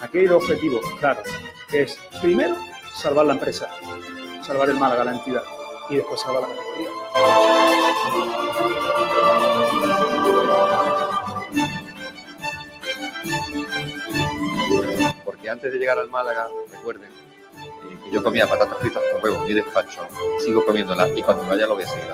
Aquí hay el objetivo, claro, que es primero salvar la empresa, salvar el Málaga, la entidad, y después salvar la categoría. Porque antes de llegar al Málaga, recuerden, eh, que yo comía patatas fritas con huevo mi despacho, sigo comiéndolas y cuando vaya lo voy a seguir.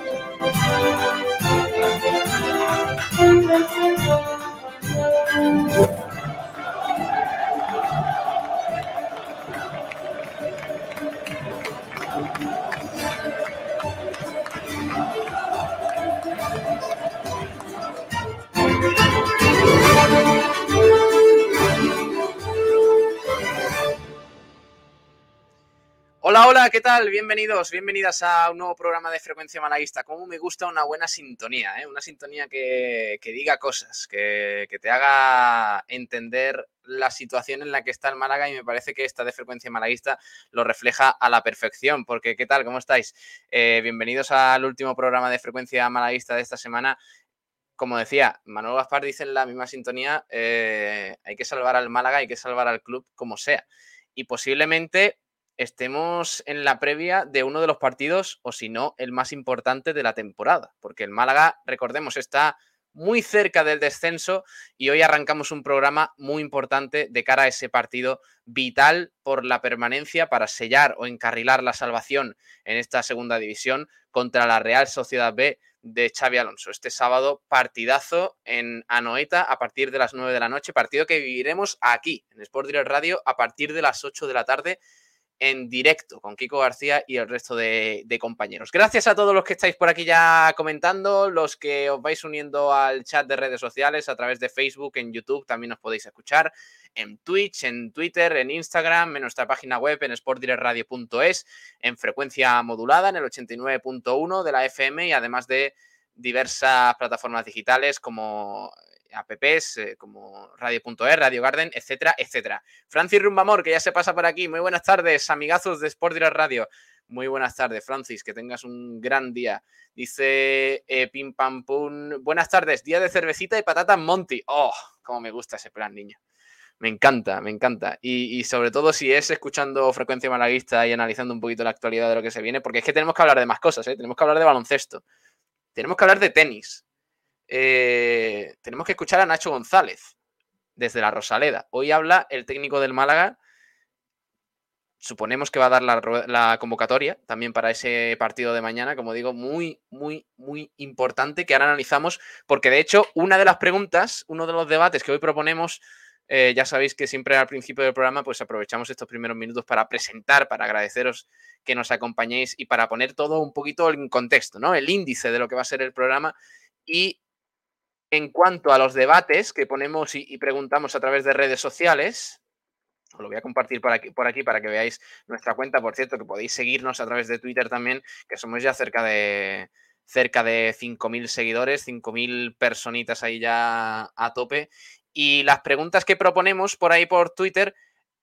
Hola, hola, ¿qué tal? Bienvenidos, bienvenidas a un nuevo programa de Frecuencia Malaguista. Como me gusta una buena sintonía, ¿eh? una sintonía que, diga cosas, que, que, te haga entender la situación en la que está el Málaga y me parece que esta de Frecuencia Malaguista lo refleja a la perfección. Porque, ¿qué tal? ¿Cómo estáis? Eh, bienvenidos al último programa de Frecuencia Malaguista de esta semana como decía, Manuel Gaspar dice en la misma sintonía, eh, hay que salvar al Málaga, hay que salvar al club como sea. Y posiblemente estemos en la previa de uno de los partidos, o si no, el más importante de la temporada, porque el Málaga, recordemos, está muy cerca del descenso y hoy arrancamos un programa muy importante de cara a ese partido vital por la permanencia para sellar o encarrilar la salvación en esta segunda división contra la Real Sociedad B de Xavi Alonso. Este sábado partidazo en Anoeta a partir de las 9 de la noche, partido que viviremos aquí en Sport Direct Radio a partir de las 8 de la tarde en directo con Kiko García y el resto de, compañeros. Gracias a todos los que estáis por aquí ya comentando, los que os vais uniendo al chat de redes sociales a través de Facebook, en YouTube, también os podéis escuchar, en Twitch, en Twitter, en Instagram, en nuestra página web, en sportdirectradio.es, en frecuencia modulada, en el 89.1 de la FM y además de diversas plataformas digitales como apps eh, como Radio.er, Radio Garden, etcétera, etcétera. Francis Rumbamor, que ya se pasa por aquí. Muy buenas tardes, amigazos de Sport Direct Radio. Muy buenas tardes, Francis, que tengas un gran día. Dice eh, Pim Pam Pum. Buenas tardes, día de cervecita y patatas Monty. Oh, cómo me gusta ese plan, niño. Me encanta, me encanta. Y, y, sobre todo si es escuchando Frecuencia Malaguista y analizando un poquito la actualidad de lo que se viene, porque es que tenemos que hablar de más cosas, ¿eh? tenemos que hablar de baloncesto, tenemos que hablar de tenis, eh, tenemos que escuchar a Nacho González desde la Rosaleda. Hoy habla el técnico del Málaga. Suponemos que va a dar la, convocatoria también para ese partido de mañana, como digo, muy, muy, muy importante que ahora analizamos, porque de hecho una de las preguntas, uno de los debates que hoy proponemos, eh, ya sabéis que siempre al principio del programa pues aprovechamos estos primeros minutos para presentar, para agradeceros que nos acompañéis y para poner todo un poquito en contexto, ¿no? El índice de lo que va a ser el programa y en cuanto a los debates que ponemos y, preguntamos a través de redes sociales, os lo voy a compartir por aquí, por aquí para que veáis nuestra cuenta, por cierto, que podéis seguirnos a través de Twitter también, que somos ya cerca de cerca de 5.000 seguidores, 5.000 personitas ahí ya a tope. Y las preguntas que proponemos por ahí por Twitter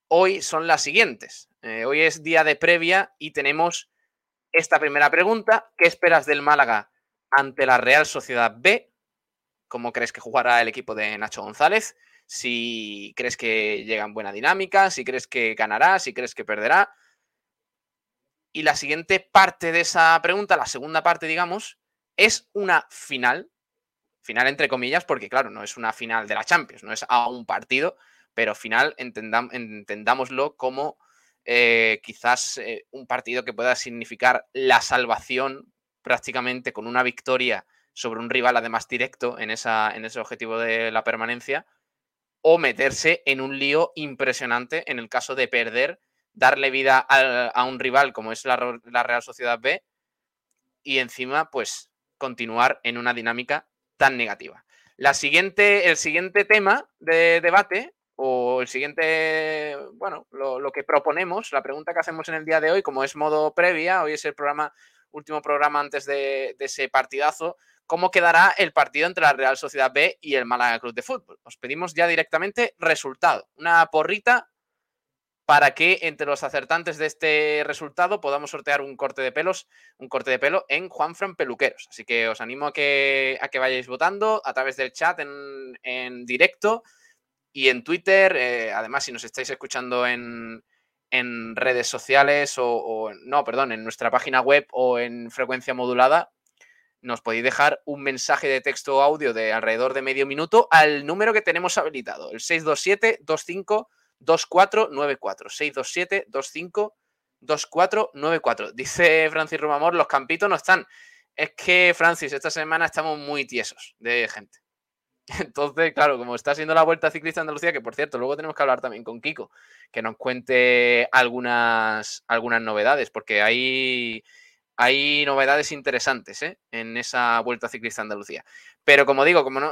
hoy son las siguientes. Eh, hoy es día de previa y tenemos esta primera pregunta. ¿Qué esperas del Málaga ante la Real Sociedad B? Cómo crees que jugará el equipo de Nacho González, si crees que llega en buena dinámica, si crees que ganará, si crees que perderá. Y la siguiente parte de esa pregunta, la segunda parte, digamos, es una final, final entre comillas, porque claro, no es una final de la Champions, no es a un partido, pero final entendámoslo como eh, quizás eh, un partido que pueda significar la salvación prácticamente con una victoria sobre un rival además directo en, esa, en ese objetivo de la permanencia, o meterse en un lío impresionante en el caso de perder, darle vida a, a un rival como es la, Real Sociedad B y encima pues continuar en una dinámica tan negativa. La siguiente, el siguiente tema de debate o el siguiente, bueno, lo, lo que proponemos, la pregunta que hacemos en el día de hoy, como es modo previa, hoy es el programa, último programa antes de ese partidazo, cómo quedará el partido entre la Real Sociedad B y el Málaga Club de Fútbol. Os pedimos ya directamente resultado, una porrita para que entre los acertantes de este resultado podamos sortear un corte de pelos, un corte de pelo en Juanfran Peluqueros. Así que os animo a que, a que vayáis votando a través del chat en, en directo Y en Twitter, eh, además, si nos estáis escuchando en, en redes sociales o, o, no, perdón, en nuestra página web o en frecuencia modulada, nos podéis dejar un mensaje de texto o audio de alrededor de medio minuto al número que tenemos habilitado, el 627-25-2494. 627-25-2494. Dice Francis Romamor, los campitos no están. Es que, Francis, esta semana estamos muy tiesos de gente. Entonces, claro, como está siendo la Vuelta Ciclista Andalucía, que por cierto, luego tenemos que hablar también con Kiko, que nos cuente algunas, algunas novedades, porque hay, hay novedades interesantes ¿eh? en esa Vuelta Ciclista Andalucía. Pero como digo, como no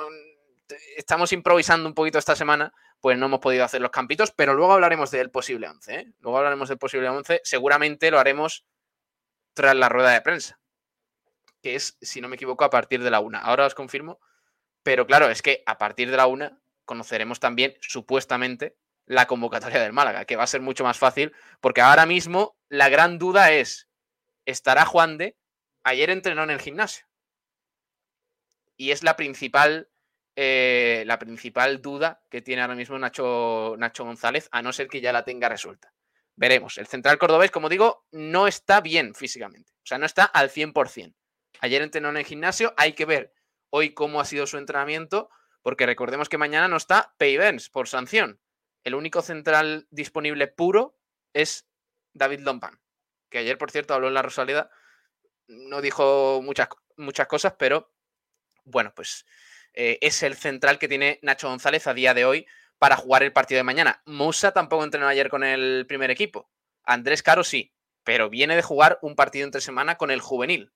estamos improvisando un poquito esta semana, pues no hemos podido hacer los campitos, pero luego hablaremos del posible 11. ¿eh? Luego hablaremos del posible 11. Seguramente lo haremos tras la rueda de prensa, que es, si no me equivoco, a partir de la una. Ahora os confirmo pero claro, es que a partir de la una conoceremos también, supuestamente, la convocatoria del Málaga, que va a ser mucho más fácil, porque ahora mismo la gran duda es, ¿estará Juan de? Ayer entrenó en el gimnasio. Y es la principal, eh, la principal duda que tiene ahora mismo Nacho, Nacho González, a no ser que ya la tenga resuelta. Veremos. El central cordobés, como digo, no está bien físicamente. O sea, no está al 100%. Ayer entrenó en el gimnasio, hay que ver hoy cómo ha sido su entrenamiento, porque recordemos que mañana no está Payvens por sanción. El único central disponible puro es David Lompan, que ayer, por cierto, habló en la Rosaleda, no dijo muchas, muchas cosas, pero bueno, pues eh, es el central que tiene Nacho González a día de hoy para jugar el partido de mañana. Musa tampoco entrenó ayer con el primer equipo. Andrés Caro sí, pero viene de jugar un partido entre semana con el juvenil.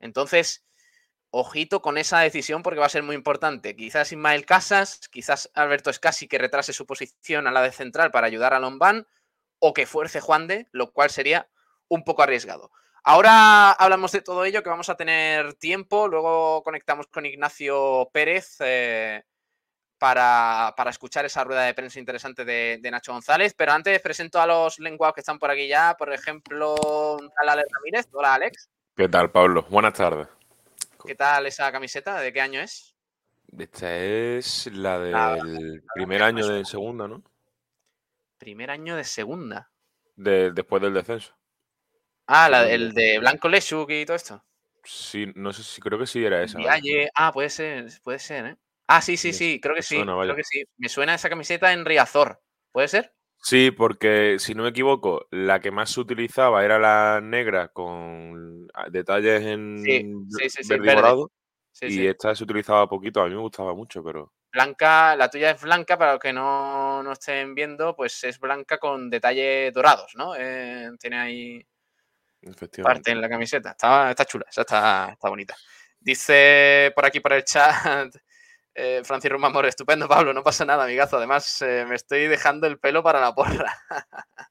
Entonces, ojito con esa decisión porque va a ser muy importante. Quizás Ismael Casas, quizás Alberto Escasi que retrase su posición a la de central para ayudar a Lombán o que fuerce Juan de, lo cual sería un poco arriesgado. Ahora hablamos de todo ello, que vamos a tener tiempo. Luego conectamos con Ignacio Pérez eh, para, para, escuchar esa rueda de prensa interesante de, de, Nacho González. Pero antes presento a los lenguados que están por aquí ya. Por ejemplo, Alex Ramírez. Hola, Alex. ¿Qué tal, Pablo? Buenas tardes. ¿Qué tal esa camiseta? ¿De qué año es? Esta es la del ah, primer año de segunda, ¿no? Primer año de segunda. De, después del descenso. Ah, la, el de Blanco Lechuk y todo esto. Sí, no sé si creo que sí era esa. Ah, puede ser, puede ser, ¿eh? Ah, sí, sí, sí, creo que sí. Suena, creo que sí. Me suena esa camiseta en Riazor. ¿Puede ser? Sí, porque si no me equivoco, la que más se utilizaba era la negra con detalles en sí, sí, verde y dorado. y esta se utilizaba poquito, a mí me gustaba mucho, pero... Blanca, la tuya es blanca, para los que no, no estén viendo, pues es blanca con detalles dorados, ¿no? Eh, tiene ahí parte en la camiseta. Está, está chula, esa está, está bonita. Dice por aquí por el chat eh, Francis Romamor, estupendo, Pablo, no pasa nada, amigazo. Además, eh, me estoy dejando el pelo para la porra.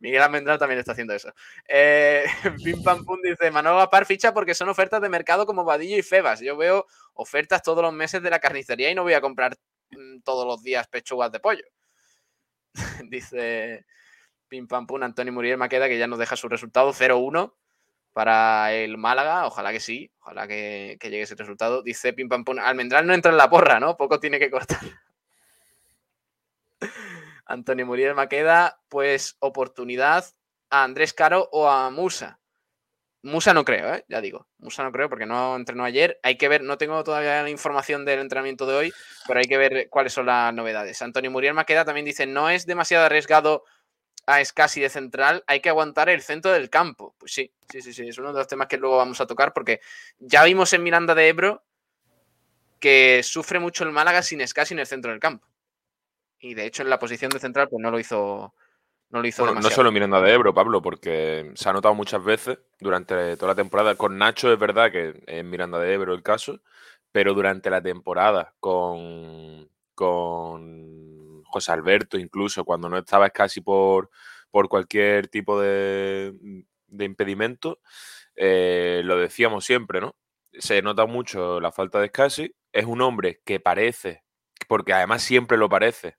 Miguel Almendral también está haciendo eso. Eh, Pim Pam Pum dice: Manolo Par ficha porque son ofertas de mercado como Vadillo y Febas. Yo veo ofertas todos los meses de la carnicería y no voy a comprar mm, todos los días pechugas de pollo. dice Pim Pam Pum, Antonio Muriel Maqueda, que ya nos deja su resultado 0-1 para el Málaga. Ojalá que sí, ojalá que, llegue ese resultado. Dice Pim Pam Pum, Almendral no entra en la porra, ¿no? Poco tiene que cortar. Antonio Muriel Maqueda, pues oportunidad a Andrés Caro o a Musa. Musa no creo, ¿eh? ya digo. Musa no creo porque no entrenó ayer. Hay que ver, no tengo todavía la información del entrenamiento de hoy, pero hay que ver cuáles son las novedades. Antonio Muriel Maqueda también dice, no es demasiado arriesgado a Escasi de central, hay que aguantar el centro del campo. Pues sí, sí, sí, sí, es uno de los temas que luego vamos a tocar porque ya vimos en Miranda de Ebro que sufre mucho el Málaga sin Escasi en el centro del campo. Y de hecho en la posición de central pues no lo hizo no lo hizo bueno, no solo Miranda de Ebro, Pablo, porque se ha notado muchas veces durante toda la temporada. Con Nacho es verdad que es Miranda de Ebro el caso, pero durante la temporada con, con José Alberto, incluso cuando no estaba casi por, por cualquier tipo de, impedimento, eh, lo decíamos siempre, ¿no? Se nota mucho la falta de Scassi. Es un hombre que parece, porque además siempre lo parece,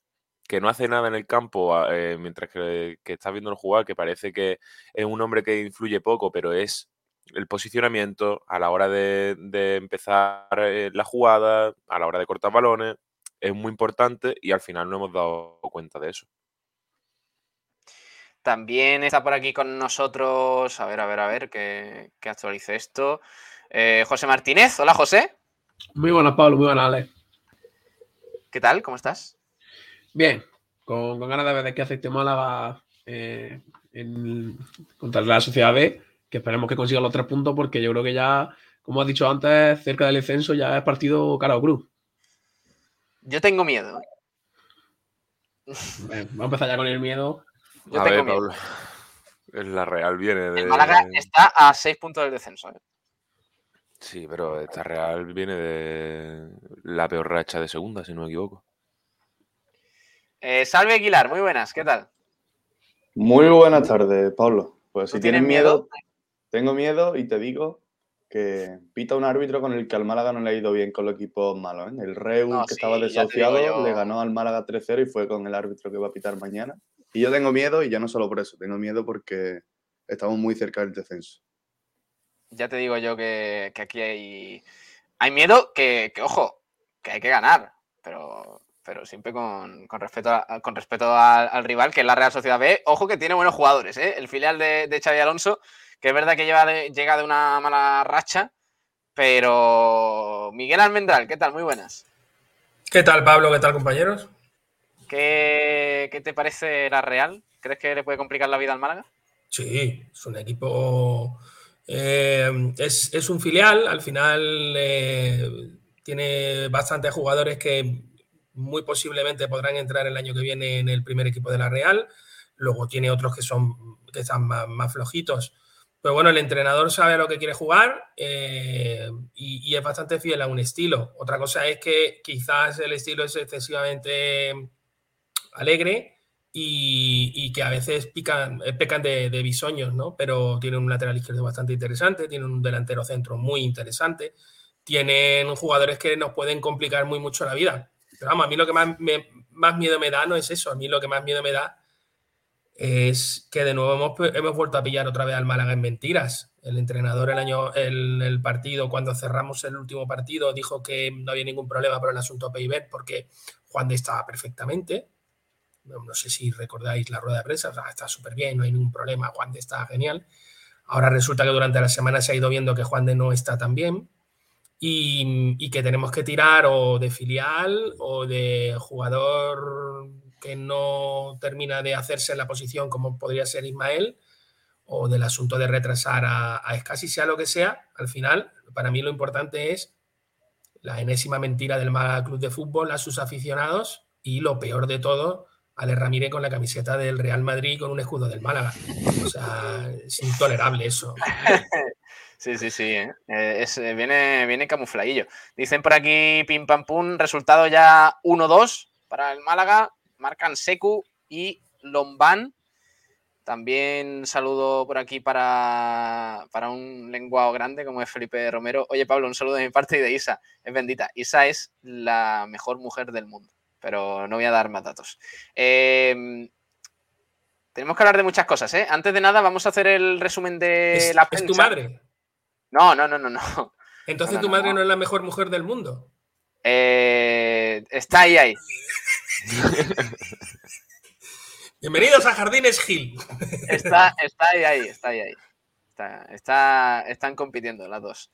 que no hace nada en el campo eh, mientras que, que estás viendo jugar, que parece que es un hombre que influye poco, pero es el posicionamiento a la hora de, de empezar eh, la jugada, a la hora de cortar balones, es muy importante y al final no hemos dado cuenta de eso. También está por aquí con nosotros, a ver, a ver, a ver, que, actualice esto. Eh, José Martínez, hola José. Muy buenas, Pablo, muy buenas, Ale. ¿Qué tal? ¿Cómo estás? Bien, con, ganas de ver qué hace este Málaga eh, contra la Sociedad B, que esperemos que consiga los tres puntos, porque yo creo que ya, como has dicho antes, cerca del descenso ya es partido cara o cruz. Yo tengo miedo. vamos a empezar ya con el miedo a ver, Pablo. La Real viene de. El Málaga está a seis puntos del descenso. ¿eh? Sí, pero esta Real viene de la peor racha de segunda, si no me equivoco. Eh, salve Aguilar, muy buenas, ¿qué tal? Muy buenas tardes, Pablo. Pues si tienes miedo, tengo miedo y te digo que pita un árbitro con el que al Málaga no le ha ido bien con los equipos malos. ¿eh? El Reus, que estaba desahuciado, le ganó al Málaga 3-0 y fue con el árbitro que va a pitar mañana. Y yo tengo miedo, y ya no solo por eso, tengo miedo porque estamos muy cerca del descenso. Ya te digo yo que, aquí hay, hay miedo que, ojo, que hay que ganar, pero, pero siempre con, respeto, con respeto al, rival, que es la Real Sociedad B. Ojo que tiene buenos jugadores, ¿eh? el filial de, de Xavi Alonso, que es verdad que lleva llega de una mala racha, pero Miguel Almendral, ¿qué tal? Muy buenas. ¿Qué tal, Pablo? ¿Qué tal, compañeros? ¿Qué, te parece la Real? ¿Crees que le puede complicar la vida al Málaga? Sí, es un equipo. Eh, es, un filial, al final eh, tiene bastantes jugadores que muy posiblemente podrán entrar el año que viene en el primer equipo de la Real. Luego tiene otros que son que están más, flojitos. Pero bueno, el entrenador sabe a lo que quiere jugar eh, y, es bastante fiel a un estilo. Otra cosa es que quizás el estilo es excesivamente alegre y, que a veces pican, eh, pecan de, bisoños, ¿no? Pero tienen un lateral izquierdo bastante interesante, tienen un delantero centro muy interesante, tienen jugadores que nos pueden complicar muy mucho la vida. Pero vamos, a mí lo que más miedo me da no es eso, a mí lo que más miedo me da es que de nuevo hemos, hemos vuelto a pillar otra vez al Málaga en mentiras. El entrenador el año, el, partido, cuando cerramos el último partido, dijo que no había ningún problema por el asunto PIB porque Juan de estaba perfectamente no sé si recordáis la rueda de prensa, está súper bien, no hay ningún problema, Juan de está genial. Ahora resulta que durante la semana se ha ido viendo que Juan de no está tan bien y, que tenemos que tirar o de filial o de jugador que no termina de hacerse en la posición como podría ser Ismael o del asunto de retrasar a, a Escasi, sea lo que sea, al final, para mí lo importante es la enésima mentira del Málaga Club de Fútbol a sus aficionados y lo peor de todo, Ale Ramírez con la camiseta del Real Madrid con un escudo del Málaga. O sea, es intolerable eso. Sí, sí, sí. ¿eh? Eh, eh, viene, viene camufladillo. Dicen por aquí, pim pam pum, resultado ya 1-2 para el Málaga. Marcan Secu y Lombán. También saludo por aquí para, para un lenguado grande como es Felipe Romero. Oye, Pablo, un saludo de mi parte y de Isa. Es bendita. Isa es la mejor mujer del mundo pero no voy a dar más datos. Em, tenemos que hablar de muchas cosas, ¿eh? Antes de nada, vamos a hacer el resumen de la prensa. ¿Es tu madre? No, no, no, no, no. Entonces tu madre no. es la mejor mujer del mundo. Eh, está ahí, ahí. Bienvenidos a Jardines Gil. Está, está ahí, ahí, está ahí, ahí. Está, están compitiendo las dos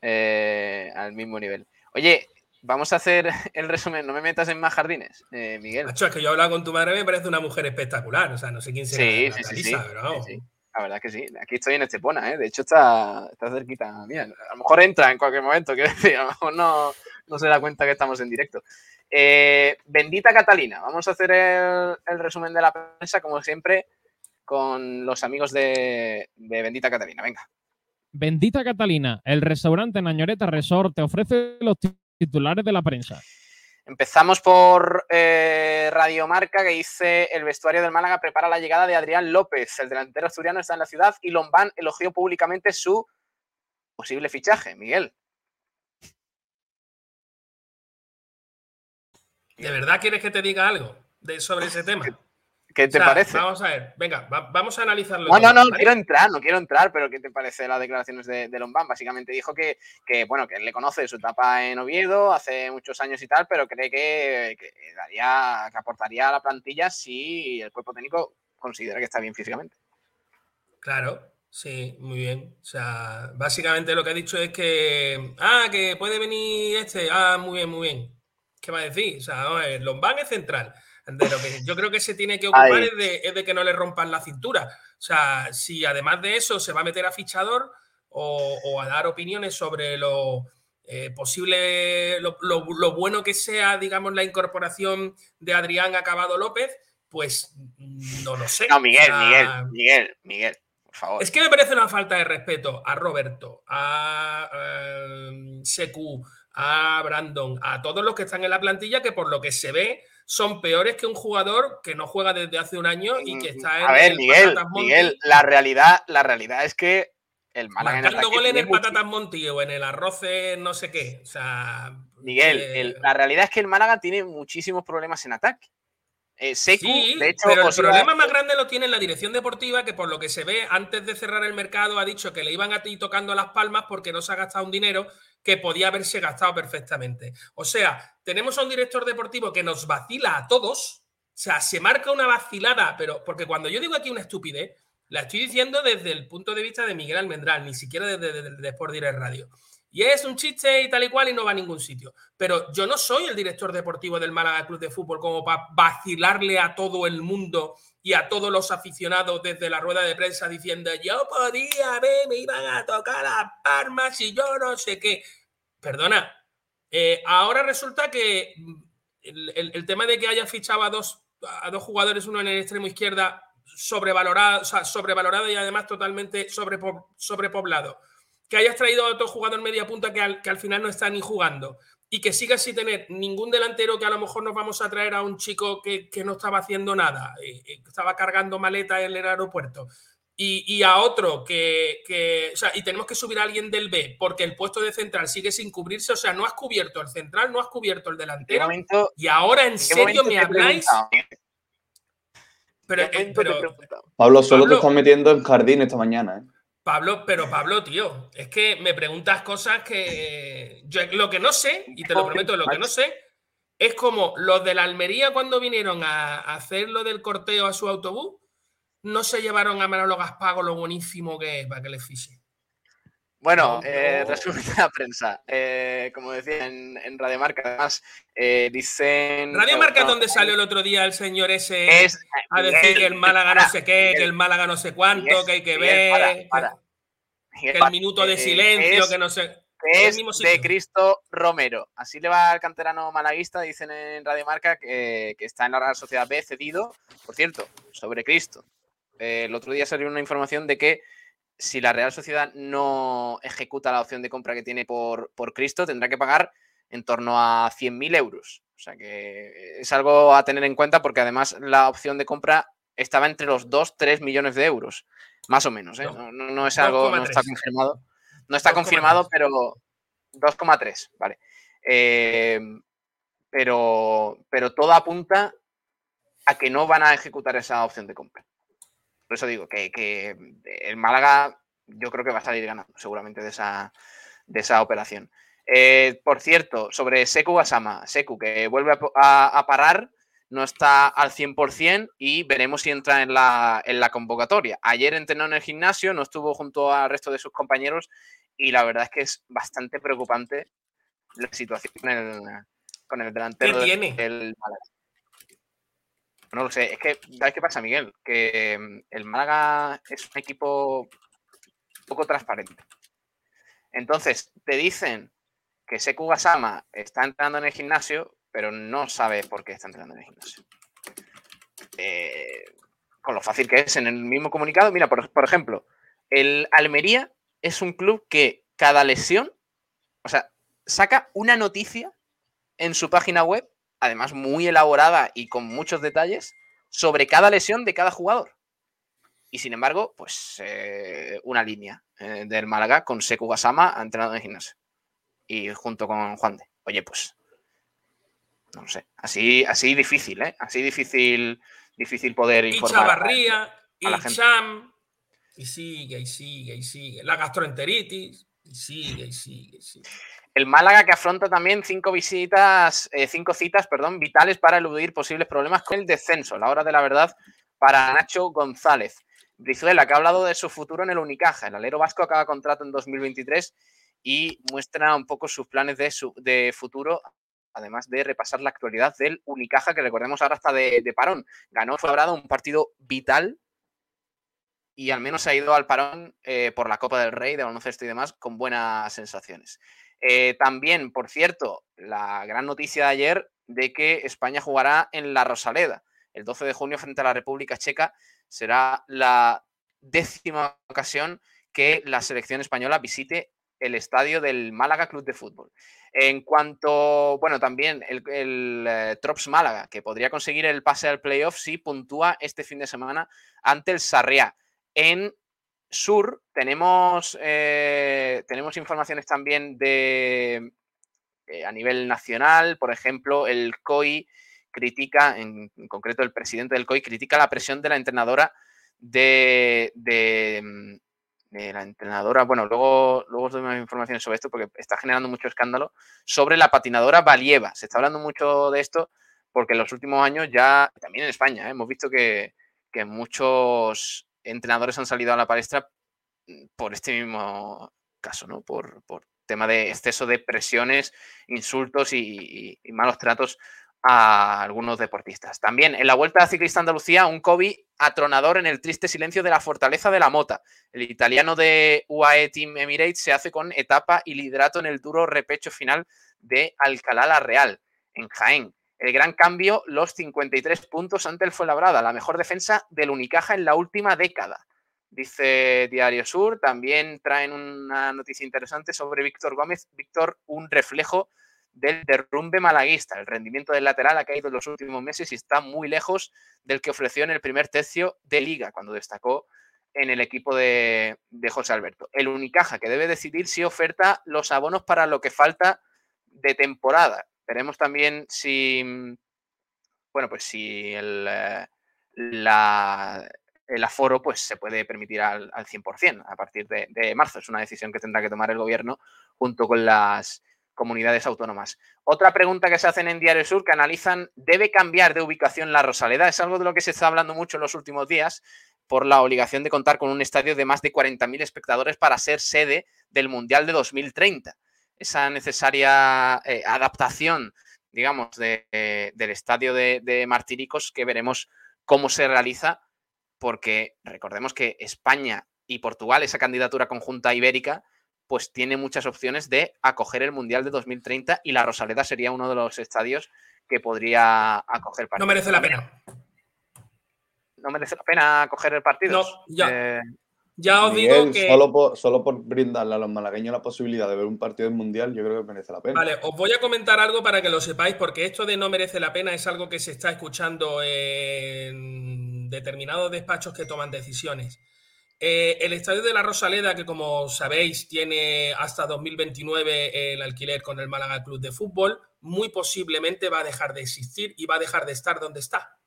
eh, al mismo nivel. Oye, Vamos a hacer el resumen. No me metas en más jardines, eh, Miguel. Macho, es que yo he hablado con tu madre, me parece una mujer espectacular. O sea, no sé quién será. Sí, sí, sí, pero La verdad que sí. Aquí estoy en Estepona, ¿eh? De hecho, está, está cerquita mía. A lo mejor entra en cualquier momento, quiero decir. A lo mejor no, no se da cuenta que estamos en directo. Eh, bendita Catalina. Vamos a hacer el, resumen de la prensa, como siempre, con los amigos de, de Bendita Catalina. Venga. Bendita Catalina, el restaurante Nañoreta Resort te ofrece los titulares de la prensa. Empezamos por eh, Radio Marca, que dice el vestuario del Málaga prepara la llegada de Adrián López. El delantero asturiano está en la ciudad y Lombán elogió públicamente su posible fichaje. Miguel. ¿De verdad quieres que te diga algo de, sobre ese tema? ¿Qué te O sea, parece? Vamos a ver, venga, va- vamos a analizarlo. No, no, no, ¿vale? quiero entrar, no quiero entrar, pero ¿qué te parece las declaraciones de, de Lombán? Básicamente dijo que, que, bueno, que él le conoce de su etapa en Oviedo hace muchos años y tal, pero cree que, que daría, que aportaría a la plantilla si el cuerpo técnico considera que está bien físicamente. Claro, sí, muy bien. O sea, básicamente lo que ha dicho es que, ah, que puede venir este, ah, muy bien, muy bien. ¿Qué va a decir? O sea, Lombán es central. De lo que yo creo que se tiene que ocupar es de, es de que no le rompan la cintura. O sea, si además de eso se va a meter a fichador o, o a dar opiniones sobre lo eh, posible, lo, lo- lo bueno que sea, digamos, la incorporación de Adrián Acabado López, pues mm, no lo sé. No, Miguel, O sea, Miguel, Miguel, Miguel, por favor. es que me parece una falta de respeto a Roberto, a eh, Secu, a Brandon, a todos los que están en la plantilla que por lo que se ve son peores que un jugador que no juega desde hace un año y que está en A ver, el Miguel, la realidad, la realidad es que el Málaga marcando gol en el mucho- Patatas Monti o en el arroce no sé qué. O sea, Miguel, eh, el- la realidad es que el Málaga tiene muchísimos problemas en ataque. Eh, Secu, Sí, de hecho, pero el problema más grande lo tiene la dirección deportiva, que por lo que se ve, antes de cerrar el mercado, ha dicho que le iban a ir tocando las palmas porque no se ha gastado un dinero que podía haberse gastado perfectamente. O sea, tenemos a un director deportivo que nos vacila a todos, o sea, se marca una vacilada, pero porque cuando yo digo aquí una estupidez, la estoy diciendo desde el punto de vista de Miguel Almendral, ni siquiera desde, desde, desde Sport Direct Radio. Y es un chiste y tal y cual y no va a ningún sitio. Pero yo no soy el director deportivo del Málaga Club de Fútbol como para vacilarle a todo el mundo y a todos los aficionados desde la rueda de prensa diciendo yo podía ver, me iban a tocar las palmas y yo no sé qué. Perdona, eh, ahora resulta que mm, el, tema de que haya fichado a dos, a dos jugadores, uno en el extremo izquierda, sobrevalorado, sobrevalorado y además totalmente sobrepo- sobrepoblado que hayas traído a otro jugador media punta que al, que al final no está ni jugando y que sigas sin tener ningún delantero que a lo mejor nos vamos a traer a un chico que, que no estaba haciendo nada, eh, eh, que estaba cargando maleta en el aeropuerto. Y, y a otro que, que- o sea, y tenemos que subir a alguien del B porque el puesto de central sigue sin cubrirse, o sea, no has cubierto el central, no has cubierto el ¿En qué delantero momento, y ahora en serio me habláis, pero, ¿En qué eh, pero? Pablo, solo te estás metiendo en jardín esta mañana, ¿eh? Pablo, pero Pablo, tío, es que me preguntas cosas que yo lo que no sé, y te lo prometo, lo que no sé, es como los de la Almería cuando vinieron a, a hacer lo del corteo a su autobús, no se llevaron a Manolo Gaspago lo buenísimo que es para que les fiche. Bueno, No, eh, no. resumen de la prensa. Eh, como decía en, en Radio Marca, además, eh, dicen. Radio Marca es bueno, donde salió el otro día el señor ese es, a decir Miguel, que el Málaga no sé qué, que el Málaga no sé cuánto, Miguel, que hay que ver, para, para. que el minuto de Eh, silencio, es- que no sé. que es de. Cristo Romero. Así le va al canterano malaguista, dicen en Radio Marca, que, que está en la Real Sociedad B cedido. Por cierto, sobre Cristo. Eh, el otro día salió una información de que si la Real Sociedad no ejecuta la opción de compra que tiene por, por Cristo, tendrá que pagar en torno a 100.000 euros. O sea que es algo a tener en cuenta porque además la opción de compra estaba entre los 2-3 millones de euros, más o menos. ¿eh? No, No, no- no es algo, no está 2,3. confirmado. No está 2,3. confirmado, pero 2,3, vale. Eh, pero, pero todo apunta a que no van a ejecutar esa opción de compra. Por eso digo que, que el Málaga yo creo que va a salir ganando seguramente de esa, de esa operación. Eh, por cierto, sobre Seku Gasama, Seku que vuelve a, po- a- a parar, no está al 100% y veremos si entra en la, en la convocatoria. Ayer entrenó en el gimnasio, no estuvo junto al resto de sus compañeros y la verdad es que es bastante preocupante la situación con el, con el delantero ¿Qué tiene? del Málaga. No lo sé, es que, ¿sabes qué pasa, Miguel? Que mm, el Málaga es un equipo poco transparente. Entonces, te dicen que Seku Gasama está entrenando en el gimnasio, pero no sabe por qué está entrenando en el gimnasio. Eh, con lo fácil que es en el mismo comunicado. Mira, por, por ejemplo, el Almería es un club que cada lesión, o sea, saca una noticia en su página web, además muy elaborada y con muchos detalles, sobre cada lesión de cada jugador. Y sin embargo, pues eh, una línea eh, del Málaga con Seku Gasama ha entrenado en gimnasio. Y junto con Juan de. Oye, pues. No sé. Así, así difícil, ¿eh? Así difícil difícil poder Y informar. Chavarría, y a la gente. Cham, y sigue, y sigue, y sigue. La gastroenteritis, y sigue, y sigue, y sigue. El Málaga que afronta también cinco visitas, eh, cinco citas, perdón, vitales para eludir posibles problemas con el descenso. La hora de la verdad para Nacho González. Brizuela, que ha hablado de su futuro en el Unicaja. El alero vasco acaba contrato en 2023 y muestra un poco sus planes de, su- de futuro, además de repasar la actualidad del Unicaja, que recordemos ahora está de, parón. Ganó Fuenlabrada un partido vital y al menos ha ido al parón eh, por la Copa del Rey de baloncesto y demás con buenas sensaciones. Eh, también, por cierto, la gran noticia de ayer de que España jugará en la Rosaleda. El 12 de junio frente a la República Checa será la décima ocasión que la selección española visite el estadio del Málaga Club de Fútbol. En cuanto, bueno, también el, el, eh, Trops Málaga, que podría conseguir el pase al playoff si puntúa este fin de semana ante el Sarriá. En Sur tenemos, eh, tenemos informaciones también de eh, a nivel nacional, por ejemplo, el COI critica, en, concreto el presidente del COI, critica la presión de la entrenadora de, de, mm, de la entrenadora, bueno, luego, luego os doy más informaciones sobre esto porque está generando mucho escándalo, sobre la patinadora Valieva. Se está hablando mucho de esto porque en los últimos años ya, también en España, ¿eh? hemos visto que, que muchos entrenadores han salido a la palestra mm, por este mismo caso, ¿no? Por, por tema de exceso de presiones, insultos y, malos tratos a algunos deportistas. También en la Vuelta Ciclista Andalucía, un Kobe atronador en el triste silencio de la fortaleza de la mota. El italiano de UAE Team Emirates se hace con etapa y liderato en el duro repecho final de Alcalá la Real, en Jaén. El gran cambio, los 53 puntos ante el Fuenlabrada, la mejor defensa del Unicaja en la última década. Dice Diario Sur, también traen una noticia interesante sobre Víctor Gómez. Víctor, un reflejo del derrumbe malaguista. El rendimiento del lateral ha caído en los últimos meses y está muy lejos del que ofreció en el primer tercio de liga, cuando destacó en el equipo de, de José Alberto. El Unicaja, que debe decidir si oferta los abonos para lo que falta de temporada. Veremos también si, bueno, pues si el, eh, el aforo pues, se puede permitir al, al 100% a partir de, de marzo. Es una decisión que tendrá que tomar el gobierno junto con las comunidades autónomas. Otra pregunta que se hacen en Diario Sur que analizan, ¿debe cambiar de ubicación la Rosaleda? Es algo de lo que se está hablando mucho en los últimos días por la obligación de contar con un estadio de más de 40.000 espectadores para ser sede del Mundial de 2030. Esa necesaria eh, adaptación, digamos, de, eh, del estadio de, de Martiricos que veremos cómo se realiza, porque recordemos que España y Portugal, esa candidatura conjunta ibérica, pues tiene muchas opciones de acoger el Mundial de 2030 y la Rosaleda sería uno de los estadios que podría acoger No partidos. merece la pena. No merece la pena acoger el partido. No, ya. Eh, Ya os Miguel, digo que. solo, por, solo por brindarle a los malagueños la posibilidad de ver un partido del Mundial, yo creo que merece la pena. Vale, os voy a comentar algo para que lo sepáis, porque esto de no merece la pena es algo que se está escuchando en determinados despachos que toman decisiones. Eh, el estadio de la Rosaleda, que como sabéis tiene hasta 2029 el alquiler con el Málaga Club de Fútbol, muy posiblemente va a dejar de existir y va a dejar de estar donde está.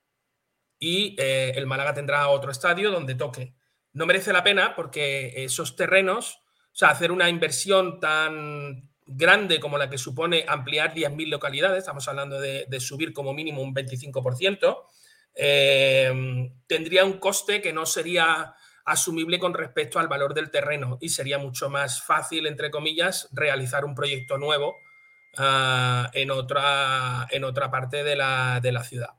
Y eh, el Málaga tendrá otro estadio donde toque. No merece la pena porque esos terrenos, o sea, hacer una inversión tan grande como la que supone ampliar 10.000 localidades, estamos hablando de, subir como mínimo un 25%, eh, tendría un coste que no sería asumible con respecto al valor del terreno y sería mucho más fácil, entre comillas, realizar un proyecto nuevo uh, en, otra, en otra parte de la, de la ciudad.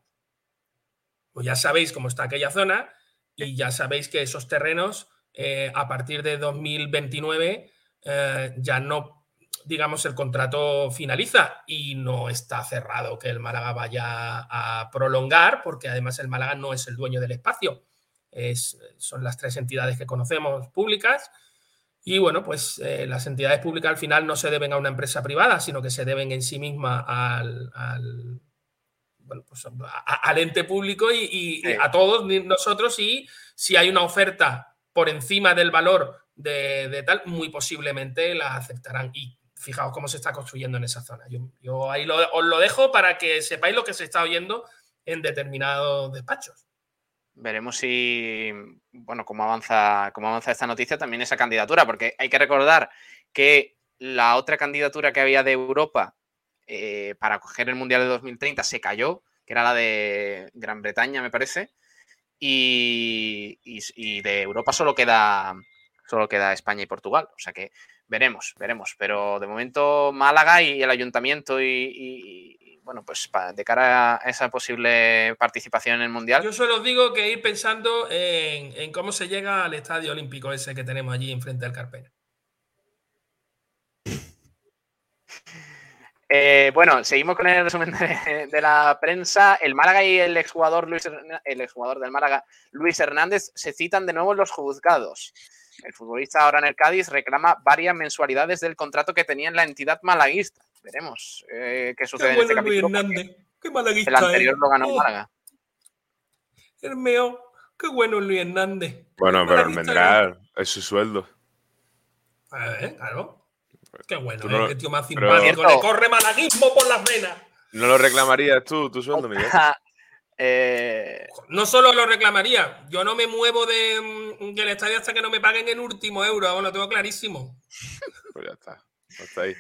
Pues ya sabéis cómo está aquella zona y ya sabéis que esos terrenos eh, a partir de 2029 eh, ya no, digamos, el contrato finaliza y no está cerrado que el Málaga vaya a prolongar porque además el Málaga no es el dueño del espacio. Es, son las tres entidades que conocemos públicas. Y bueno, pues eh, las entidades públicas al final no se deben a una empresa privada, sino que se deben en sí misma al, al, bueno, pues a, al ente público y, y, sí. y, a todos nosotros. Y si hay una oferta por encima del valor de, de, tal, muy posiblemente la aceptarán. Y fijaos cómo se está construyendo en esa zona. Yo, yo ahí lo, os lo dejo para que sepáis lo que se está oyendo en determinados despachos. Veremos si, bueno, cómo avanza, cómo avanza esta noticia también esa candidatura, porque hay que recordar que la otra candidatura que había de Europa eh, para coger el Mundial de 2030 se cayó, que era la de Gran Bretaña, me parece, y, de Europa solo queda, solo queda España y Portugal. O sea que veremos, veremos. Pero de momento Málaga y el ayuntamiento y, bueno, pues de cara a esa posible participación en el Mundial. Yo solo digo que ir pensando en, cómo se llega al estadio olímpico ese que tenemos allí enfrente del Carpena. Eh, bueno, seguimos con el resumen de, la prensa. El Málaga y el exjugador Luis el exjugador del Málaga, Luis Hernández, se citan de nuevo en los juzgados. El futbolista ahora en el Cádiz reclama varias mensualidades del contrato que tenía en la entidad malaguista. Veremos eh, qué sucede en este capítulo. Hernández. Qué malaguista. El anterior lo ganó oh. Málaga. El mío. Qué bueno Luis Hernández. Bueno, pero vendrá, es su sueldo. A ver, claro. Qué bueno, no, eh, tío más simpático. Le corre malaguismo por las venas. ¿No lo reclamarías tú, tu sueldo, Miguel? Eh, no solo lo reclamaría, yo no me muevo de, mm, del estadio hasta que no me paguen el último euro, lo tengo clarísimo. Pues ya está, está ahí.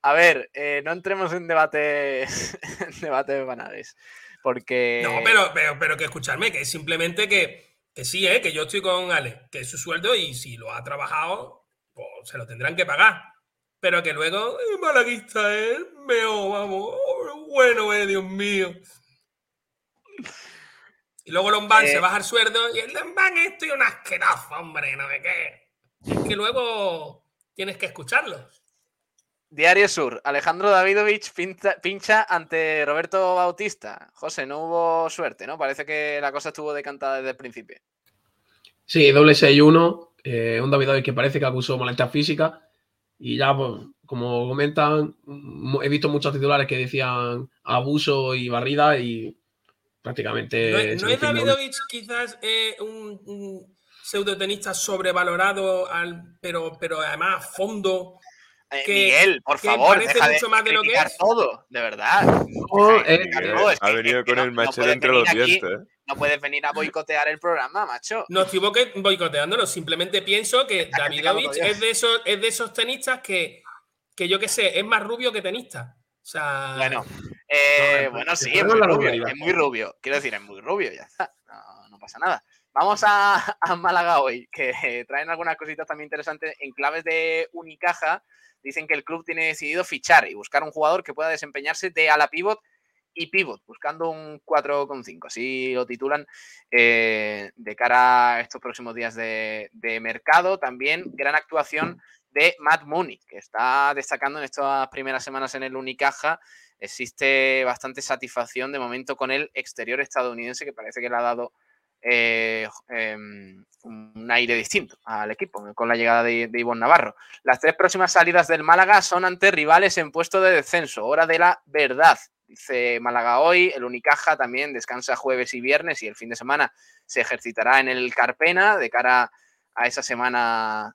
A ver, eh, no entremos en debate, en debate banales, porque... No, pero, pero, que escucharme, que es simplemente que, que sí, ¿eh? que yo estoy con Ale, que es su sueldo y si lo ha trabajado, pues se lo tendrán que pagar. Pero que luego, malaguista, ¿eh? Meo, vamos, bueno, eh, Dios mío. Y luego Lombán se eh. baja el sueldo y el Lombán esto y un asqueroso, hombre, no sé qué. Es que luego tienes que escucharlo. Diario Sur, Alejandro Davidovich pincha, ante Roberto Bautista. José, no hubo suerte, ¿no? Parece que la cosa estuvo decantada desde el principio. Sí, doble 6-1. Eh, un Davidovich que parece que acusó molestia física. Y ya, pues, como comentan, he visto muchos titulares que decían abuso y barrida y prácticamente. ¿No, es Davidovich quizás eh, un, un pseudotenista sobrevalorado, al, pero, pero además fondo? Eh, Miguel, por favor, deja mucho más de lo que es. todo, de verdad. Eh, ha venido con el machete entre los dientes. No puedes venir a boicotear el programa, macho. No estoy boicoteándolo, simplemente pienso que Davidovich es de esos, es de esos tenistas que, que yo qué sé, es más rubio que tenista. O sea. Bueno, eh, bueno, sí, es muy, rubio, es muy rubio. Quiero decir, es muy rubio, ya está. No, pasa nada. Vamos a, Málaga hoy, que traen algunas cositas también interesantes en claves de Unicaja. Dicen que el club tiene decidido fichar y buscar un jugador que pueda desempeñarse de ala pivot y pivot, buscando un 4,5. Así lo titulan eh, de cara a estos próximos días de, mercado. También gran actuación de Matt Mooney, que está destacando en estas primeras semanas en el Unicaja. Existe bastante satisfacción de momento con el exterior estadounidense, que parece que le ha dado eh, em, un aire distinto al equipo con la llegada de, de Ivonne Navarro. Las tres próximas salidas del Málaga son ante rivales en puesto de descenso. Hora de la verdad. Dice Málaga hoy, el Unicaja también descansa jueves y viernes y el fin de semana se ejercitará en el Carpena de cara a esa semana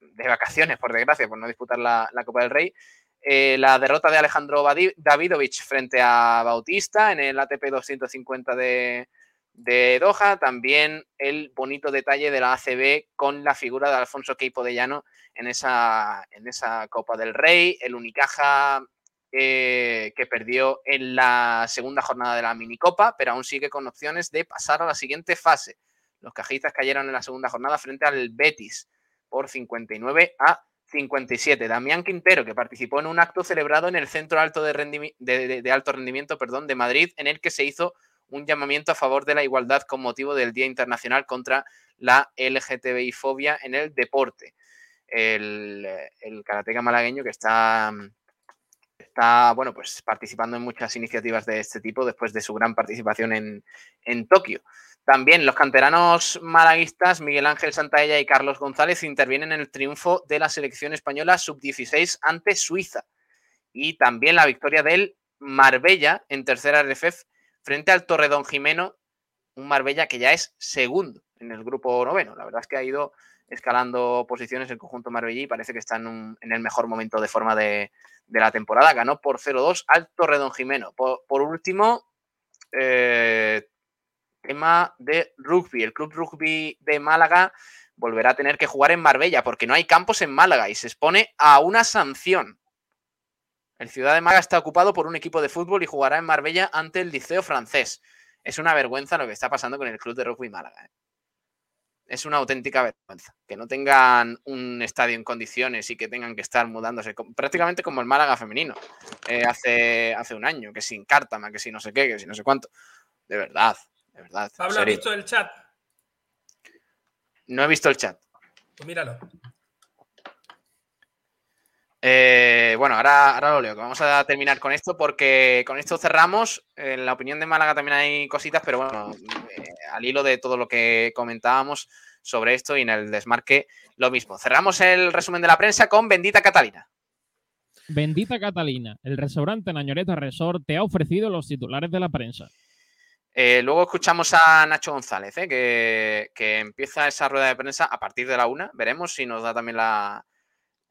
de vacaciones, por desgracia, por no disputar la, Copa del Rey. Eh, la derrota de Alejandro Davidovich frente a Bautista en el ATP 250 de, de Doha. También el bonito detalle de la ACB con la figura de Alfonso Queipo de Llano en esa, en esa Copa del Rey. El Unicaja eh, que perdió en la segunda jornada de la minicopa, pero aún sigue con opciones de pasar a la siguiente fase. Los cajistas cayeron en la segunda jornada frente al Betis por 59 a 57. Damián Quintero, que participó en un acto celebrado en el Centro Alto de, Alto Rendimiento perdón, de Madrid, en el que se hizo un llamamiento a favor de la igualdad con motivo del Día Internacional contra la LGTBI-fobia en el deporte. El, el karateka malagueño que está, está bueno, pues participando en muchas iniciativas de este tipo después de su gran participación en, en Tokio. También los canteranos malaguistas Miguel Ángel Santaella y Carlos González intervienen en el triunfo de la selección española sub-16 ante Suiza. Y también la victoria del Marbella en tercera RFF frente al Torredón Jimeno, un Marbella que ya es segundo en el grupo noveno. La verdad es que ha ido escalando posiciones el conjunto Marbella y parece que está en, el mejor momento de forma de, la temporada. Ganó por 0-2 al Torredón Jimeno. Por, último, eh, tema de rugby. El Club Rugby de Málaga volverá a tener que jugar en Marbella porque no hay campos en Málaga y se expone a una sanción. El Ciudad de Málaga está ocupado por un equipo de fútbol y jugará en Marbella ante el Liceo francés. Es una vergüenza lo que está pasando con el Club de Rugby Málaga. ¿eh? Es una auténtica vergüenza. Que no tengan un estadio en condiciones y que tengan que estar mudándose prácticamente como el Málaga femenino eh, hace, hace un año, que sin Cártama, que si no sé qué, que si no sé cuánto. De verdad, de verdad. Pablo, ¿has visto el chat? No he visto el chat. Pues míralo. Eh, bueno, ahora, ahora lo leo, que vamos a terminar con esto porque con esto cerramos. En la opinión de Málaga también hay cositas, pero bueno, eh, al hilo de todo lo que comentábamos sobre esto y en el desmarque lo mismo. Cerramos el resumen de la prensa con Bendita Catalina. Bendita Catalina, el restaurante Nañoreta Resort te ha ofrecido los titulares de la prensa. Eh, luego escuchamos a Nacho González, que, que empieza esa rueda de prensa a partir de la una. Veremos si nos da también la,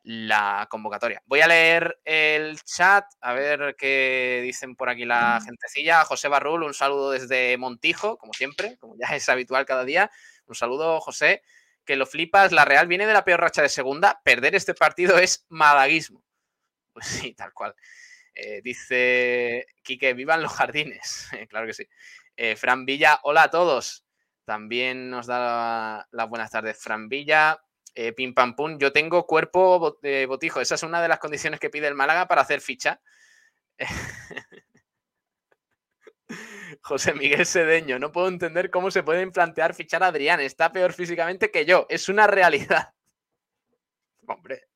la convocatoria. Voy a leer el chat, a ver qué dicen por aquí la gentecilla. José Barrul, un saludo desde Montijo, como siempre, como ya es habitual cada día. Un saludo, José, que lo flipas. La Real viene de la peor racha de segunda. Perder este partido es malaguismo. Pues sí, tal cual. Eh, dice Quique, vivan los jardines. claro que sí. Eh, Fran Villa, hola a todos. También nos da las buenas tardes, Fran Villa. Eh, pim pam pum, yo tengo cuerpo de botijo. Esa es una de las condiciones que pide el Málaga para hacer ficha. José Miguel Sedeño, no puedo entender cómo se pueden plantear fichar a Adrián. Está peor físicamente que yo. Es una realidad. Hombre.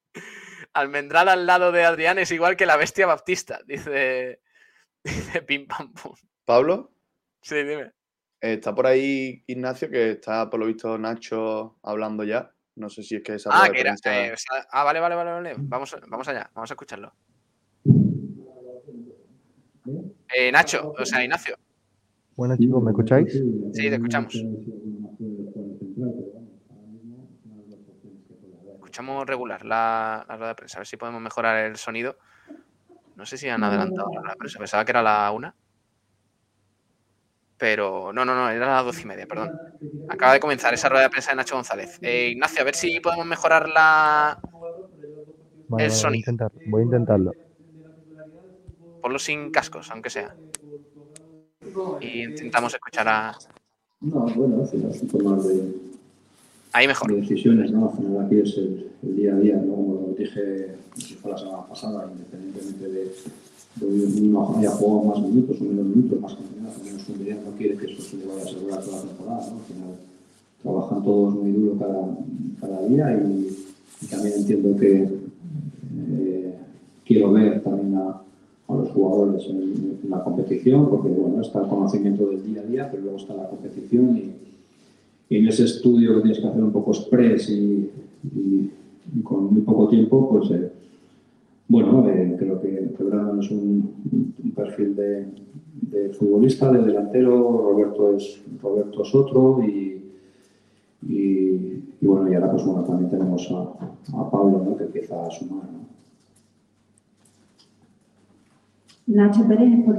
Almendral al lado de Adrián es igual que la bestia baptista, dice, dice Pim Pam Pum. ¿Pablo? Sí, dime. Está por ahí Ignacio, que está por lo visto Nacho hablando ya. No sé si es que esa. Ah, que era, eh, ah, vale, vale, vale, vale. Vamos, vamos allá, vamos a escucharlo. Eh, Nacho, o sea, Ignacio. Buenas chicos, ¿me escucháis? Sí, te escuchamos. Escuchamos regular la, la rueda de prensa, a ver si podemos mejorar el sonido. No sé si han adelantado la prensa, pensaba que era la una pero no, no, no, era las doce y media, perdón. Acaba de comenzar esa rueda de prensa de Nacho González. Eh, Ignacio, a ver si podemos mejorar la... el sonido. Voy a, intentar, voy a intentarlo. Ponlo sin cascos, aunque sea. Y intentamos escuchar a... No, bueno, al final tomar de... Ahí mejor. De decisiones, ¿no? Al final aquí es el, el día a día, ¿no? Como lo dije, si fue la semana pasada, independientemente de uno haya jugado más minutos o menos minutos, más campeonatos, menos comunidad, no quiere que eso se le vaya a asegurar toda la temporada. ¿no? Al final trabajan todos muy duro cada, cada día y, y, también entiendo que eh, quiero ver también a, a los jugadores en, en, la competición, porque bueno, está el conocimiento del día a día, pero luego está la competición y, y en ese estudio que tienes que hacer un poco express y, y con muy poco tiempo, pues eh, bueno, eh, creo que Brandon es un, un perfil de, de, futbolista, de delantero, Roberto es, Roberto es otro y, y, y, bueno, y ahora pues bueno, también tenemos a, a Pablo ¿no? que empieza a sumar. ¿no? Nacho Pérez, por.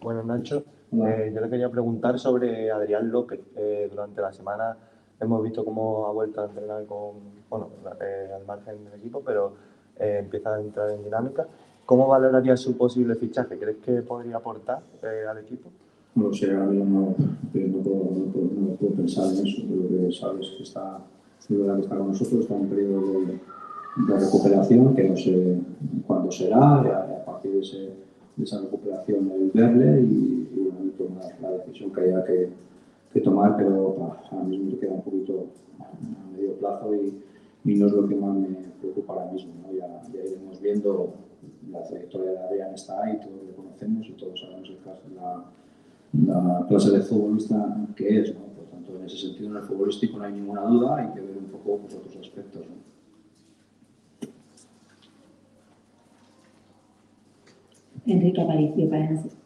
Bueno, Nacho, eh, yo le quería preguntar sobre Adrián López. Eh, durante la semana hemos visto cómo ha vuelto a entrenar con, bueno, eh, al margen del equipo, pero eh, empieza a entrar en dinámica. ¿Cómo valoraría su posible fichaje? ¿Crees que podría aportar eh, al equipo? No sé, ahora mismo no, no, puedo, no, puedo, no puedo pensar en eso, pero que sabes que está, que está con nosotros, está en un periodo de, de recuperación, que no sé cuándo será, y a, a partir de ese esa recuperación el verle y, tomar la decisión que haya que, tomar, pero ahora mismo queda un poquito a medio plazo y, no es lo que más me preocupa ahora mismo. Ya, iremos viendo la trayectoria de Adrián está ahí, todos lo conocemos y todos sabemos el caso, la, la clase de futbolista que es. ¿no? Por tanto, en ese sentido, en el futbolístico no hay ninguna duda, hay que ver un poco pues, otros aspectos. Enrique Aparicio, para nosotros.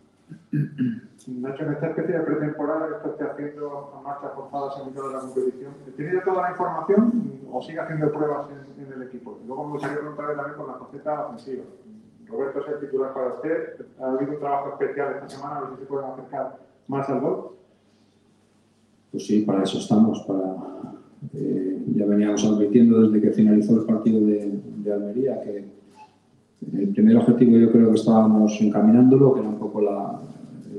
Nacho, en esta especie de pretemporada que esté haciendo a marchas forzadas en mitad de la competición, ¿tiene ya toda la información o sigue haciendo pruebas en, el equipo? Luego me gustaría preguntarle también con la faceta ofensiva. Roberto es el titular para usted. Ha habido un trabajo especial esta semana, a ver si se pueden acercar más al gol. Pues sí, para eso estamos. Para, eh, ya veníamos advirtiendo desde que finalizó el partido de, de Almería que el primer objetivo yo creo que estábamos encaminándolo, que era un poco la,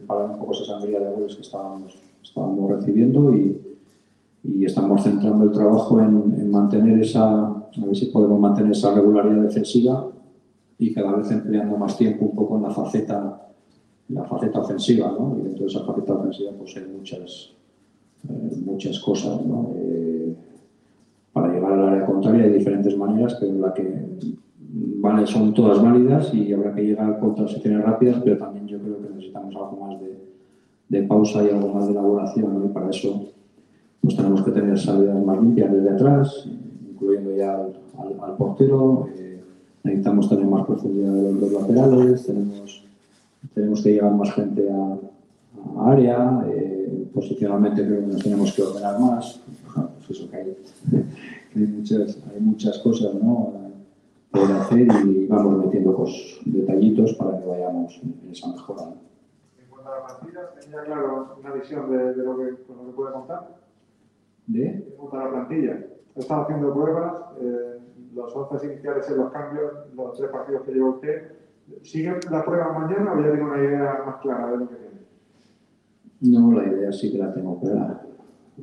para un poco esa sangría de goles que estábamos, estábamos recibiendo y, y, estamos centrando el trabajo en, en, mantener esa, a ver si podemos mantener esa regularidad defensiva y cada vez empleando más tiempo un poco en la faceta, la faceta ofensiva, ¿no? Y dentro de esa faceta ofensiva pues hay muchas, eh, muchas cosas, ¿no? Eh, para llegar al área contraria hay diferentes maneras, pero la que vale, son todas válidas y habrá que llegar con transiciones rápidas, pero también yo creo que necesitamos algo más de, de pausa y algo más de elaboración, ¿no? y para eso pues tenemos que tener salidas más limpias desde atrás, incluyendo ya al, al, portero, eh, necesitamos tener más profundidad de los dos laterales, tenemos, tenemos que llegar más gente a, a área, eh, posicionalmente creo que nos tenemos que ordenar más, pues eso que hay, que hay, muchas, hay muchas cosas, ¿no? Poder hacer y vamos metiendo pues, detallitos para que vayamos en esa mejora. En cuanto a la plantilla, ¿tenía claro una visión de, de lo, que, lo que puede contar? ¿De? En cuanto a la plantilla, he estado haciendo pruebas, eh, los 11 iniciales en los cambios, los tres partidos que lleva usted. ¿Sigue la prueba mañana o ya tiene una idea más clara de lo que tiene? No, la idea sí que la tengo clara.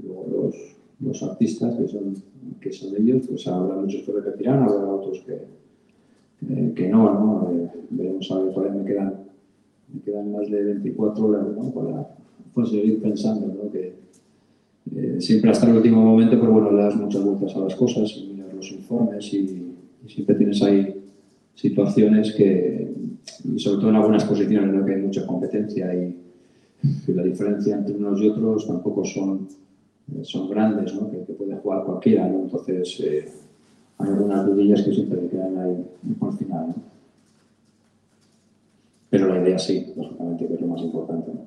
Luego los, los artistas, que son, que son ellos, pues habrá muchos que repetirán, habrá otros que, eh, que no, ¿no? Eh, veremos a ver, todavía me quedan, me quedan más de 24 horas ¿no? para pues, seguir pensando, ¿no? que eh, siempre hasta el último momento, pero bueno, le das muchas vueltas a las cosas y miras los informes y, y siempre tienes ahí situaciones que, y sobre todo en algunas posiciones ¿no? que hay mucha competencia y que la diferencia entre unos y otros tampoco son, son grandes, ¿no? que, que puede jugar cualquiera, ¿no? entonces eh, hay algunas dudillas que siempre quedan ahí al final. ¿no? Pero la idea sí, lógicamente, que es lo más importante. ¿no?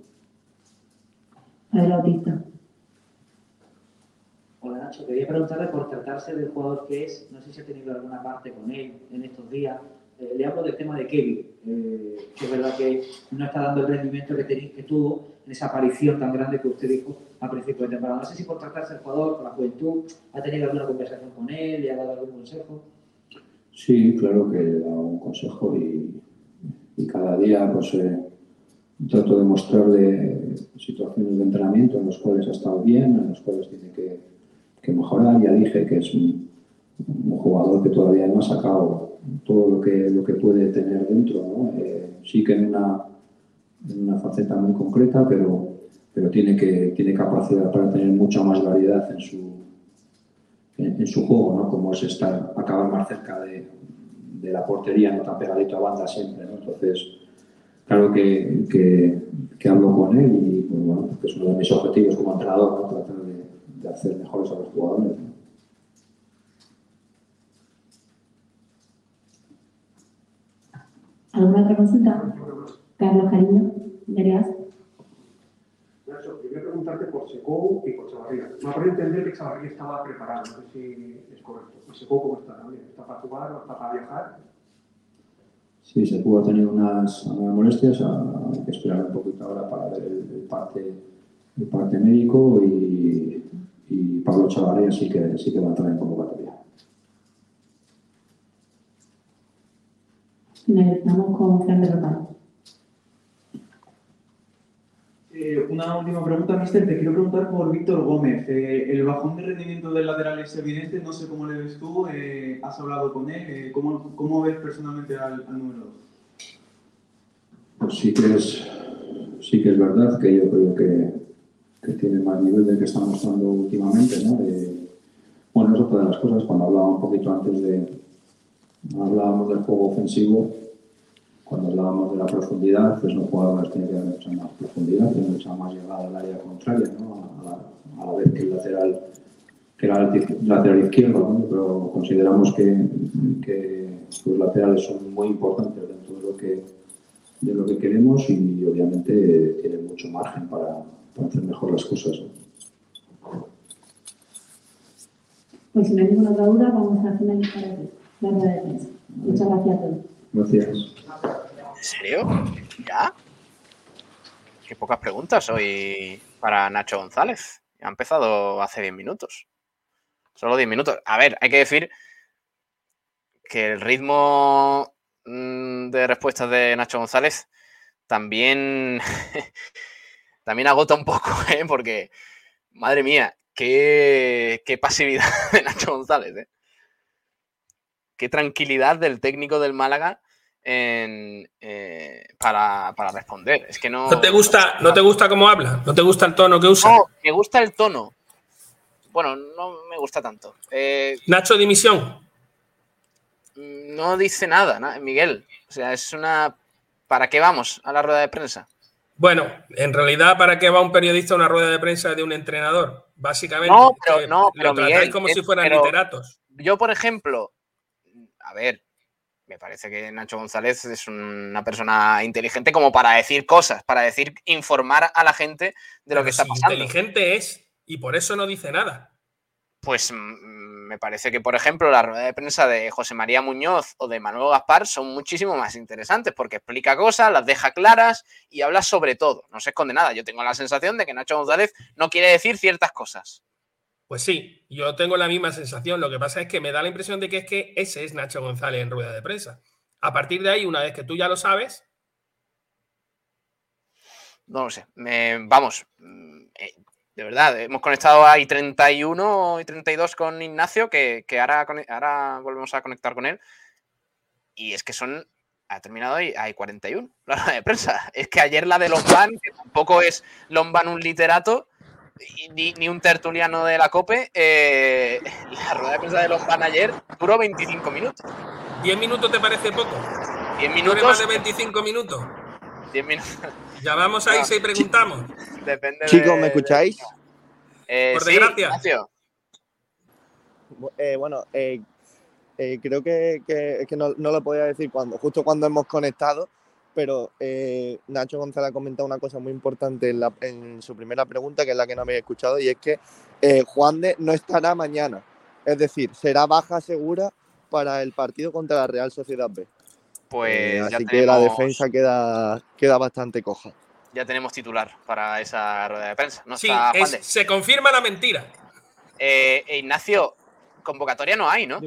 A ver, autista. Hola Nacho, quería preguntarle por tratarse del jugador que es, no sé si ha tenido alguna parte con él en estos días. Eh, le hablo del tema de Kevin, eh, que es verdad que no está dando el rendimiento que, tenía, que tuvo en esa aparición tan grande que usted dijo a principio de temporada. No sé si por tratarse jugador, por la juventud, ha tenido alguna conversación con él, le ha dado algún consejo. Sí, claro que le he dado un consejo y, y cada día pues, eh, trato de mostrarle situaciones de entrenamiento en las cuales ha estado bien, en las cuales tiene que, que mejorar. Ya dije que es un, un, jugador que todavía no ha sacado todo lo que, lo que puede tener dentro. ¿no? Eh, sí que en una, en una faceta muy concreta, pero, pero tiene, que, tiene capacidad para tener mucha más variedad en su, en, su juego, ¿no? como es estar, acabar más cerca de, de la portería, no tan pegadito a banda siempre. ¿no? Entonces, claro que, que, hablo con él y pues, bueno, que es uno de mis objetivos como entrenador, tratar de, hacer mejores a los jugadores. ¿Alguna otra consulta? Carlos Cariño, Nereas. Nacho, quería preguntarte por Secobo y por Chavarría. Me parece entender que Chavarría estaba preparado, no sé si es correcto. ¿Y Secobo cómo está también? ¿Está para jugar o está para viajar? Sí, Secobo ha tenido unas, unas molestias, hay que esperar un poquito ahora para ver el, el parte, el parte médico y, y Pablo Chavarría sí que, sí que va a entrar en convocatoria. Finalizamos con Fran de. Eh, una última pregunta, Mister. Te quiero preguntar por Víctor Gómez. Eh, el bajón de rendimiento del lateral es evidente, no sé cómo le ves tú, eh, has hablado con él, ¿cómo, ¿cómo, ves personalmente al, al número 2? Pues sí que, es, sí que es verdad que yo creo que, que tiene más nivel del que está mostrando últimamente. ¿no? bueno, es otra de las cosas, cuando hablaba un poquito antes de, hablábamos del juego ofensivo, cuando hablábamos de la profundidad, pues los jugadores tienen que dar mucha más profundidad, tienen mucha más llegada al área contraria, ¿no? a, la, a la vez que el lateral, que era lateral izquierdo, ¿no? pero consideramos que, los laterales son muy importantes dentro de lo que, de lo que queremos y obviamente tiene mucho margen para, hacer mejor las cosas. Pues si no hay ninguna otra duda, vamos a finalizar aquí la de. Muchas gracias a todos. ¿En serio? ¿Ya? Qué pocas preguntas hoy para Nacho González. Ha empezado hace 10 minutos. Solo 10 minutos. A ver, hay que decir que el ritmo mm, de respuestas de Nacho González también, también agota un poco, ¿eh? porque, madre mía, qué, qué pasividad de Nacho González. ¿eh? Qué tranquilidad del técnico del Málaga en, eh, para, para responder. Es que no. ¿No te gusta, no te gusta cómo habla? ¿No te gusta el tono que usa? No, me gusta el tono. Bueno, no me gusta tanto. Eh, Nacho, dimisión. no dice nada, na- Miguel. O sea, es una. ¿Para qué vamos a la rueda de prensa? Bueno, en realidad, ¿para qué va un periodista a una rueda de prensa de un entrenador? Básicamente. No, pero- que no, pero, lo tratáis Miguel, como es- si fueran literatos. Yo, por ejemplo, a ver, me parece que Nacho González es una persona inteligente como para decir cosas, para decir, informar a la gente de lo que está pasando. Inteligente es y por eso no dice nada. Pues mm, me parece que, por ejemplo, la rueda de prensa de José María Muñoz o de Manuel Gaspar son muchísimo más interesantes porque explica cosas, las deja claras y habla sobre todo. No se esconde nada. Yo tengo la sensación de que Nacho González no quiere decir ciertas cosas. Pues sí, yo tengo la misma sensación. Lo que pasa es que me da la impresión de que es que ese es Nacho González en rueda de prensa. A partir de ahí, una vez que tú ya lo sabes, No lo sé. Vamos, mm, eh, de verdad, hemos conectado a I31 y 32 con Ignacio, que, que ahora, ahora volvemos a conectar con él. Y es que son. Ha terminado ahí, hay 41 la rueda de prensa. Es que ayer la de Lomban, que tampoco es Lomban un literato, ni, ni un tertuliano de la COPE, eh, la rueda de prensa de Lomban ayer duró 25 minutos. ¿10 minutos te parece poco? 10 ¿Dure minutos. más de 25 minutos? 10 minutos. Llamamos a Isa y preguntamos. Depende Chicos, de- ¿me escucháis? Eh, Por sí, desgracia. Ignacio. Bu- eh, bueno, eh, eh, creo que, que- que no, no lo podía decir cuando, justo cuando hemos conectado, pero eh, Nacho González ha comentado una cosa muy importante en, la- en su primera pregunta, que es la que no habéis escuchado, y es que eh, Juan de no estará mañana. Es decir, será baja segura para el partido contra la Real Sociedad B. Pues Eh, ya así que la tenemos- defensa queda, queda bastante coja. ya tenemos titular para esa rueda de prensa. No Sí, está es- Juan de. se confirma la mentira. Eh, eh, Ignacio, convocatoria no hay, ¿no?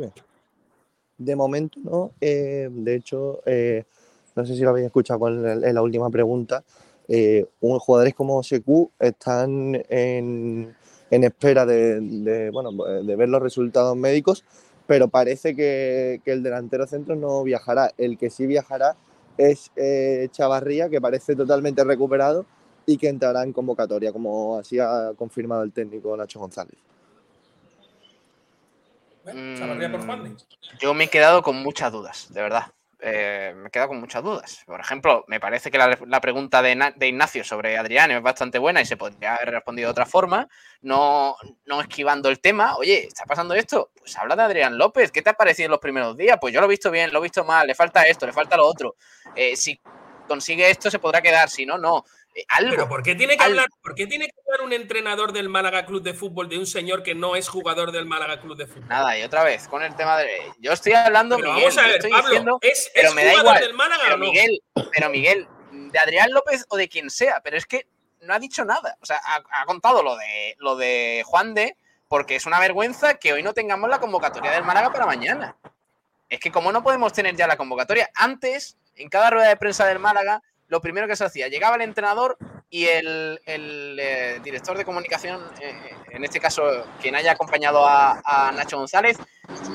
De momento no. eh, de hecho, eh, no sé si lo habéis escuchado con en la última pregunta. eh, un- jugadores como Secu están en, en espera de, de, bueno, de ver los resultados médicos, pero parece que, que el delantero centro no viajará. El que sí viajará es eh, Chavarría, que parece totalmente recuperado y que entrará en convocatoria, como así ha confirmado el técnico Nacho González. Mm, Yo me he quedado con muchas dudas, de verdad. Eh, me he quedado con muchas dudas. Por ejemplo, me parece que la, pregunta de Ignacio sobre Adrián es bastante buena y se podría haber respondido de otra forma, no, no esquivando el tema. Oye, ¿está pasando esto? Pues habla de Adrián López. ¿Qué te ha parecido en los primeros días? Pues yo lo he visto bien, lo he visto mal, le falta esto, le falta lo otro. Eh, si consigue esto, se podrá quedar, si no, no. Eh, algo. Pero ¿por qué tiene que hablar? ¿Por qué tiene que hablar un entrenador del Málaga Club de Fútbol de un señor que no es jugador del Málaga Club de Fútbol? Nada, y otra vez, con el tema de. Yo estoy hablando, Pero Miguel, vamos a ver, estoy Pablo, diciendo, ¿es, pero es me da jugador igual. del Málaga pero o no? Miguel, pero Miguel, de Adrián López o de quien sea, pero es que no ha dicho nada. O sea, ha, ha contado lo de lo de Juan de, porque es una vergüenza que hoy no tengamos la convocatoria del Málaga para mañana. Es que como no podemos tener ya la convocatoria, antes, en cada rueda de prensa del Málaga, lo primero que se hacía, llegaba el entrenador y el, eh, director de comunicación, eh, en este caso quien haya acompañado a, Nacho González,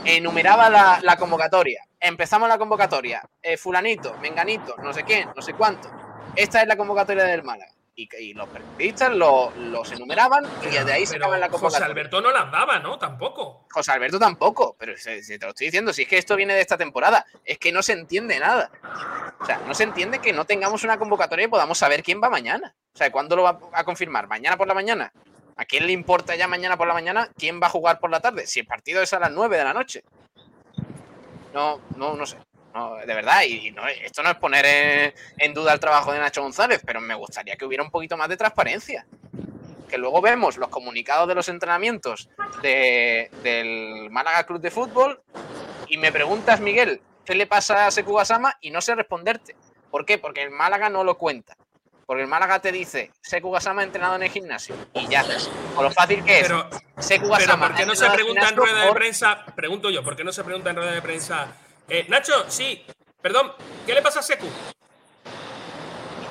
enumeraba la, convocatoria. Empezamos la convocatoria. eh, fulanito, menganito, no sé quién, no sé cuánto. Esta es la convocatoria del Málaga. Y, y los periodistas lo- los enumeraban y de ahí se acaba la José convocatoria. Alberto no las daba, ¿no? Tampoco. José Alberto tampoco, pero si te lo estoy diciendo, si es que esto viene de esta temporada, es que no se entiende nada. O sea, no se entiende que no tengamos una convocatoria y podamos saber quién va mañana. O sea, ¿cuándo lo va a confirmar? ¿Mañana por la mañana? ¿A quién le importa ya mañana por la mañana quién va a jugar por la tarde? Si el partido es a las 9 de la noche. No, no, no sé. No, de verdad, y, y no, esto no es poner en, en duda el trabajo de Nacho González, pero me gustaría que hubiera un poquito más de transparencia. Que luego vemos los comunicados de los entrenamientos de- del Málaga Club de Fútbol y me preguntas, Miguel, ¿qué le pasa a Seku Gassama? Y no sé responderte. ¿Por qué? Porque el Málaga no lo cuenta. Porque el Málaga te dice, Seku Gassama ha entrenado en el gimnasio. Y ya. O lo fácil que es. Pero, Seku Pero Gassama ¿por qué no se pregunta en rueda de por- prensa? Pregunto yo, ¿por qué no se pregunta en rueda de prensa? Eh, Nacho, sí, perdón, ¿qué le pasa a Secu?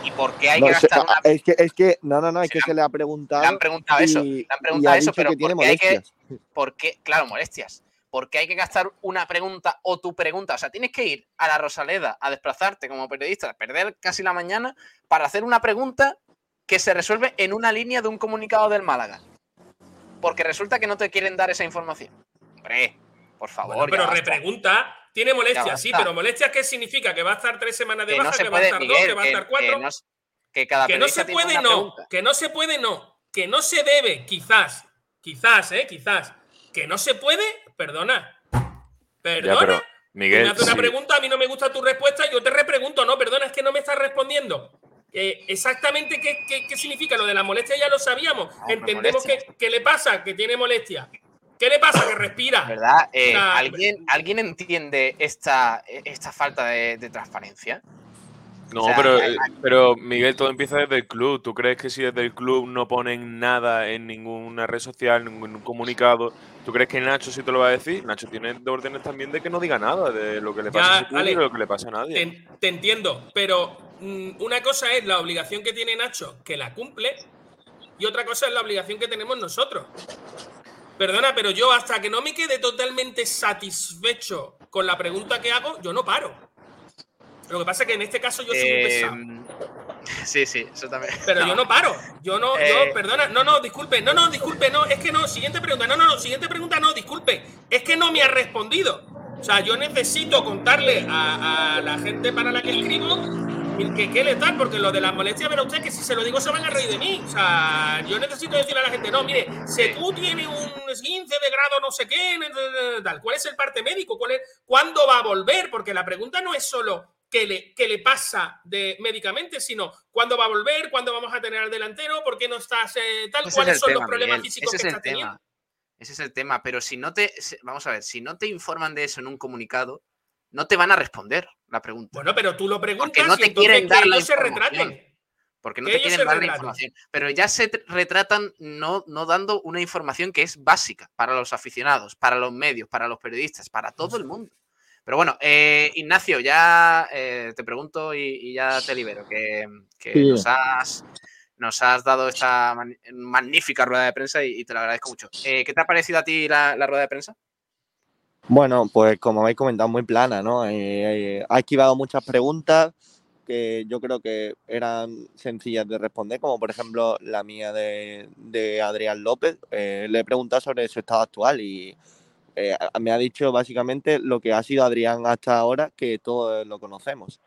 ¿Y por qué hay No, que se- gastar una es que, es que, no, no, no, es que se le ha preguntado. Le han preguntado eso, le han preguntado ha eso, pero que tiene ¿por qué hay que, molestias. por qué- claro, molestias. ¿Por qué hay que gastar una pregunta o tu pregunta? O sea, tienes que ir a la Rosaleda a desplazarte como periodista, perder casi la mañana para hacer una pregunta que se resuelve en una línea de un comunicado del Málaga. Porque resulta que no te quieren dar esa información. Hombre, por favor. Bueno, pero repregunta, tiene molestias, sí, pero molestias, ¿qué significa? ¿Que va a estar tres semanas de Que baja, no se que va a estar dos, que va a estar cuatro? que no, que cada que no se puede, no. pregunta. Que no se puede, no. Que no se debe, quizás. Quizás, ¿eh? Quizás. Que no se puede, perdona. Perdona. Ya, pero, Miguel, me haces una sí. pregunta, a mí no me gusta tu respuesta, yo te repregunto, no, perdona, es que no me estás respondiendo. Eh, exactamente qué, qué- qué significa lo de la molestia ya lo sabíamos. pero Entendemos que, que le pasa, que tiene molestia. ¿Qué le pasa? Que respira. ¿Verdad? Eh, ¿alguien, ¿Alguien entiende esta, esta falta de, de transparencia? No, O sea, pero, hay- pero Miguel, todo empieza desde el club. ¿Tú crees que si desde el club no ponen nada en ninguna red social, ningún comunicado, ¿tú crees que Nacho sí te lo va a decir? Nacho tiene órdenes también de que no diga nada de lo que le pasa Ya, a ese club Ale, y de lo que le pasa a nadie. Te, te entiendo, pero mm, una cosa es la obligación que tiene Nacho, que la cumple, y otra cosa es la obligación que tenemos nosotros. Perdona, pero yo hasta que no me quede totalmente satisfecho con la pregunta que hago, yo no paro. Lo que pasa es que en este caso yo soy Eh, pesado. Sí, sí, eso también. Pero yo no paro. Yo no, Eh. yo, perdona, no, no, disculpe, no, no, disculpe, no, es que no, siguiente pregunta, no, no, no, siguiente pregunta, no, disculpe, es que no me ha respondido. O sea, yo necesito contarle a, a la gente para la que escribo que qué le tal, porque lo de las molestias, verá usted que si se lo digo se van a reír de mí. O sea, yo necesito decirle a la gente, no, mire, Secu tiene un 15 de grado no sé qué, tal. ¿Cuál es el parte médico? ¿Cuál es, ¿Cuándo va a volver? Porque la pregunta no es solo qué le, qué le pasa de médicamente, sino cuándo va a volver, cuándo vamos a tener al delantero, por qué no estás eh, tal, Ese cuáles son tema, los problemas Miguel, físicos ese que es estás teniendo. Ese es el tema, pero si no te, vamos a ver, si no te informan de eso en un comunicado, no te van a responder la pregunta. Bueno, pero tú lo preguntas Porque no te quieren que dar la ellos se retraten. Porque no que te quieren dar la información. Pero ya se tr- retratan no, no dando una información que es básica para los aficionados, para los medios, para los periodistas, para todo el mundo. Pero bueno, eh, Ignacio, ya eh, te pregunto y, y ya te libero, que, que Sí. nos, has, nos has dado esta man- magnífica rueda de prensa y, y te lo agradezco mucho. Eh, ¿Qué te ha parecido a ti la, la rueda de prensa? Bueno, pues como habéis comentado, muy plana, ¿no? Eh, eh, ha esquivado muchas preguntas que yo creo que eran sencillas de responder, como por ejemplo la mía de, Adrián López. Eh, le he preguntado sobre su estado actual y me ha dicho básicamente lo que ha sido Adrián hasta ahora, que todos lo conocemos.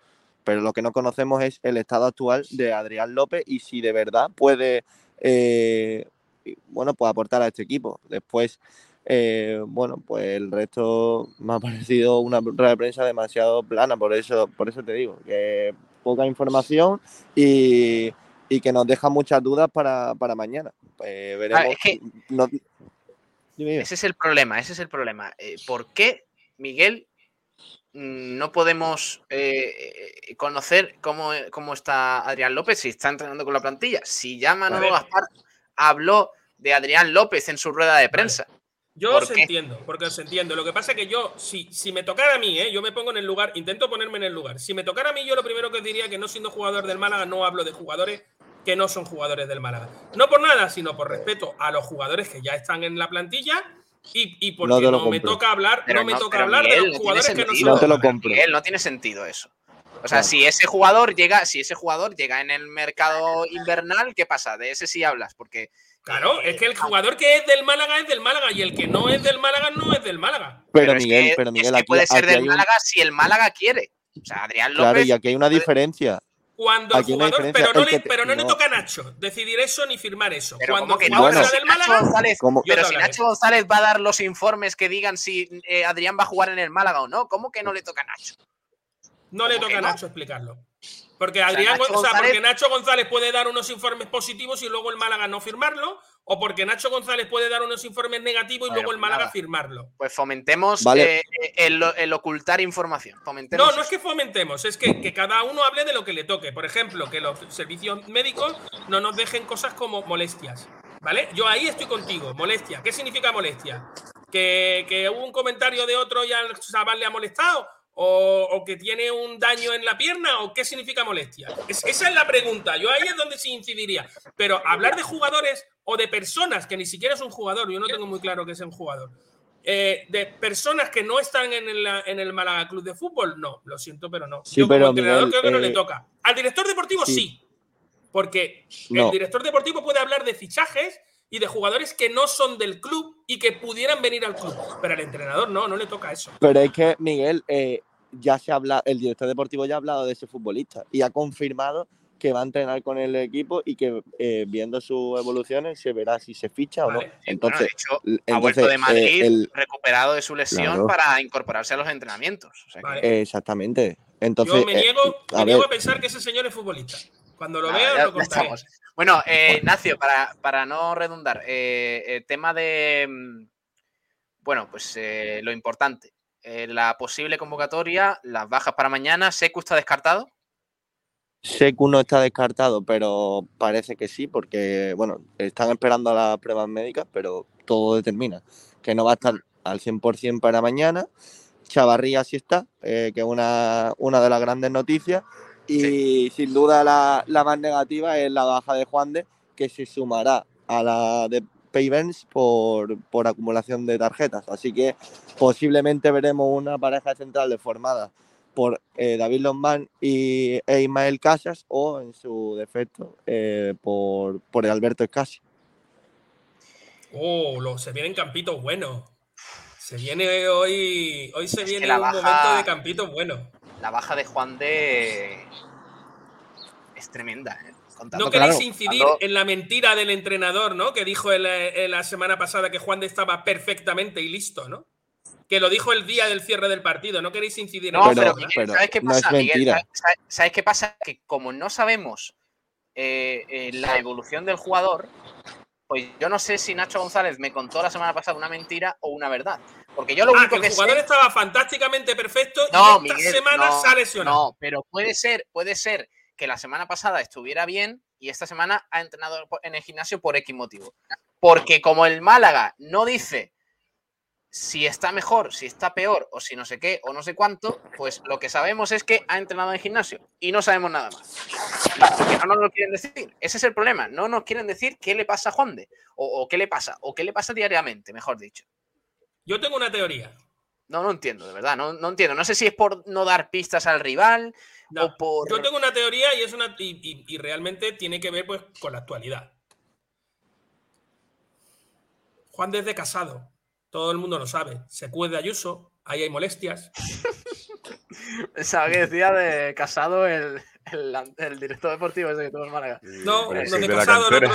Pero lo que no conocemos es el estado actual de Adrián López y si de verdad puede, bueno, pues aportar a este equipo. Después, eh, bueno, pues el resto me ha parecido una rueda de prensa demasiado plana, por eso, por eso te digo, que poca información y, y que nos deja muchas dudas para, para mañana. Eh, veremos. Ah, es que- no- Dime, dime. Ese es el problema, ese es el problema. Eh, ¿Por qué, Miguel, mm, no podemos eh, eh, conocer cómo, cómo está Adrián López si está entrenando con la plantilla? Si ya Manolo. Gaspar habló de Adrián López en su rueda de prensa. Yo ¿Por os qué? entiendo, porque os entiendo. Lo que pasa es que yo, si, si me tocara a mí, ¿eh? yo me pongo en el lugar, intento ponerme en el lugar. Si me tocara a mí, yo lo primero que os diría que no siendo jugador del Málaga, no hablo de jugadores que no son jugadores del Málaga. No por nada, sino por respeto a los jugadores que ya están en la plantilla y, y porque No no, te lo me toca hablar, Pero no me no- toca hablar Miguel, de los jugadores que no son. No te lo Pero, compro. Miguel, no tiene sentido eso. O sea, Claro. si ese jugador llega, si ese jugador llega en el mercado invernal, ¿qué pasa? De ese sí hablas, porque Claro, es que el jugador que es del Málaga es del Málaga y el que no es del Málaga no es del Málaga. Pero, es Miguel, que- pero es Miguel, que aquí, puede ser aquí del un- Málaga si el Málaga quiere. O sea, Adrián López. Claro, y aquí hay una diferencia. Cuando Aquí jugador, pero no, el le, que te- pero no, le no. toca a Nacho decidir eso ni firmar eso. Pero Cuando ¿cómo que el no? jugador Bueno. Si del Nacho Málaga, González, pero si. Nacho González va a dar los informes que digan si eh, Adrián va a jugar en el Málaga o no, ¿cómo que no le toca a Nacho? No le ¿Cómo toca que a no? Nacho explicarlo. Porque sea, Adrián, Nacho o sea, González- porque Nacho González puede dar unos informes positivos y luego el Málaga no firmarlo, o porque Nacho González puede dar unos informes negativos y luego el Málaga nada. firmarlo. Pues fomentemos Vale. eh, eh, el, el ocultar información. Fomentemos No, no es que fomentemos, es que, que cada uno hable de lo que le toque. Por ejemplo, que los servicios médicos no nos dejen cosas como molestias. ¿Vale? Yo ahí estoy contigo. Molestia. ¿Qué significa molestia? ¿Que, que hubo un comentario de otro y al chaval le ha molestado? ¿O, o que tiene un daño en la pierna? ¿O qué significa molestia? Es- esa es la pregunta. Yo ahí es donde sí incidiría. Pero hablar de jugadores o de personas que ni siquiera es un jugador, yo no tengo muy claro que es un jugador. eh, de personas que no están en el, en el Málaga Club de Fútbol, no, lo siento, pero no. Sí, Yo pero, como entrenador Miguel, creo que no eh, le toca. Al director deportivo sí. sí, porque No. el director deportivo puede hablar de fichajes y de jugadores que no son del club y que pudieran venir al club, pero al entrenador no, no le toca eso. Pero es que, Miguel, eh, ya se habla, el director deportivo ya ha hablado de ese futbolista y ha confirmado que va a entrenar con el equipo y que eh, viendo sus evoluciones se verá si se ficha o no. Bueno, Entonces, de hecho, l- ha vuelto de Madrid eh, el- recuperado de su lesión Claro. para incorporarse a los entrenamientos. O sea que- Vale. eh, exactamente. Entonces, Yo me eh, niego, a me niego ver, a pensar que ese señor es futbolista. Cuando lo Nada, vea, ya- lo contaré. estamos. Bueno, eh, Ignacio, para, para no redundar, eh, el tema de. mm, Bueno, pues eh, lo importante. eh, la posible convocatoria, las bajas para mañana. Secu está descartado. Secu no está descartado, pero parece que sí, porque bueno, están esperando a las pruebas médicas, pero todo determina que no va a estar al 100% para mañana. Chavarría sí está, eh, que es una, una de las grandes noticias. Y sin duda la, la más negativa es la baja de Juan de, que se sumará a la de Payvens por, por acumulación de tarjetas. Así que posiblemente veremos una pareja central formada por eh, David Lombán y, e Ismael Casas o en su defecto eh, por, por Alberto Escasi. Oh, lo, se vienen campitos buenos. Se viene hoy. Hoy se Es viene un baja- momento de campitos buenos. La baja de Juan de. Es tremenda. ¿eh? Contando No queréis claro, incidir en la mentira del entrenador, ¿no? Que dijo el, eh, la semana pasada que Juan de estaba perfectamente y listo, ¿no? Que lo dijo el día del cierre del partido. No queréis incidir No, en pero, eso, ¿no? Miguel, ¿sabes qué no es pasa? Miguel? mentira. ¿sabes- ¿sabes, sabes qué pasa? Que como no sabemos eh, eh, la evolución del jugador, pues yo no sé si Nacho González me contó la semana pasada una mentira o una verdad. Porque yo lo Ah, único que el jugador sé- estaba fantásticamente perfecto No, y esta Miguel, semana no, se ha lesionado. No, pero puede ser, puede ser que la semana pasada estuviera bien y esta semana ha entrenado en el gimnasio por X motivo. Porque como el Málaga no dice si está mejor, si está peor o si no sé qué o no sé cuánto, pues lo que sabemos es que ha entrenado en gimnasio y no sabemos nada más. Porque no nos lo quieren decir. Ese es el problema. No nos quieren decir qué le pasa a Juan de o, o qué le pasa o qué le pasa diariamente, mejor dicho. Yo tengo una teoría. No, no entiendo, de verdad, no, no entiendo. No sé si es por no dar pistas al rival No, o por... Yo tengo una teoría y es una y, y- y realmente tiene que ver pues con la actualidad. Juan desde casado, todo el mundo lo sabe. Se de Ayuso, ahí hay molestias. Pensaba que decía de Casado el, el, el director deportivo ese que tuvo en Málaga. No, Bueno, no sí, de casado, el otro,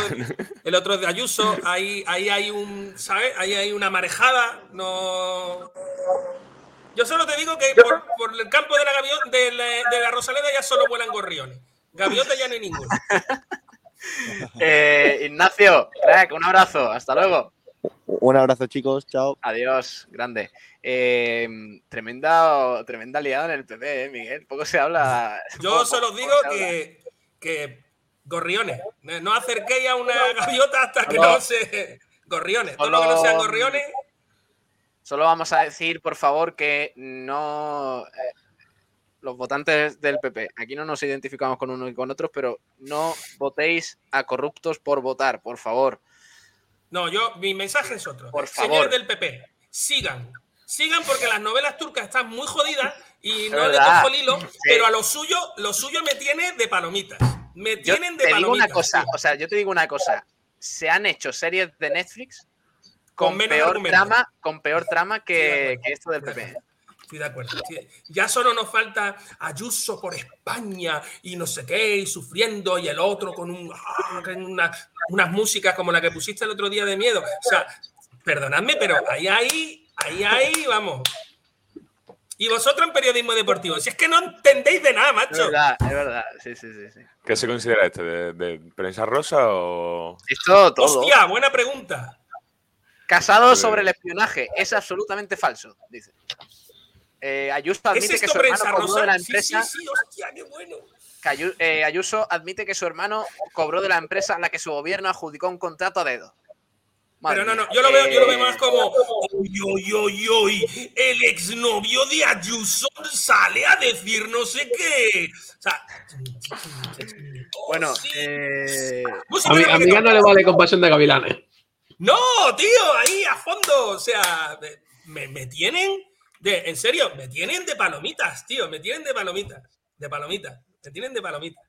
el otro es de Ayuso, ahí, ahí hay un, ¿sabes? Ahí hay una marejada, no. Yo solo te digo que por, por el campo de la gaviota, de la, de la Rosaleda ya solo vuelan gorriones. Gaviota ya no hay ninguno. Eh, Ignacio, crack, un abrazo, hasta luego. Un abrazo, chicos. Chao. Adiós, grande. Eh, tremenda, tremenda liada en el PP, eh, Miguel. Poco se habla. Yo poco- solo digo que, que gorriones. No acerquéis a una gaviota hasta que Solo- no se. Gorriones. Todo lo que no solo- sean gorriones. Solo vamos a decir, por favor, que no. eh, los votantes del PP, aquí no nos identificamos con unos y con otros, pero no votéis a corruptos por votar, por favor. No, yo, mi mensaje es otro. Por favor. Señores del PP, sigan. Sigan porque las novelas turcas están muy jodidas y no le cojo el hilo, Sí. pero a lo suyo, lo suyo me tiene de palomitas. Me Yo tienen de te digo palomitas. una cosa, o sea, yo te digo una cosa. Se han hecho series de Netflix Con peor trama, con peor trama que, esto del PP. Estoy de acuerdo. Ya solo nos falta Ayuso por España y no sé qué, y sufriendo, y el otro con un, ah, una- unas músicas como la que pusiste el otro día de miedo. O sea, perdonadme, pero ahí hay, ahí hay, vamos. Y vosotros en periodismo deportivo. Si es que no entendéis de nada, macho. Es verdad, es verdad. Sí, sí, sí. sí. ¿Qué se considera este? ¿De, de prensa rosa o...? Esto todo. Hostia, buena pregunta. Casado sobre el espionaje. Es absolutamente falso, dice. Eh, Ayuso ¿Es admite que esto su hermano cobró de la? Sí, empresa. sí, sí, hostia, qué bueno. eh, Ayuso admite que su hermano cobró de la empresa a la que su gobierno adjudicó un contrato a dedo. Madre Pero no, no, yo lo veo, yo lo veo Eh, más como. Uy, uy, uy, uy, el exnovio de Ayuso sale a decir no sé qué. O sea, Bueno, eh, A mi, a no le vale compasión de gavilanes. no, tío, ahí a fondo. O sea, me, me tienen. De, en serio, me tienen de palomitas, tío. Me tienen de palomitas. De palomitas. Me tienen de palomitas.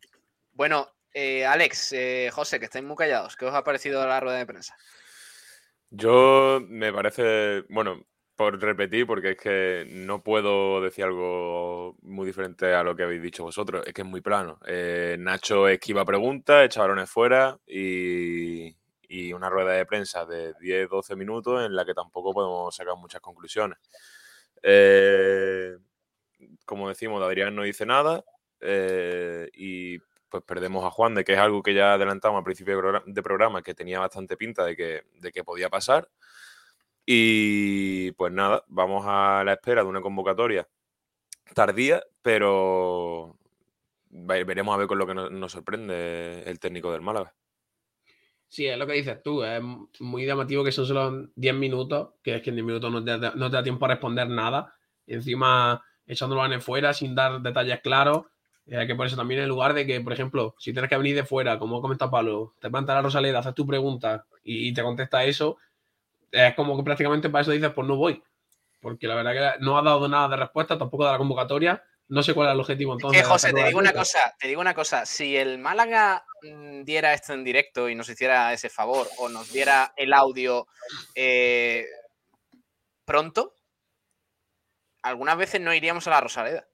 bueno eh, Alex, eh, José, que estáis muy callados. ¿Qué os ha parecido la rueda de prensa? Yo me parece, bueno, por repetir, porque es que no puedo decir algo muy diferente a lo que habéis dicho vosotros, es que es muy plano. Eh, Nacho esquiva preguntas, echa balones fuera y, una rueda de prensa de 10-12 minutos en la que tampoco podemos sacar muchas conclusiones. Eh, como decimos, Adrián no dice nada eh, y pues perdemos a Juan de que es algo que ya adelantamos al principio de progra- de programa, que tenía bastante pinta de que, de que podía pasar. Y pues nada, vamos a la espera de una convocatoria tardía, pero ve- veremos a ver con lo que nos, sorprende el técnico del Málaga. Sí, es lo que dices tú. Es muy llamativo que son solo 10 minutos, que es que en 10 minutos no te, da- tiempo a responder nada. Encima echándolo en fuera sin dar detalles claros. Eh, que por eso también en lugar de que, por ejemplo, si tienes que venir de fuera, como comenta Pablo, te planta la Rosaleda, haces tu pregunta y, y te contesta eso, es como que prácticamente para eso dices, pues no voy. Porque la verdad que no ha dado nada de respuesta, tampoco de la convocatoria. No sé cuál es el objetivo entonces. Que José, te digo una cosa, te digo una cosa. Si el Málaga mm, diera esto en directo y nos hiciera ese favor, o nos diera el audio eh, pronto, algunas veces no iríamos a la Rosaleda.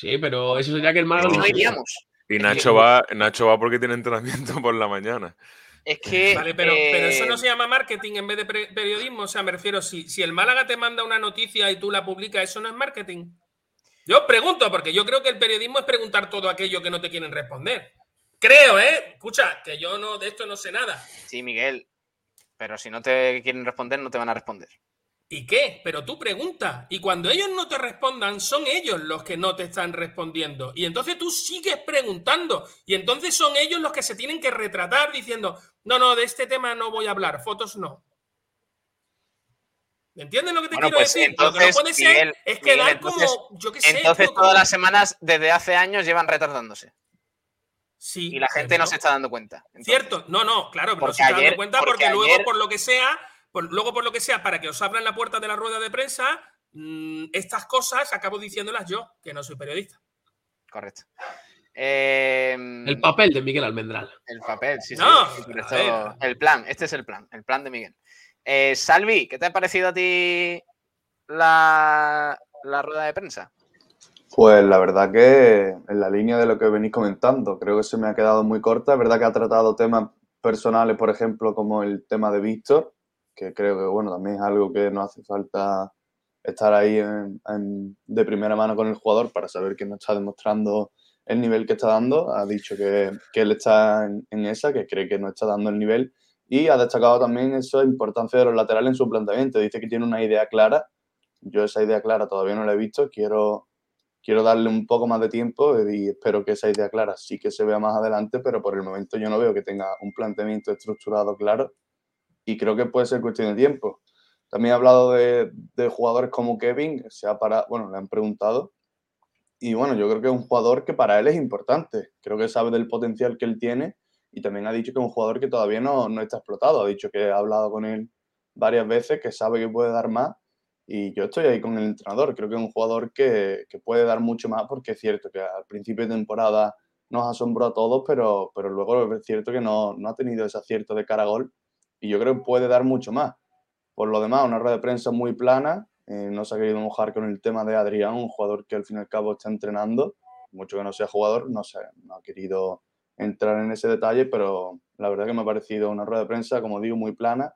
Sí, pero eso sería que el Málaga No no iríamos. Y Nacho va, Nacho va porque tiene entrenamiento por la mañana. Es que. Vale, pero, pero eso eh, no se llama marketing en vez de periodismo. O sea, me refiero, si, si el Málaga te manda una noticia y tú la publicas, ¿eso no es marketing? Yo pregunto, porque yo creo que el periodismo es preguntar todo aquello que no te quieren responder. Creo, ¿eh? Escucha, que yo no de esto no sé nada. Sí, Miguel. Pero si no te quieren responder, no te van a responder. ¿Y qué? Pero tú pregunta. Y cuando ellos no te respondan, son ellos los que no te están respondiendo. Y entonces tú sigues preguntando. Y entonces son ellos los que se tienen que retratar diciendo, no, no, de este tema no voy a hablar, fotos no. ¿Me entiendes lo que te Bueno, quiero pues decir? lo que no entonces, puede ser Miguel, es Miguel, quedar entonces- como, yo qué sé. Entonces, como- todas las semanas, desde hace años, llevan retardándose. Sí, Y la gente no se está dando cuenta. Cierto, no, no, claro, pero Porque no se está dando cuenta porque porque, luego, por lo que sea, por- luego por lo que sea, para que os abran la puerta de la rueda de prensa, mm, estas cosas acabo diciéndolas yo, que no soy periodista. Correcto. Eh, El papel de Miguel Almendral. El papel, sí, sí. No, esto- el plan, este es el plan, el plan de Miguel. Eh, Salvi, ¿qué te ha parecido a ti la, la rueda de prensa? Pues la verdad que en la línea de lo que venís comentando, creo que se me ha quedado muy corta. Es verdad que ha tratado temas personales, por ejemplo, como el tema de Víctor, que creo que bueno, también es algo que no hace falta estar ahí en- en- de primera mano con el jugador para saber que no está demostrando el nivel que está dando. Ha dicho que, que él está en, en esa, que cree que no está dando el nivel. Y ha destacado también esa importancia de los laterales en su planteamiento. Dice que tiene una idea clara. Yo esa idea clara todavía no la he visto. Quiero, quiero darle un poco más de tiempo y espero que esa idea clara sí que se vea más adelante, pero por el momento yo no veo que tenga un planteamiento estructurado claro y creo que puede ser cuestión de tiempo. También ha hablado de, de jugadores como Kevin, se ha parado, bueno, le han preguntado y bueno, yo creo que es un jugador que para él es importante, creo que sabe del potencial que él tiene y también ha dicho que es un jugador que todavía no, no está explotado, ha dicho que ha hablado con él varias veces, que sabe que puede dar más y yo estoy ahí con el entrenador. Creo que es un jugador que, que puede dar mucho más porque es cierto que al principio de temporada nos asombró a todos, pero, pero luego es cierto que no, no ha tenido ese acierto de cara a gol y yo creo que puede dar mucho más. Por lo demás, una rueda de prensa muy plana. eh, no se ha querido mojar con el tema de Adrián, un jugador que al fin y al cabo está entrenando. Mucho que no sea jugador, no sé, no ha querido entrar en ese detalle, pero la verdad que me ha parecido una rueda de prensa, como digo, muy plana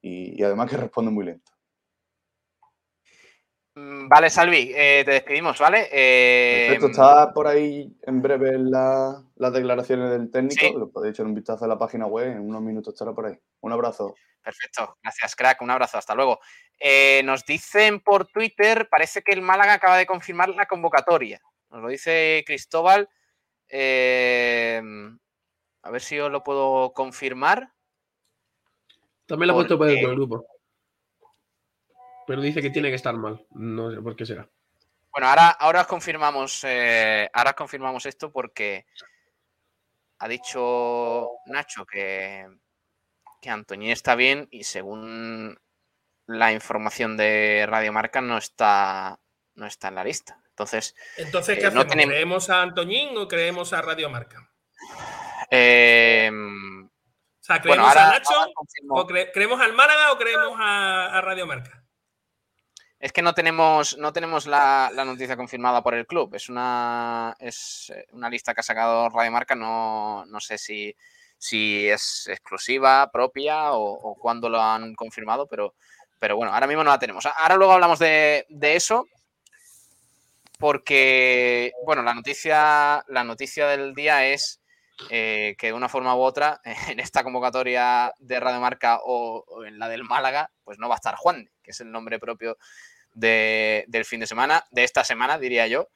y, y además que responde muy lento. Mm, Vale, Salvi, eh, te despedimos, ¿vale? Eh, Perfecto, está por ahí en breve la- las declaraciones del técnico. Lo podéis echar un vistazo a la página web. En unos minutos estará por ahí. Un abrazo. Perfecto, gracias, crack. Un abrazo, hasta luego. Eh, nos dicen por Twitter, parece que el Málaga acaba de confirmar la convocatoria. Nos lo dice Cristóbal. Eh, a ver si os lo puedo confirmar. También lo ha puesto por el grupo. Pero dice que tiene que estar mal. No sé por qué será. Bueno, ahora, ahora os confirmamos. eh, ahora os confirmamos esto porque ha dicho Nacho que, que Antoñín está bien y según la información de Radio Marca no está, no está en la lista. Entonces, Entonces, ¿qué eh, no hacemos? tenemos- ¿Creemos a Antoñín o creemos a Radio Marca? eh, O sea, Bueno, ¿creemos ahora- a Nacho? ahora. ¿O cre- creemos al Málaga o creemos a, a Radio Marca? Es que no tenemos, no tenemos la, la noticia confirmada por el club. Es una, es eh, una lista que ha sacado Radio Marca. No, no sé si, si es exclusiva, propia o, o cuándo lo han confirmado, pero, pero bueno, ahora mismo no la tenemos. Ahora luego hablamos de, de eso. Porque, bueno, la noticia, la noticia del día es eh, que de una forma u otra, en esta convocatoria de Radio Marca o, o en la del Málaga, pues no va a estar Juan, que es el nombre propio de- del fin de semana, de esta semana, diría yo.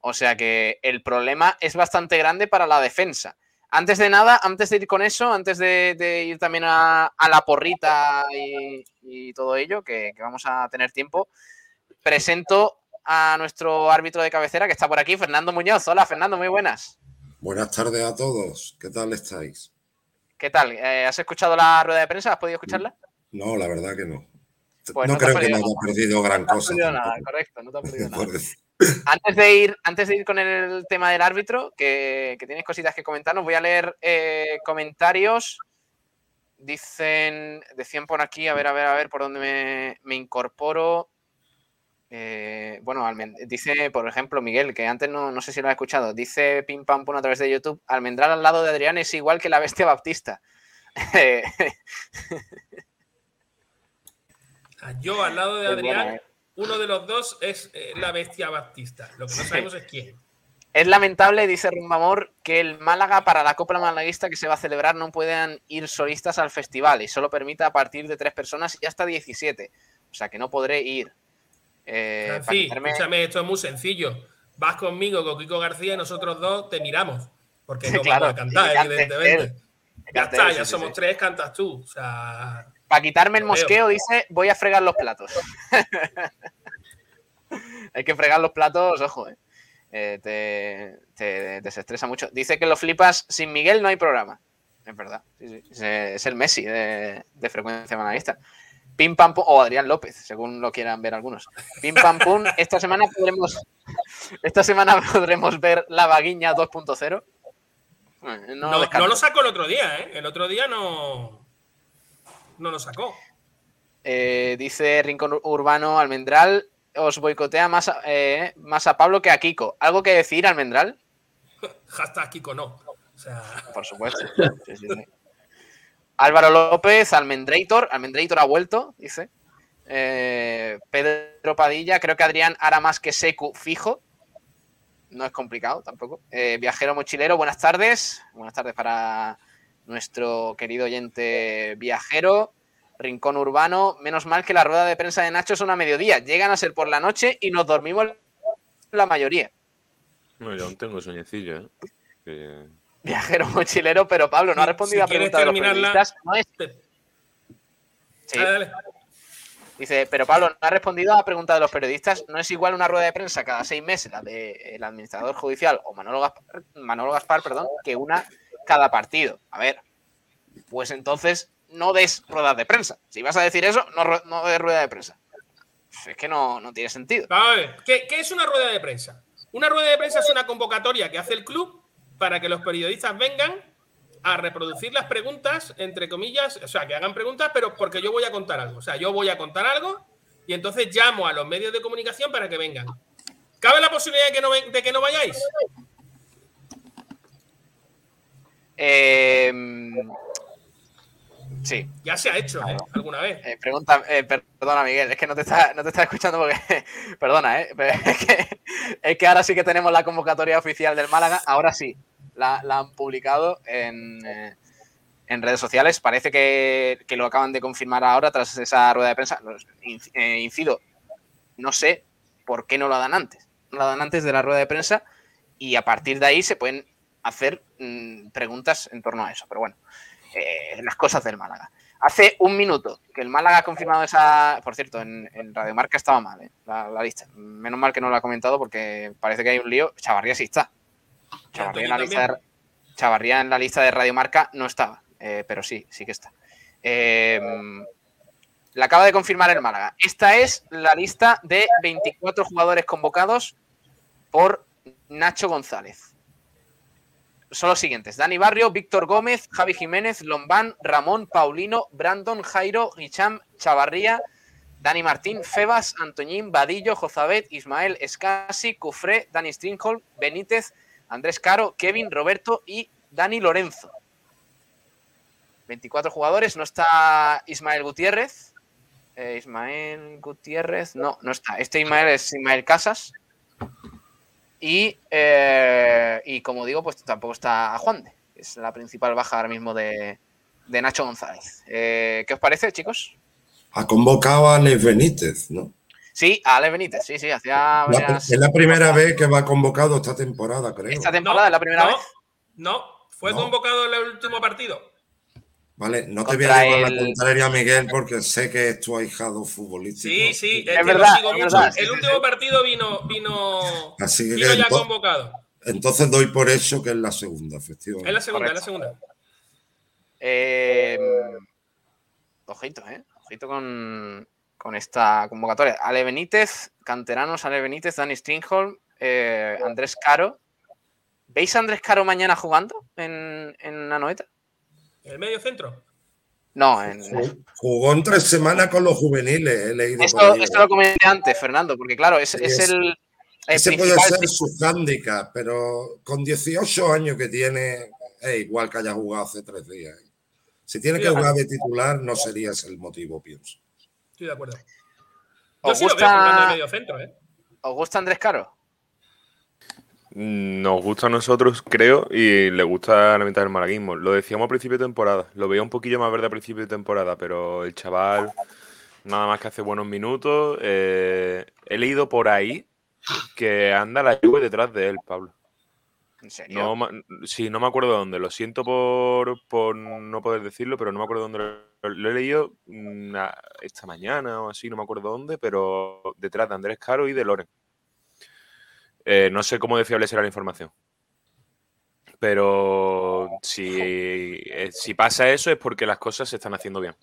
O sea que el problema es bastante grande para la defensa. Antes de nada, antes de ir con eso, antes de, de ir también a, a la porrita y, y todo ello, que, que vamos a tener tiempo, presento a nuestro árbitro de cabecera que está por aquí, Fernando Muñoz. Hola, Fernando, muy buenas. Buenas tardes a todos. ¿Qué tal estáis? ¿Qué tal? Eh, ¿Has escuchado la rueda de prensa? ¿Has podido escucharla? No, la verdad que no. Pues no, no creo que me haya perdido gran No te has cosa. perdido nada, correcto, no te has perdido nada. Antes de ir, antes de ir con el tema del árbitro, que, que tienes cositas que comentarnos, voy a leer eh, comentarios. Dicen, decían por aquí, a ver, a ver, a ver, por dónde me, me incorporo. Eh, bueno, dice, por ejemplo, Miguel, que antes no, no sé si lo has escuchado, dice Pim Pam Pum a través de YouTube, Almendral al lado de Adrián es igual que la bestia baptista. Yo al lado de buena, Adrián, eh. uno de los dos es eh, la bestia baptista. Lo que no sabemos es quién. Es lamentable, dice Rumbamor, que el Málaga para la Copa Malaguista que se va a celebrar no puedan ir solistas al festival y solo permita a partir de tres personas y hasta 17. O sea que no podré ir. Eh, Francis, quitarme- escúchame, esto es muy sencillo. Vas conmigo, con Kiko García y nosotros dos te miramos. Porque no Claro, vamos a cantar, evidentemente. él. Ya está, ya sí, sí, somos sí. tres, cantas tú. O sea, Para quitarme el mosqueo, dice, voy a fregar los platos. Hay que fregar los platos, ojo, eh. Eh, te, te desestresa mucho. Dice que lo flipas, sin Miguel no hay programa. Es verdad, sí, sí. Es, es el Messi de, de frecuencia manavista. Pim pam pum, o Adrián López, según lo quieran ver algunos. Pim pam pum, esta semana podremos esta semana podremos ver la vaguiña 2.0. Eh, no, lo descarto. no lo sacó el otro día, ¿eh? El otro día no, no lo sacó. Eh, dice Rincón Urbano Almendral, os boicotea más a, eh, más a Pablo que a Kiko. ¿Algo que decir, Almendral? Hashtag Kiko no. O sea, Por supuesto. Sí, sí, sí. Álvaro López, Almendrator. Almendrator ha vuelto, dice. Eh, Pedro Padilla, creo que Adrián hará más que Secu fijo. No es complicado tampoco. Eh, viajero mochilero, buenas tardes. Buenas tardes para nuestro querido oyente viajero. Rincón Urbano, menos mal que la rueda de prensa de Nacho es una mediodía. Llegan a ser por la noche y nos dormimos la mayoría. No, yo aún tengo sueñecillo, ¿eh? Que- Viajero mochilero, pero Pablo no ha respondido si a quieres pregunta de los periodistas. No es- Sí. Dale, dale. Dice, pero Pablo no ha respondido a la pregunta de los periodistas. No es igual una rueda de prensa cada seis meses, la del administrador judicial o Manolo Gaspar, Manolo Gaspar, perdón, que una cada partido. A ver, pues entonces no des ruedas de prensa. Si vas a decir eso, no, no des rueda de prensa. Es que no, no tiene sentido. A ver, ¿qué, es una rueda de prensa? Una rueda de prensa es una convocatoria que hace el club para que los periodistas vengan a reproducir las preguntas, entre comillas, o sea, que hagan preguntas, pero porque yo voy a contar algo. O sea, yo voy a contar algo y entonces llamo a los medios de comunicación para que vengan. ¿Cabe la posibilidad de que no, de que no vayáis? Eh, Sí. Ya se ha hecho ¿eh? alguna vez. Eh, pregunta, eh, perdona, Miguel, es que no te está, no te está escuchando porque. perdona, ¿eh? Pero es, que, es que ahora sí que tenemos la convocatoria oficial del Málaga. Ahora sí, la, la han publicado en, eh, en, redes sociales. Parece que, que, lo acaban de confirmar ahora tras esa rueda de prensa. Incido, no sé por qué no lo dan antes. No lo dan antes de la rueda de prensa y a partir de ahí se pueden hacer mmm, preguntas en torno a eso. Pero bueno eh, las cosas del Málaga. Hace un minuto que el Málaga ha confirmado esa. Por cierto, en, en Radio Marca estaba mal eh, la, la, lista. Menos mal que no lo ha comentado porque parece que hay un lío. Chavarría sí está. Chavarría en la, lista de, Chavarría en la lista de Radio Marca no estaba, eh, pero sí, sí que está. Eh, la acaba de confirmar el Málaga. Esta es la lista de 24 jugadores convocados por Nacho González son los siguientes: Dani Barrio, Víctor Gómez, Javi Jiménez, Lombán, Ramón, Paulino, Brandon, Jairo, Hicham, Chavarría, Dani Martín, Febas, Antoñín, Vadillo, Jozabet, Ismael, Escasi, Cufré, Dani Stringholm, Benítez, Andrés Caro, Kevin, Roberto y Dani Lorenzo. 24 jugadores, no está Ismael Gutiérrez. Eh, Ismael Gutiérrez, no, no está. Este Ismael es Ismael Casas. Y, eh, y, como digo, pues tampoco está Juan de, que es la principal baja ahora mismo de, de Nacho González. Eh, ¿Qué os parece, chicos? Ha convocado a Alex Benítez, ¿no? Sí, a Alex Benítez, sí, sí, hacía varias... Es la primera vez que va convocado esta temporada, creo. ¿Esta temporada no, es la primera no, vez? No, fue no. convocado en el último partido. Vale, no te voy a llevar el... la contraria, Miguel, porque sé que es tu ahijado futbolístico. Sí, sí, es, es verdad, es verdad. El último partido vino, vino, Así que vino ya convocado. Entonces doy por eso que es la segunda, efectivamente. Es la segunda, Correcto. es la segunda. Eh, ojito, ¿eh? Ojito con, con, esta convocatoria. Ale Benítez, canteranos, Ale Benítez, Dani Stringholm, eh, Andrés Caro. ¿Veis a Andrés Caro mañana jugando en, en Anoeta? ¿El medio centro? No, en... jugó en tres semanas con los juveniles. He leído esto, esto lo comenté antes, Fernando, porque claro, es, sí, es, es el. el ese puede ser su hándicap, pero con 18 años que tiene, es igual que haya jugado hace tres días. Si tiene que jugar de titular, no sería ese el motivo, pienso. Estoy de acuerdo. Yo ¿Os sí gusta... lo veo jugando de medio centro, ¿eh? ¿Os gusta Andrés Caro? Nos gusta a nosotros, creo, y le gusta la mitad del malaguismo. Lo decíamos a principio de temporada. Lo veía un poquillo más verde a principio de temporada, pero el chaval nada más que hace buenos minutos. Eh, he leído por ahí que anda la lluvia detrás de él, Pablo. ¿En serio? No, sí, no me acuerdo de dónde. Lo siento por, por, no poder decirlo, pero no me acuerdo de dónde lo, lo he leído una, esta mañana o así, no me acuerdo dónde, pero detrás de Andrés Caro y de Loren. Eh, no sé cómo de fiable será la información. Pero si, eh, si, pasa eso es porque las cosas se están haciendo bien.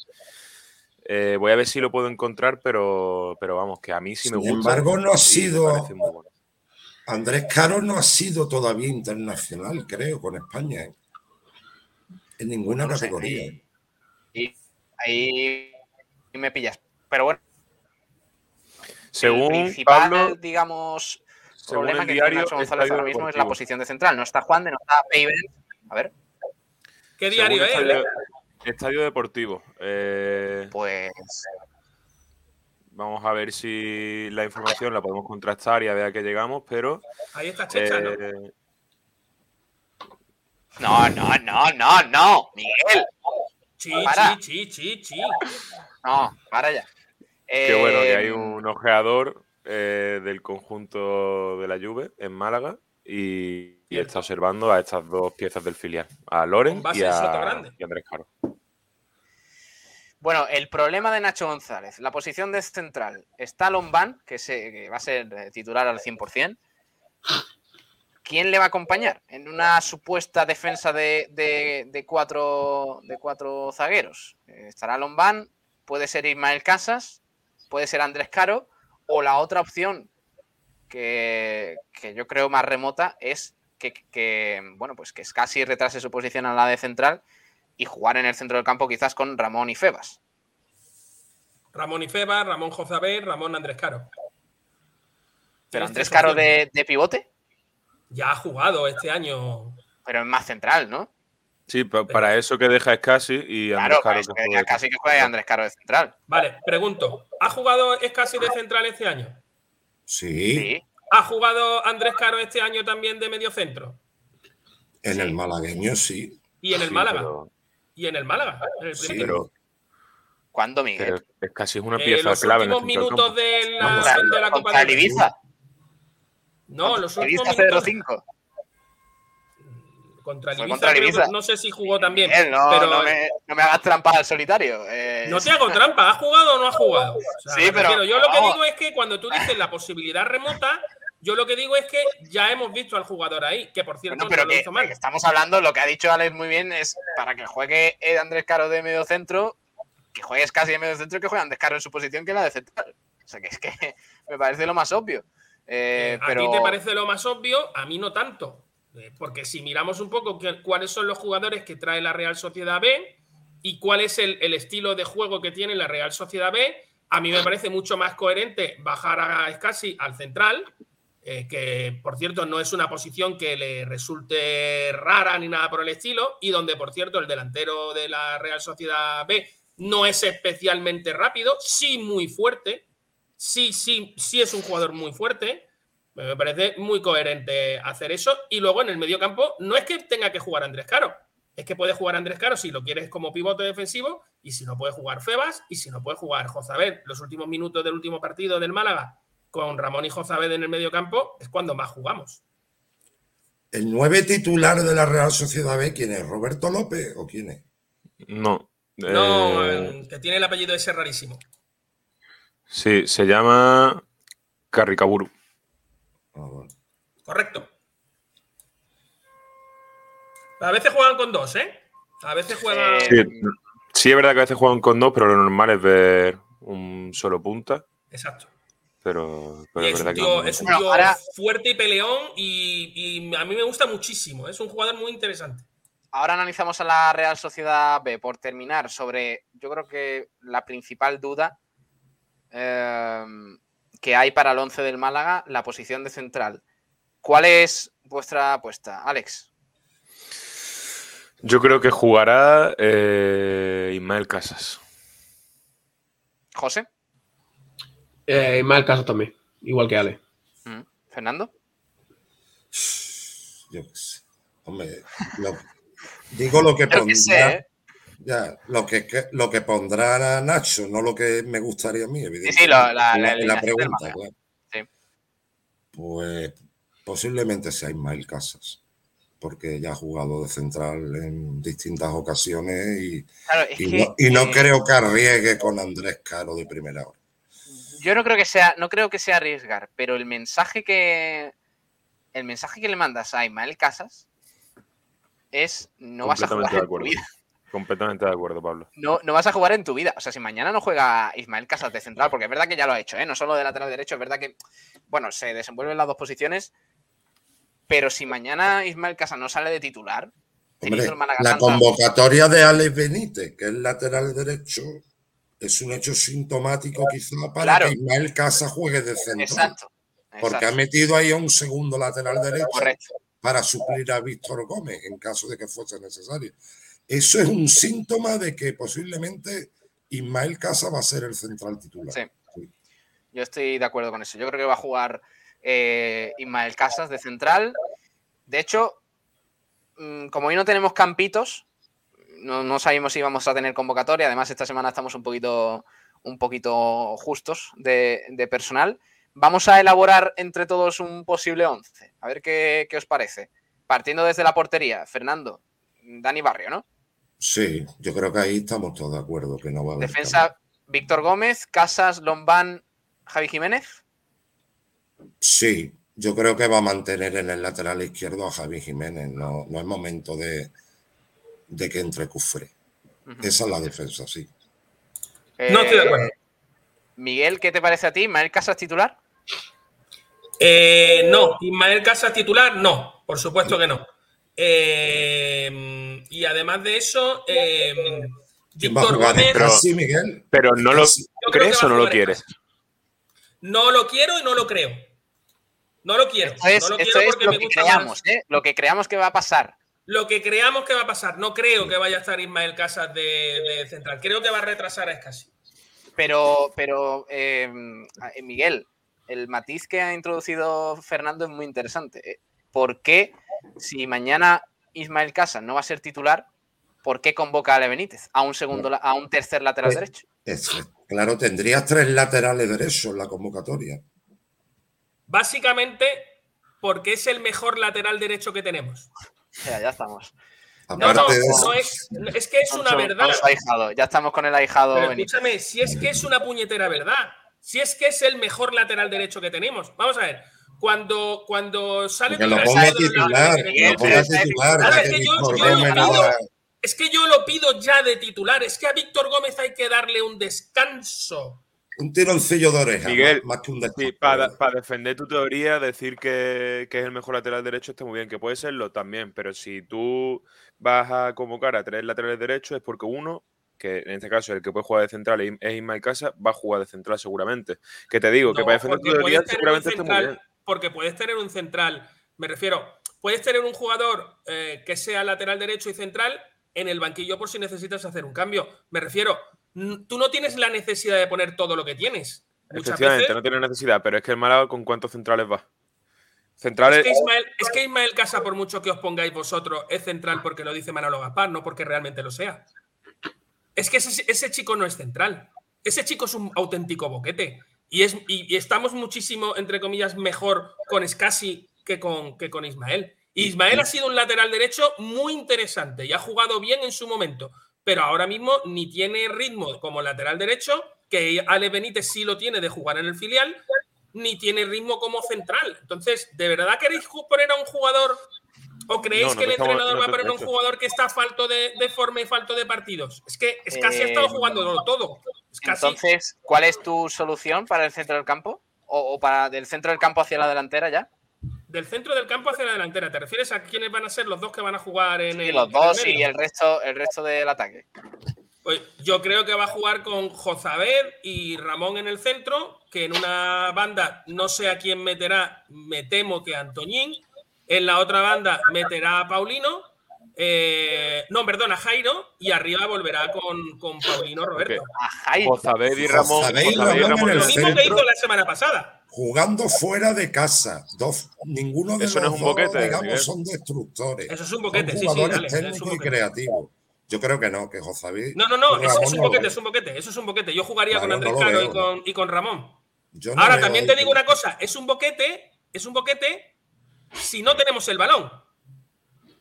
Eh, voy a ver si lo puedo encontrar, pero, pero vamos, que a mí sí me Sin gusta. Sin embargo, no ha sido. Bueno. Andrés Caro no ha sido todavía internacional, creo, con España. ¿eh? En ninguna no categoría. Sé, ahí, ahí, me pillas. Pero bueno. Según el principal, Pablo, digamos, problema el que diario, tiene Nacho González ahora mismo es la posición de central. No está Juan de, no está Peiben. A ver. ¿Qué diario es? Estadio, estadio, Deportivo. Eh, pues. Vamos a ver si la información la podemos contrastar y a ver a qué llegamos, pero. Ahí está Checha, eh, ¿no? No, no, no, no, Miguel. Sí, para. sí, sí, sí. No, para ya. Qué bueno que hay un ojeador eh, del conjunto de la Juve en Málaga y, y, está observando a estas dos piezas del filial, a Loren y a, y Andrés Caro. Bueno, el problema de Nacho González, la posición de central, está Lombán, que, se, que va a ser titular al 100%. ¿Quién le va a acompañar en una supuesta defensa de, de, de cuatro, de cuatro zagueros? Estará Lombán, puede ser Ismael Casas, puede ser Andrés Caro, o la otra opción que, que yo creo más remota es que, que, bueno, pues que casi retrase su posición a la de central y jugar en el centro del campo quizás con Ramón y Febas. Ramón y Febas, Ramón Jozabé, Ramón Andrés Caro. ¿Pero Andrés Caro de, de, pivote? Ya ha jugado este año. Pero es más central, ¿no? Sí, pa- para eso que deja Escasi y Andrés Claro, Caro para eso que que juegue Andrés Caro de central. Vale, pregunto. ¿Ha jugado Escasi de central este año? Sí, ¿Ha jugado Andrés Caro este año también de medio centro? en el malagueño sí. ¿Y en el Sí, Málaga? pero- ¿Y en el Málaga? En el Sí, primer pero, ¿Cuándo, Miguel? pero Escasi es una Eh, pieza los clave en el últimos minutos de la, de la Copa Rey. Ibiza. No, los últimos minutos 0-5. Contra el Ibiza, contra el creo Ibiza. que- no sé si jugó también. Miguel, no, pero no, me, no me hagas trampas al solitario. eh, no te hago trampa. ¿Ha jugado o no ha jugado? O sea, Sí, pero- refiero, yo lo que digo es que cuando tú dices la posibilidad remota, yo lo que digo es que ya hemos visto al jugador ahí, que por cierto Bueno, no lo que, hizo mal. que estamos hablando, lo que ha dicho Alex muy bien es para que juegue Andrés Caro de medio centro, que juegues casi de medio centro que juegue Andrés Caro en su posición que la de central. O sea que es que me parece lo más obvio. Eh, A pero ti te parece lo más obvio, a mí no tanto. Eh, Porque si miramos un poco cuáles son los jugadores que trae la Real Sociedad B y cuál es el, estilo de juego que tiene la Real Sociedad B, a mí me parece mucho más coherente bajar a Escasi al central, eh, que por cierto no es una posición que le resulte rara ni nada por el estilo, y donde por cierto el delantero de la Real Sociedad B no es especialmente rápido, sí muy fuerte, sí, sí, sí es un jugador muy fuerte. Me parece muy coherente hacer eso. Y luego en el medio campo, no es que tenga que jugar Andrés Caro. Es que puede jugar Andrés Caro si lo quieres como pivote defensivo y si no puede jugar Febas y si no puede jugar Jozabed. Los últimos minutos del último partido del Málaga con Ramón y Jozabed en el medio campo es cuando más jugamos. El nueve titular de la Real Sociedad B, ¿quién es? ¿Roberto López o quién es? No. No, eh, eh, que tiene el apellido ese rarísimo. sí, se llama Carricaburu. Correcto. A veces juegan con dos, ¿eh? A veces juegan. Sí, sí, es verdad que a veces juegan con dos, pero lo normal es ver un solo punta. Exacto. Pero, es es un verdad que tío, no- es un Bueno, tío ahora- fuerte y peleón y, y a mí me gusta muchísimo. Es un jugador muy interesante. ahora analizamos a la Real Sociedad B por terminar sobre, yo creo que la principal duda eh, que hay para el 11 del Málaga, la posición de central. ¿Cuál es vuestra apuesta, Alex? Yo creo que jugará eh, Ismael Casas. José, Eh, Ismael Casas también, igual que Ale. Mm. Fernando. Yo qué sé. Hombre, lo- digo lo que sé, ¿eh? Ya, lo que, que- lo que pondrá Nacho, no lo que me gustaría a mí, evidentemente. sí, la- pregunta, claro. Sí. Pues posiblemente sea Ismael Casas, porque ya ha jugado de central en distintas ocasiones y, Claro, y que, no, y no eh, creo que arriesgue con Andrés Caro de primera hora. Yo no creo que sea, no creo que sea arriesgar, pero el mensaje que el mensaje que le mandas a Ismael Casas es no vas a jugar de en tu acuerdo. vida. Completamente de acuerdo, Pablo. No, no vas a jugar en tu vida. O sea, si mañana no juega Ismael Casas de central, porque es verdad que ya lo ha hecho, ¿eh? no solo de lateral derecho, es verdad que, bueno, se desenvuelve en las dos posiciones, pero si mañana Ismael Casas no sale de titular, Hombre, la convocatoria de Alex Benítez, que es lateral derecho, es un hecho sintomático quizá para Claro. que Ismael Casa juegue de central. Exacto. Porque exacto. ha metido ahí a un segundo lateral derecho Correcto. para suplir a Víctor Gómez en caso de que fuese necesario. Eso es un síntoma de que posiblemente Ismael Casa va a ser el central titular. Sí. Yo estoy de acuerdo con eso. Yo creo que va a jugar eh, Ismael Casas de central. De hecho, mm, como hoy no tenemos campitos, no, no sabemos si vamos a tener convocatoria. Además, esta semana estamos un poquito, un poquito justos de, de personal. Vamos a elaborar entre todos un posible 11. A ver qué, qué os parece. Partiendo desde la portería, Fernando, Dani Barrio, ¿no? Sí, yo creo que ahí estamos todos de acuerdo que no va a haber Defensa, Víctor Gómez, Casas, Lombán, Javi Jiménez. Sí, yo creo que va a mantener en el lateral izquierdo a Javi Jiménez. No, no es momento de, de que entre Cufre. Esa es la defensa, sí. No estoy de acuerdo. Eh, Miguel, ¿qué te parece a ti? ¿Mael Casas titular? Eh, no, Ismael Casas titular, no, por supuesto que no. Eh, y además de eso, eh, ¿Quién va a Víctor jugar de Gómez casi, Miguel? Pero no lo crees o no lo quieres. no lo quiero y no lo creo. No lo quiero. Esto es, no lo esto quiero es porque lo me que gusta creamos, más. ¿eh? Lo que creamos que va a pasar. lo que creamos que va a pasar. No creo que vaya a estar Ismael Casas de, de central. Creo que va a retrasar a Escasi. Pero, pero eh, eh, Miguel, el matiz que ha introducido Fernando es muy interesante. ¿Por qué, si mañana Ismael Casas no va a ser titular, ¿por qué convoca a Ale Benítez a un segundo, a un tercer lateral Pues, derecho? Es- claro, tendrías tres laterales derechos en la convocatoria. Básicamente porque es el mejor lateral derecho que tenemos. Ya, ya estamos. No, no, no es, es que es una verdad. Ya estamos con el ahijado Pero Benítez. escúchame, si es que es una puñetera verdad, si es que es el mejor lateral derecho que tenemos. Vamos a ver, cuando, cuando sale que lo ponga titular, es que yo- lo pido- ya de titular. Es que a Víctor Gómez hay que darle un descanso. un tironcillo de oreja, Miguel, más, más que un descanso. Sí, para, para defender tu teoría, decir que, que es el mejor lateral derecho está muy bien, que puede serlo también, pero si tú vas a convocar a tres laterales derechos es porque uno, que en este caso el que puede jugar de central es Ismael Casa, va a jugar de central seguramente. Que te digo, que para defender tu teoría seguramente esté muy bien. Porque puedes tener un central, me refiero, puedes tener un jugador eh, que sea lateral derecho y central en el banquillo por si necesitas hacer un cambio. Me refiero, tú no tienes la necesidad de poner todo lo que tienes. Efectivamente, veces no tiene necesidad, pero es que el Málaga con cuántos centrales va. Centrales. es que, Ismael, es que Ismael Casa, por mucho que os pongáis vosotros, es central porque lo dice Manolo Gaspar, no porque realmente lo sea. Es que ese, ese chico no es central. Ese chico es un auténtico boquete. Y, es, y, y estamos muchísimo, entre comillas, mejor con Scassi que con, que con Ismael. Ismael ha sido un lateral derecho muy interesante y ha jugado bien en su momento. Pero ahora mismo ni tiene ritmo como lateral derecho, que Ale Benítez sí lo tiene de jugar en el filial, ni tiene ritmo como central. Entonces, ¿de verdad queréis poner a un jugador o creéis No, no que el entrenador no va a poner un jugador que está falto de, de forma y falto de partidos? Es que es casi ha Eh, estado jugando todo. Es casi. Entonces, ¿cuál es tu solución para el centro del campo? ¿O, o para del centro del campo hacia la delantera ya? Del centro del campo hacia la delantera, ¿te refieres a quiénes van a ser los dos que van a jugar en Sí, el los dos y el resto, el resto del ataque. Pues yo creo que va a jugar con Jozabed y Ramón en el centro, que en una banda no sé a quién meterá, me temo que Antoñín. En la otra banda meterá a Paulino. eh, no, perdón, a Jairo. Y arriba volverá con, con Paulino Roberto. A Jairo. Jozabed y Ramón. Jozabed y Ramón Ramón en Lo el mismo que centro. hizo la semana pasada. Jugando fuera de casa. Dos, ninguno de Eso no los es un dos, boquete, digamos, Miguel. son destructores. Eso es un boquete, Son sí, sí, jugadores dale, es un técnicos y creativos. Yo creo que no, que Josaví. No, no, no, y eso Ramón es un no lo boquete, es un boquete. Eso es un boquete. Yo jugaría Claro, con Andrés no lo Caro veo, y, con, y con Ramón. Yo no Ahora, también te que- digo una cosa, es un boquete, es un boquete si no tenemos el balón.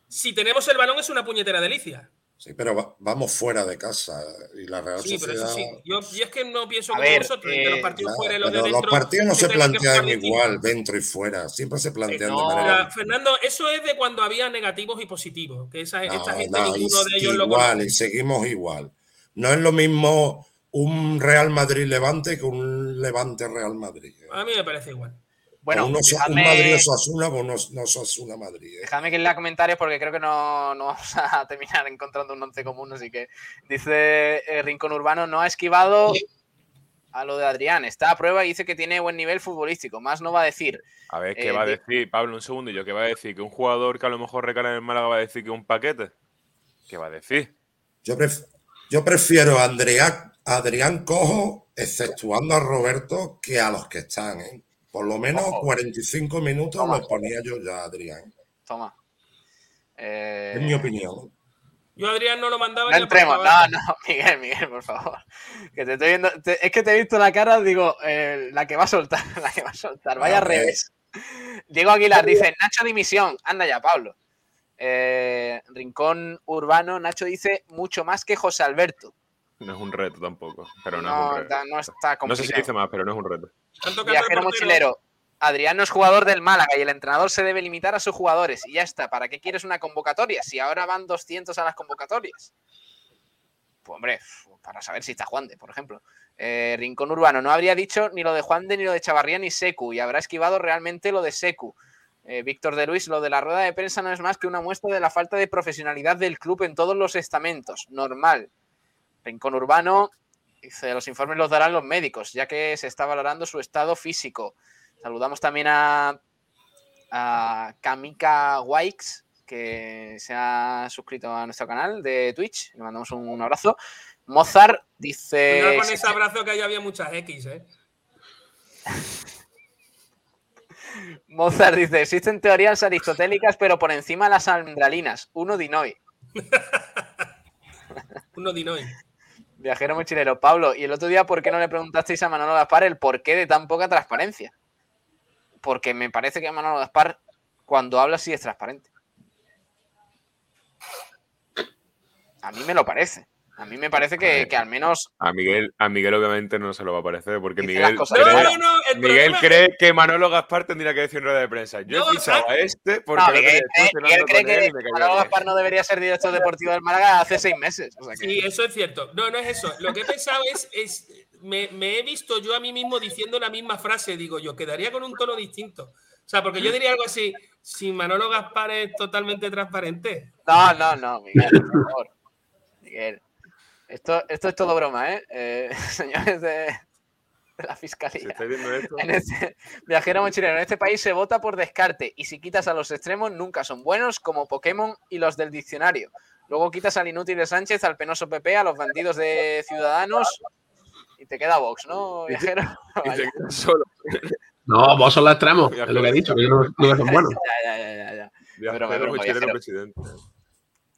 Si tenemos el balón es una puñetera delicia. Sí, pero va- vamos fuera de casa. Y la Real Sí, pero eso Sociedad. sí. Yo, yo es que no pienso como ver, vosotros, en que eh, los partidos Claro, fuera y los de dentro. los partidos no se plantean igual, dentro y fuera. Siempre se plantean no, de manera. Fernando, eso es de cuando había negativos y positivos. Que esa, No, esta gente, no, ninguno de ellos lo igual, y seguimos igual. No es lo mismo un Real Madrid-Levante que un Levante-Real Madrid. A mí me parece igual. Bueno, uno, so- un dejadme- Madrid-Osasuna o uno no Osasuna-Madrid. ¿eh? Dejadme que lea comentarios porque creo que no, no vamos a terminar encontrando un once común. Así que dice eh, Rincón Urbano: no ha esquivado a lo de Adrián. Está a prueba y dice que tiene buen nivel futbolístico. Más no va a decir. A ver, ¿qué Eh, va a decir? Pablo, un segundo. ¿Yo qué va a decir? ¿Que un jugador que a lo mejor recala en el Málaga va a decir que un paquete? ¿Qué va a decir? Yo, pref- yo prefiero a Andrea- a Adrián Cojo, exceptuando a Roberto, que a los que están. ¿eh? Por lo menos 45 minutos los ponía yo ya, Adrián. Toma. Eh, Es mi opinión. Yo a Adrián no lo mandaba No entremos, no, no, Miguel, Miguel, por favor. Que te estoy viendo. te- es que te he visto la cara, digo, eh, la que va a soltar, la que va a soltar. Vaya A ver. revés. Diego Aguilar dice, Nacho dimisión. Anda ya, Pablo. Eh, Rincón Urbano, Nacho dice mucho más que José Alberto. No es un reto tampoco. Pero no, es No, un reto. no está No sé si dice más, pero no es un reto. Viajero mochilero. Adrián no es jugador del Málaga y el entrenador se debe limitar a sus jugadores. Y ya está. ¿Para qué quieres una convocatoria? Si ahora van 200 a las convocatorias. Pues hombre, para saber si está Juan de, por ejemplo. Eh, Rincón Urbano no habría dicho ni lo de Juan de, ni lo de Chavarría, ni Secu. Y habrá esquivado realmente lo de Secu. Eh, Víctor de Luis, lo de la rueda de prensa no es más que una muestra de la falta de profesionalidad del club en todos los estamentos. Normal. Rincón Urbano dice, los informes los darán los médicos, ya que se está valorando su estado físico. Saludamos también a, a Kamika Wikes, que se ha suscrito a nuestro canal de Twitch. Le mandamos un, un abrazo. Mozart dice. Cuidado con ese abrazo que ahí había muchas X, ¿eh? Mozart dice: existen teorías aristotélicas, pero por encima las almendralinas. Uno Dinoy. Uno Dinoy. Viajero mochilero. Pablo, ¿y el otro día por qué no le preguntasteis a Manolo Gaspar el porqué de tan poca transparencia? Porque me parece que Manolo Gaspar, cuando habla, sí es transparente. A mí me lo parece. A mí me parece que, que al menos A Miguel, a Miguel obviamente no se lo va a parecer porque Miguel, cosas cree, claras. No, no, el Miguel cree que Manolo Gaspar tendría que decir en rueda de prensa. Yo No, he fichado a este porque No, Miguel, cenando Miguel cree que Manolo. Gaspar no debería ser director deportivo del Málaga hace seis meses. O sea que- Sí, eso es cierto. No, no es eso. Lo que he pensado es, es me, me he visto yo a mí mismo diciendo la misma frase, digo yo, quedaría con un tono distinto. O sea, porque yo diría algo así, si Manolo Gaspar es totalmente transparente. No, no, no, Miguel, por favor. Miguel. Esto, esto es todo broma, ¿eh? Eh, señores de, de la fiscalía. Si estáis viendo esto, En este, viajero mochilero, en este país se vota por descarte y si quitas a los extremos nunca son buenos como Pokémon y los del diccionario. Luego quitas al inútil de Sánchez, al penoso PP, a los bandidos de Ciudadanos y te queda Vox, ¿no, viajero? y te quedas solo. No, vos son los extremos, es lo que he dicho, que no, no son buenos. Ya, ya, ya, ya, ya. Viajero Broma, broma, mochilero viajero. presidente.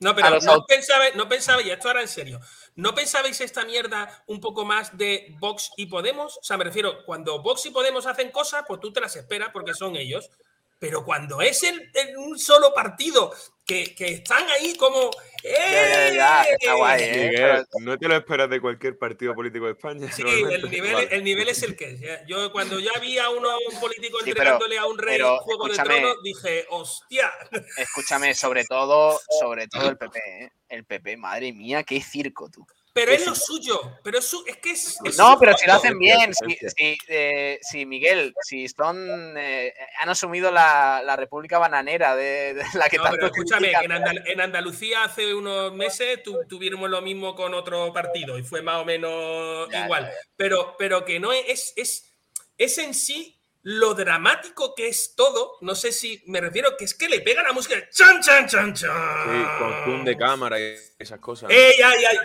No, pero no pensabais, no pensabais, y esto ahora en serio, ¿no pensabais esta mierda un poco más de Vox y Podemos? O sea, me refiero, cuando Vox y Podemos hacen cosas, pues tú te las esperas porque son ellos. Pero cuando es en un solo partido que, que están ahí como. Ya, ya, ya, está guay, ¿eh? Miguel, no te lo esperas de cualquier partido político de España. Sí, el nivel, Vale. el nivel es el que es. Yo cuando ya vi a uno, a un político Sí, pero- entregándole a un rey pero Juego de. Tronos, dije, hostia. Escúchame, sobre todo, sobre todo el PP, ¿eh? El PP, madre mía, qué circo tú. Pero es lo suyo. Pero es, su- es que es. es No, su pero si lo hacen bien, si, si, eh, si, Miguel, si son eh, han asumido la, la República Bananera de, de la que No, tanto pero escúchame, en, Andal- en Andalucía hace unos meses tu- tuvimos lo mismo con otro partido y fue más o menos Ya, igual. ya, ya. Pero, pero que no es, es, es en sí lo dramático que es todo. No sé si me refiero que es que le pega la música. ¡Chan, chan, chan, chan! Sí, con zoom de cámara y esas cosas. ¿no? ¡Ey, ay, ay!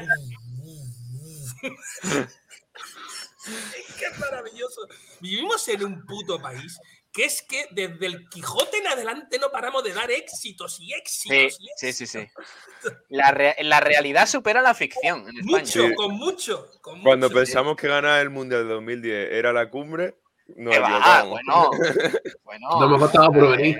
¡Qué maravilloso! Vivimos en un puto país que es que desde el Quijote en adelante no paramos de dar éxitos y éxitos. Sí, y sí, sí, sí. La, re- la realidad supera la ficción en España. Mucho, Sí. con mucho, con Cuando mucho. pensamos que ganar el Mundial de 2010 era la cumbre, Que va, bueno, bueno. No me costaba por venir.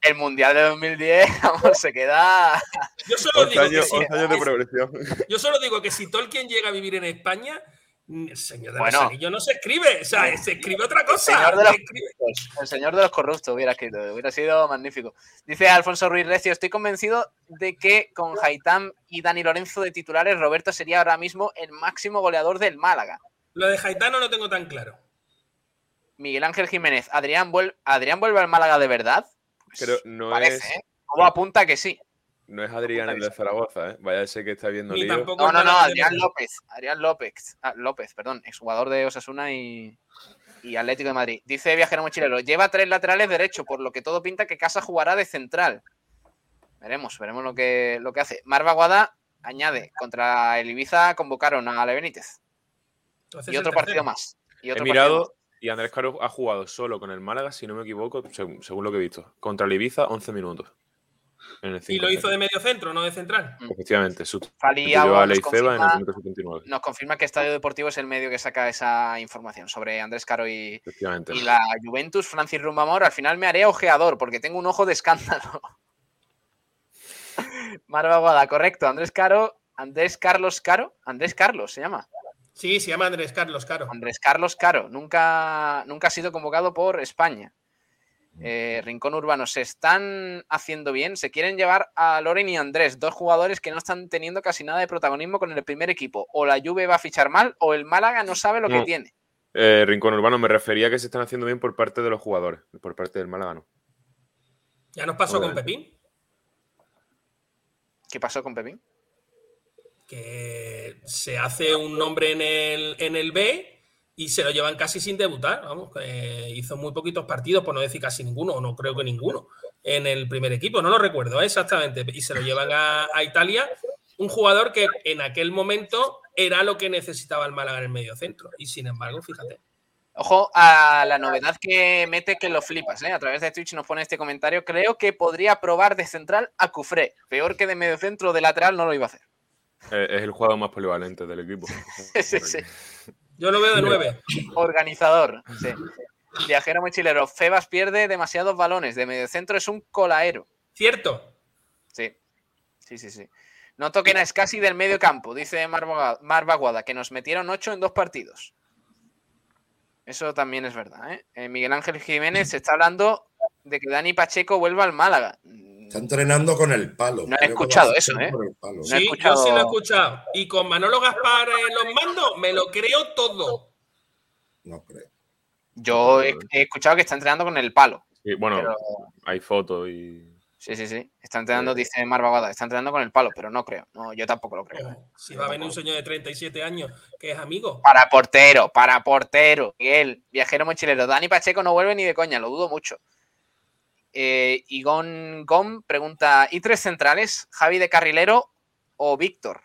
El, Mundial de 2010, vamos, se queda. Yo solo, 11 digo que años, si, 11 años de progresión. yo solo digo que si Tolkien llega a vivir en España, mm, el Señor de Bueno. los Anillos no se escribe, o sea, se escribe otra El cosa. señor, de los se escribe- corruptos, el señor de los corruptos hubiera escrito, hubiera sido magnífico. Dice Alfonso Ruiz Recio, estoy convencido de que con Haitán y Dani Lorenzo de titulares, Roberto sería ahora mismo el máximo goleador del Málaga. Lo de Jaitano no lo tengo tan claro. Miguel Ángel Jiménez, ¿Adrián, vuel- ¿Adrián vuelve al Málaga de verdad? Pero no Parece, es, ¿eh? Todo apunta que sí. no es Adrián el de Zaragoza, ¿eh? Vaya a ser que está viendo lío. No, no, no, Adrián. López. Adrián López. ah, López, perdón, exjugador de Osasuna y, y Atlético de Madrid. Dice Viajero Mochilero, lleva tres laterales derecho, por lo que todo pinta que Casa jugará de central. Veremos, veremos lo que, lo que hace. Marva Guada añade, contra el Ibiza convocaron a Ale Benítez. Entonces Y otro partido más. Y He otro partido mirado y Andrés Caro ha jugado solo con el Málaga, si no me equivoco, según, según lo que he visto. Contra el Ibiza, 11 minutos. En el Y lo 5-0. hizo de medio centro, no de central. Efectivamente, su Fali sustituyó Agua a nos Leiceba en el confirma- minuto 79. Nos confirma que Estadio Deportivo es el medio que saca esa información sobre Andrés Caro y, Efectivamente. y la Juventus, Francis Rumbamor. Al final me haré ojeador porque tengo un ojo de escándalo. Marva Guada, correcto. Andrés Caro, Andrés Carlos Caro, Andrés Carlos se llama. Sí, se llama Andrés Carlos Caro. Andrés Carlos Caro, nunca, nunca ha sido convocado por España. Eh, Rincón Urbano, se están haciendo bien, se quieren llevar a Loren y Andrés, dos jugadores que no están teniendo casi nada de protagonismo con el primer equipo. O la Juve va a fichar mal o el Málaga no sabe lo que tiene. Eh, Rincón Urbano, me refería a que se están haciendo bien por parte de los jugadores, por parte del Málaga, ¿no? Ya nos pasó con. Pepín, ¿Qué pasó con Pepín? Que se hace un nombre en el, en el B y se lo llevan casi sin debutar. Vamos, hizo muy poquitos partidos, por no decir casi ninguno, o no creo que ninguno. en el primer equipo, no lo recuerdo exactamente, y se lo llevan a, a Italia, un jugador que en aquel momento era lo que necesitaba el Málaga en el medio centro, y sin embargo, fíjate. Ojo a la novedad que mete que lo flipas, ¿eh? A través de Twitch nos pone este comentario. Creo que podría probar de central a Cufré. Peor que de medio centro de lateral no lo iba a hacer. Eh, Es el jugador más polivalente del equipo. Sí, sí. Yo lo veo de nueve. Organizador. sí. Viajero mochilero. Febas pierde demasiados balones. De medio centro es un colaero. Cierto. Sí. Sí, sí, sí. No toquen a Scassi del medio campo, dice Mar Boga- Mar Baguada, que nos metieron ocho en dos partidos. Eso también es verdad. ¿eh? Eh, Miguel Ángel Jiménez se está hablando de que Dani Pacheco vuelva al Málaga. Está entrenando con el palo. No he escuchado eso, ¿eh? por el palo. No he Sí, yo sí lo he escuchado. Y con Manolo Gaspar en los mandos, me lo creo todo. No creo. Yo he, he escuchado que está entrenando con el palo. Sí, bueno, Pero- hay fotos y. Sí, sí, sí. Está entrenando, dice Mar Baguada, está entrenando con el palo, pero no creo. No, yo tampoco lo creo. ¿eh? Si va a venir un señor de 37 años que es amigo. Para portero, para portero. Miguel, viajero mochilero. Dani Pacheco no vuelve ni de coña, lo dudo mucho. Eh, Igon Gom pregunta: ¿y tres centrales? ¿Javi de carrilero o Víctor?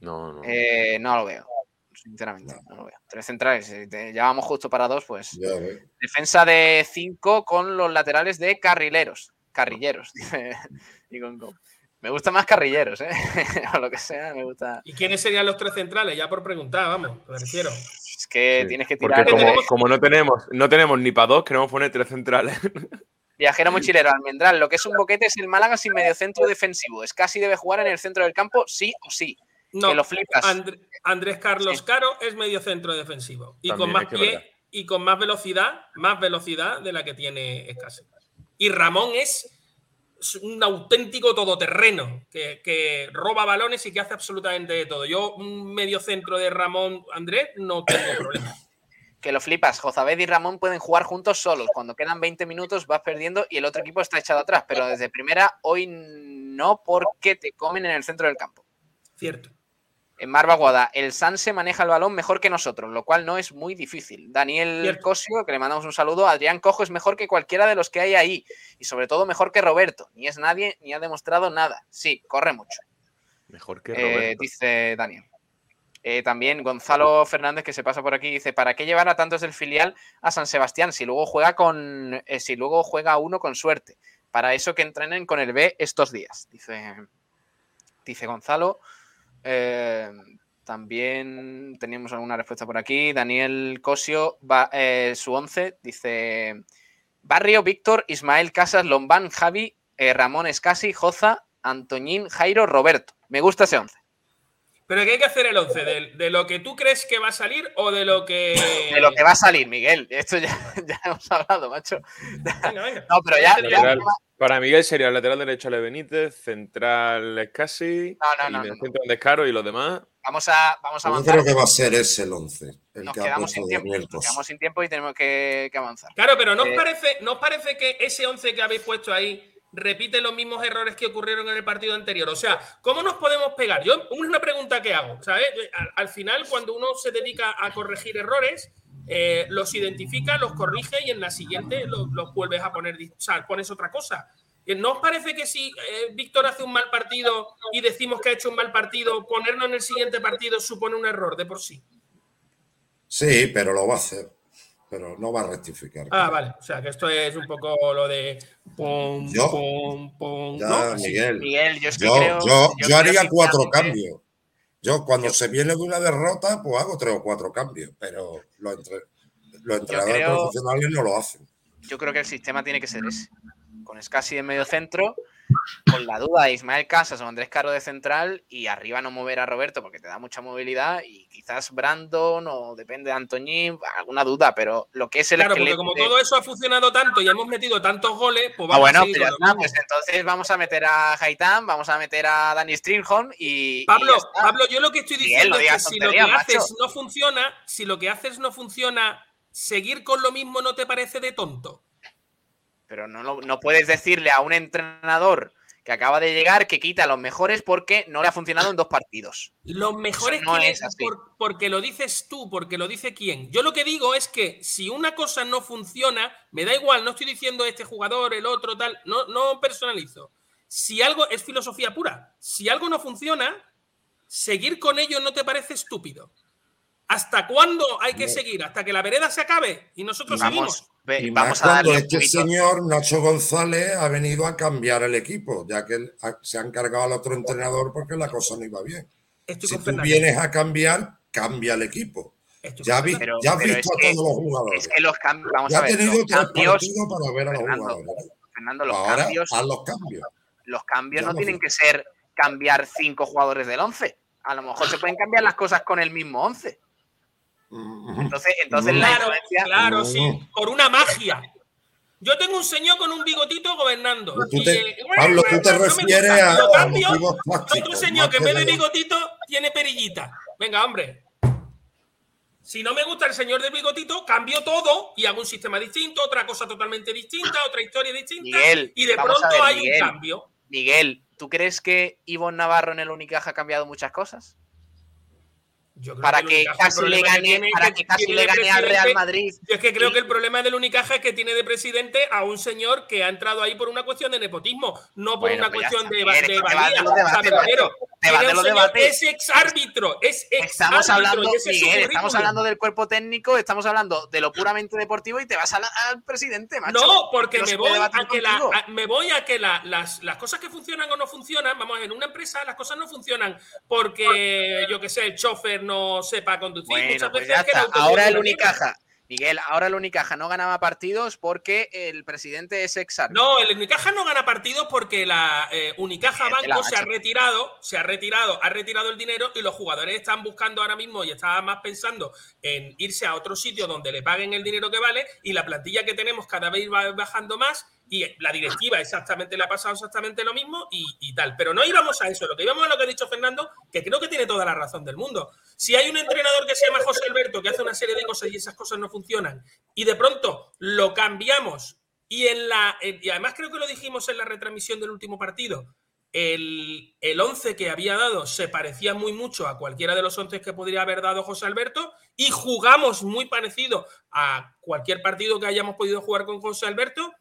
No, no. Eh, no lo veo, sinceramente, no lo veo. Tres centrales, eh, te- ya vamos justo para dos, pues. Ya. Defensa de cinco con los laterales de carrileros. Carrilleros, dice Igon Gom. Me gusta más carrilleros, ¿eh? o lo que sea, me gusta. ¿Y quiénes serían los tres centrales? Ya por preguntar, vamos, me refiero. Es que tienes que Porque tirar. como, como no tenemos, no tenemos ni para dos, queremos poner tres centrales. Viajero mochilero, Almendral. Lo que es un boquete es el Málaga sin mediocentro defensivo. Es casi debe jugar en el centro del campo, sí o sí. No, que lo flipas. Andr- Andrés Carlos Caro es medio centro defensivo. Y También, con más pie verdad. y con más velocidad, más velocidad de la que tiene Escase. Y Ramón es un auténtico todoterreno que, que roba balones y que hace absolutamente de todo. Yo, un medio centro de Ramón Andrés, no tengo problema. Que lo flipas. Jozabed y Ramón pueden jugar juntos solos. Cuando quedan 20 minutos vas perdiendo y el otro equipo está echado atrás. Pero desde primera, hoy no porque te comen en el centro del campo. Cierto. En Marva Guada, el Sanse maneja el balón mejor que nosotros, lo cual no es muy difícil. Daniel Cierto. Cosio, que le mandamos un saludo, Adrián Cojo es mejor que cualquiera de los que hay ahí y sobre todo mejor que Roberto. Ni es nadie ni ha demostrado nada. Sí, corre mucho. Mejor que Eh, Roberto. dice Daniel. Eh, también Gonzalo Fernández, que se pasa por aquí, dice: ¿Para qué llevar a tantos del filial a San Sebastián si luego juega con. eh, si luego juega uno con suerte? Para eso que entrenen con el B estos días. Dice, dice Gonzalo. Eh, también teníamos alguna respuesta por aquí. Daniel Cosio, va, su 11, dice: Barrio, Víctor, Ismael Casas, Lombán, Javi, Ramón Escasi, Joza, Antoñín, Jairo, Roberto. Me gusta ese 11. Pero ¿qué hay que hacer el 11? ¿De, de lo que tú crees que va a salir o de lo que. De lo que va a salir, Miguel. Esto ya, ya hemos hablado, macho. Venga, venga. No, pero ya. para Miguel sería el lateral derecho Ale Benítez, central Escasi, No, no, y no, medio no, centro Descaro y los demás. Vamos a, vamos a Yo avanzar. creo que va a ser ese el 11, el Nos que quedamos sin tiempo. Nos quedamos sin tiempo y tenemos que, que avanzar. Claro, pero ¿no os Eh, parece, ¿no os parece que ese 11 que habéis puesto ahí repite los mismos errores que ocurrieron en el partido anterior? O sea, ¿cómo nos podemos pegar? Yo, una pregunta que hago, ¿sabes? Al, al final, cuando uno se dedica a corregir errores, eh, los identifica, los corrige y en la siguiente los, vuelves a poner, o sea, pones otra cosa. Eh, ¿No os parece que si eh, Víctor hace un mal partido y decimos que ha hecho un mal partido, ponerlo en el siguiente partido supone un error de por sí? Sí, pero lo va a hacer. Pero no va a rectificar. Ah, vale. O sea, que esto es un poco lo de. Pum, Yo- pum, pum, Ya, ¿no? Miguel. Miguel, yo es que yo, creo- yo- yo yo creo haría cuatro cambios. Yo cuando se viene de una derrota, pues hago tres o cuatro cambios, pero los, entre- los entrenadores creo- profesionales no lo hacen. Yo creo que el sistema tiene que ser ese. Con Scassi en medio centro, con la duda de Ismael Casas o Andrés Caro de central y arriba no mover a Roberto porque te da mucha movilidad y quizás Brandon o depende de Antoñín, alguna duda, pero lo que es el Claro, porque como de- todo eso ha funcionado tanto y hemos metido tantos goles, pues Ah, vamos bueno, a seguir pues pues entonces vamos a meter a Haitán, vamos a meter a Danny Stringholm y. Pablo, y. Pablo, yo lo que estoy diciendo es que si lo que haces no funciona, si lo que haces no funciona, seguir con lo mismo no te parece de tonto. Pero no, lo- no puedes decirle a un entrenador que acaba de llegar, que quita a los mejores porque no le ha funcionado en dos partidos. Los mejores no es así. por- porque lo dices tú, porque lo dice quién. Yo lo que digo es que si una cosa no funciona, me da igual, no estoy diciendo este jugador, el otro, tal, no, no personalizo. Si algo es filosofía pura, si algo no funciona, seguir con ello no te parece estúpido. ¿Hasta cuándo hay que seguir? ¿Hasta que la vereda se acabe? Y nosotros seguimos. Y más cuando este señor Nacho González ha venido a cambiar el equipo, ya que se ha encargado al otro entrenador porque la cosa no iba bien. Estoy si tú Fernando. vienes a cambiar, cambia el equipo. Ya, vi- Pero- ya has visto a que- todos los jugadores. Es que los cambios, vamos ya a ha ver, tenido los tres cambios, partidos para ver a los Fernando, jugadores. Fernando, los Ahora cambios, haz los cambios. los cambios Ya no tienen que ser cambiar cinco jugadores del 11. A lo mejor se pueden cambiar las cosas con el mismo 11. Entonces, entonces la Claro, influencia- claro, sí. Por una magia. Yo tengo un señor con un bigotito gobernando. Tú y, te- eh, Pablo, tú te no me refieres gusta. a- Lo a cambio, Otro señor que en vez de bigotito tiene perillita. Venga, hombre. Si no me gusta el señor del bigotito, cambio todo y hago un sistema distinto, otra cosa totalmente distinta, otra historia distinta. Miguel, y de pronto ver, hay Miguel. un cambio. Miguel, ¿tú crees que Ivonne Navarro en el Unicaja ha cambiado muchas cosas? Yo creo Para que casi le que gane, tiene para que que casi tiene le gane al Real Madrid. Yo es que creo que el problema del Unicaja es que tiene de presidente a un señor que ha entrado ahí por una cuestión de nepotismo, no por Bueno, una pues cuestión de, Miguel, de es ex árbitro, es ex Estamos hablando, es Miguel, estamos hablando del cuerpo técnico, estamos hablando de lo puramente deportivo y te vas la- al presidente, macho. No, porque No me voy, a que, la, contigo. a- me voy a que la- las, las cosas que funcionan o no funcionan, vamos, en una empresa las cosas no funcionan porque, yo que sé, el chofer no sepa conducir. Bueno, Muchas pues veces ya está. Ahora el. Unicaja. Miguel, ahora el Unicaja no ganaba partidos porque el presidente es ex árbitro. No, el Unicaja no gana partidos porque la eh, Unicaja la Banco se ha retirado, se ha retirado, ha retirado el dinero y los jugadores están buscando ahora mismo y estaban más pensando en irse a otro sitio donde le paguen el dinero que vale y la plantilla que tenemos cada vez va bajando más y la directiva exactamente le ha pasado exactamente lo mismo y, tal. Pero no íbamos a eso, lo que íbamos a lo que ha dicho Fernando, que creo que tiene toda la razón del mundo. Si hay un entrenador que se llama José Alberto que hace una serie de cosas y esas cosas no funcionan y de pronto lo cambiamos y en la y además creo que lo dijimos en la retransmisión del último partido. El, el 11 que había dado se parecía muy mucho a cualquiera de los 11 que podría haber dado José Alberto y jugamos muy parecido a cualquier partido que hayamos podido jugar con José Alberto.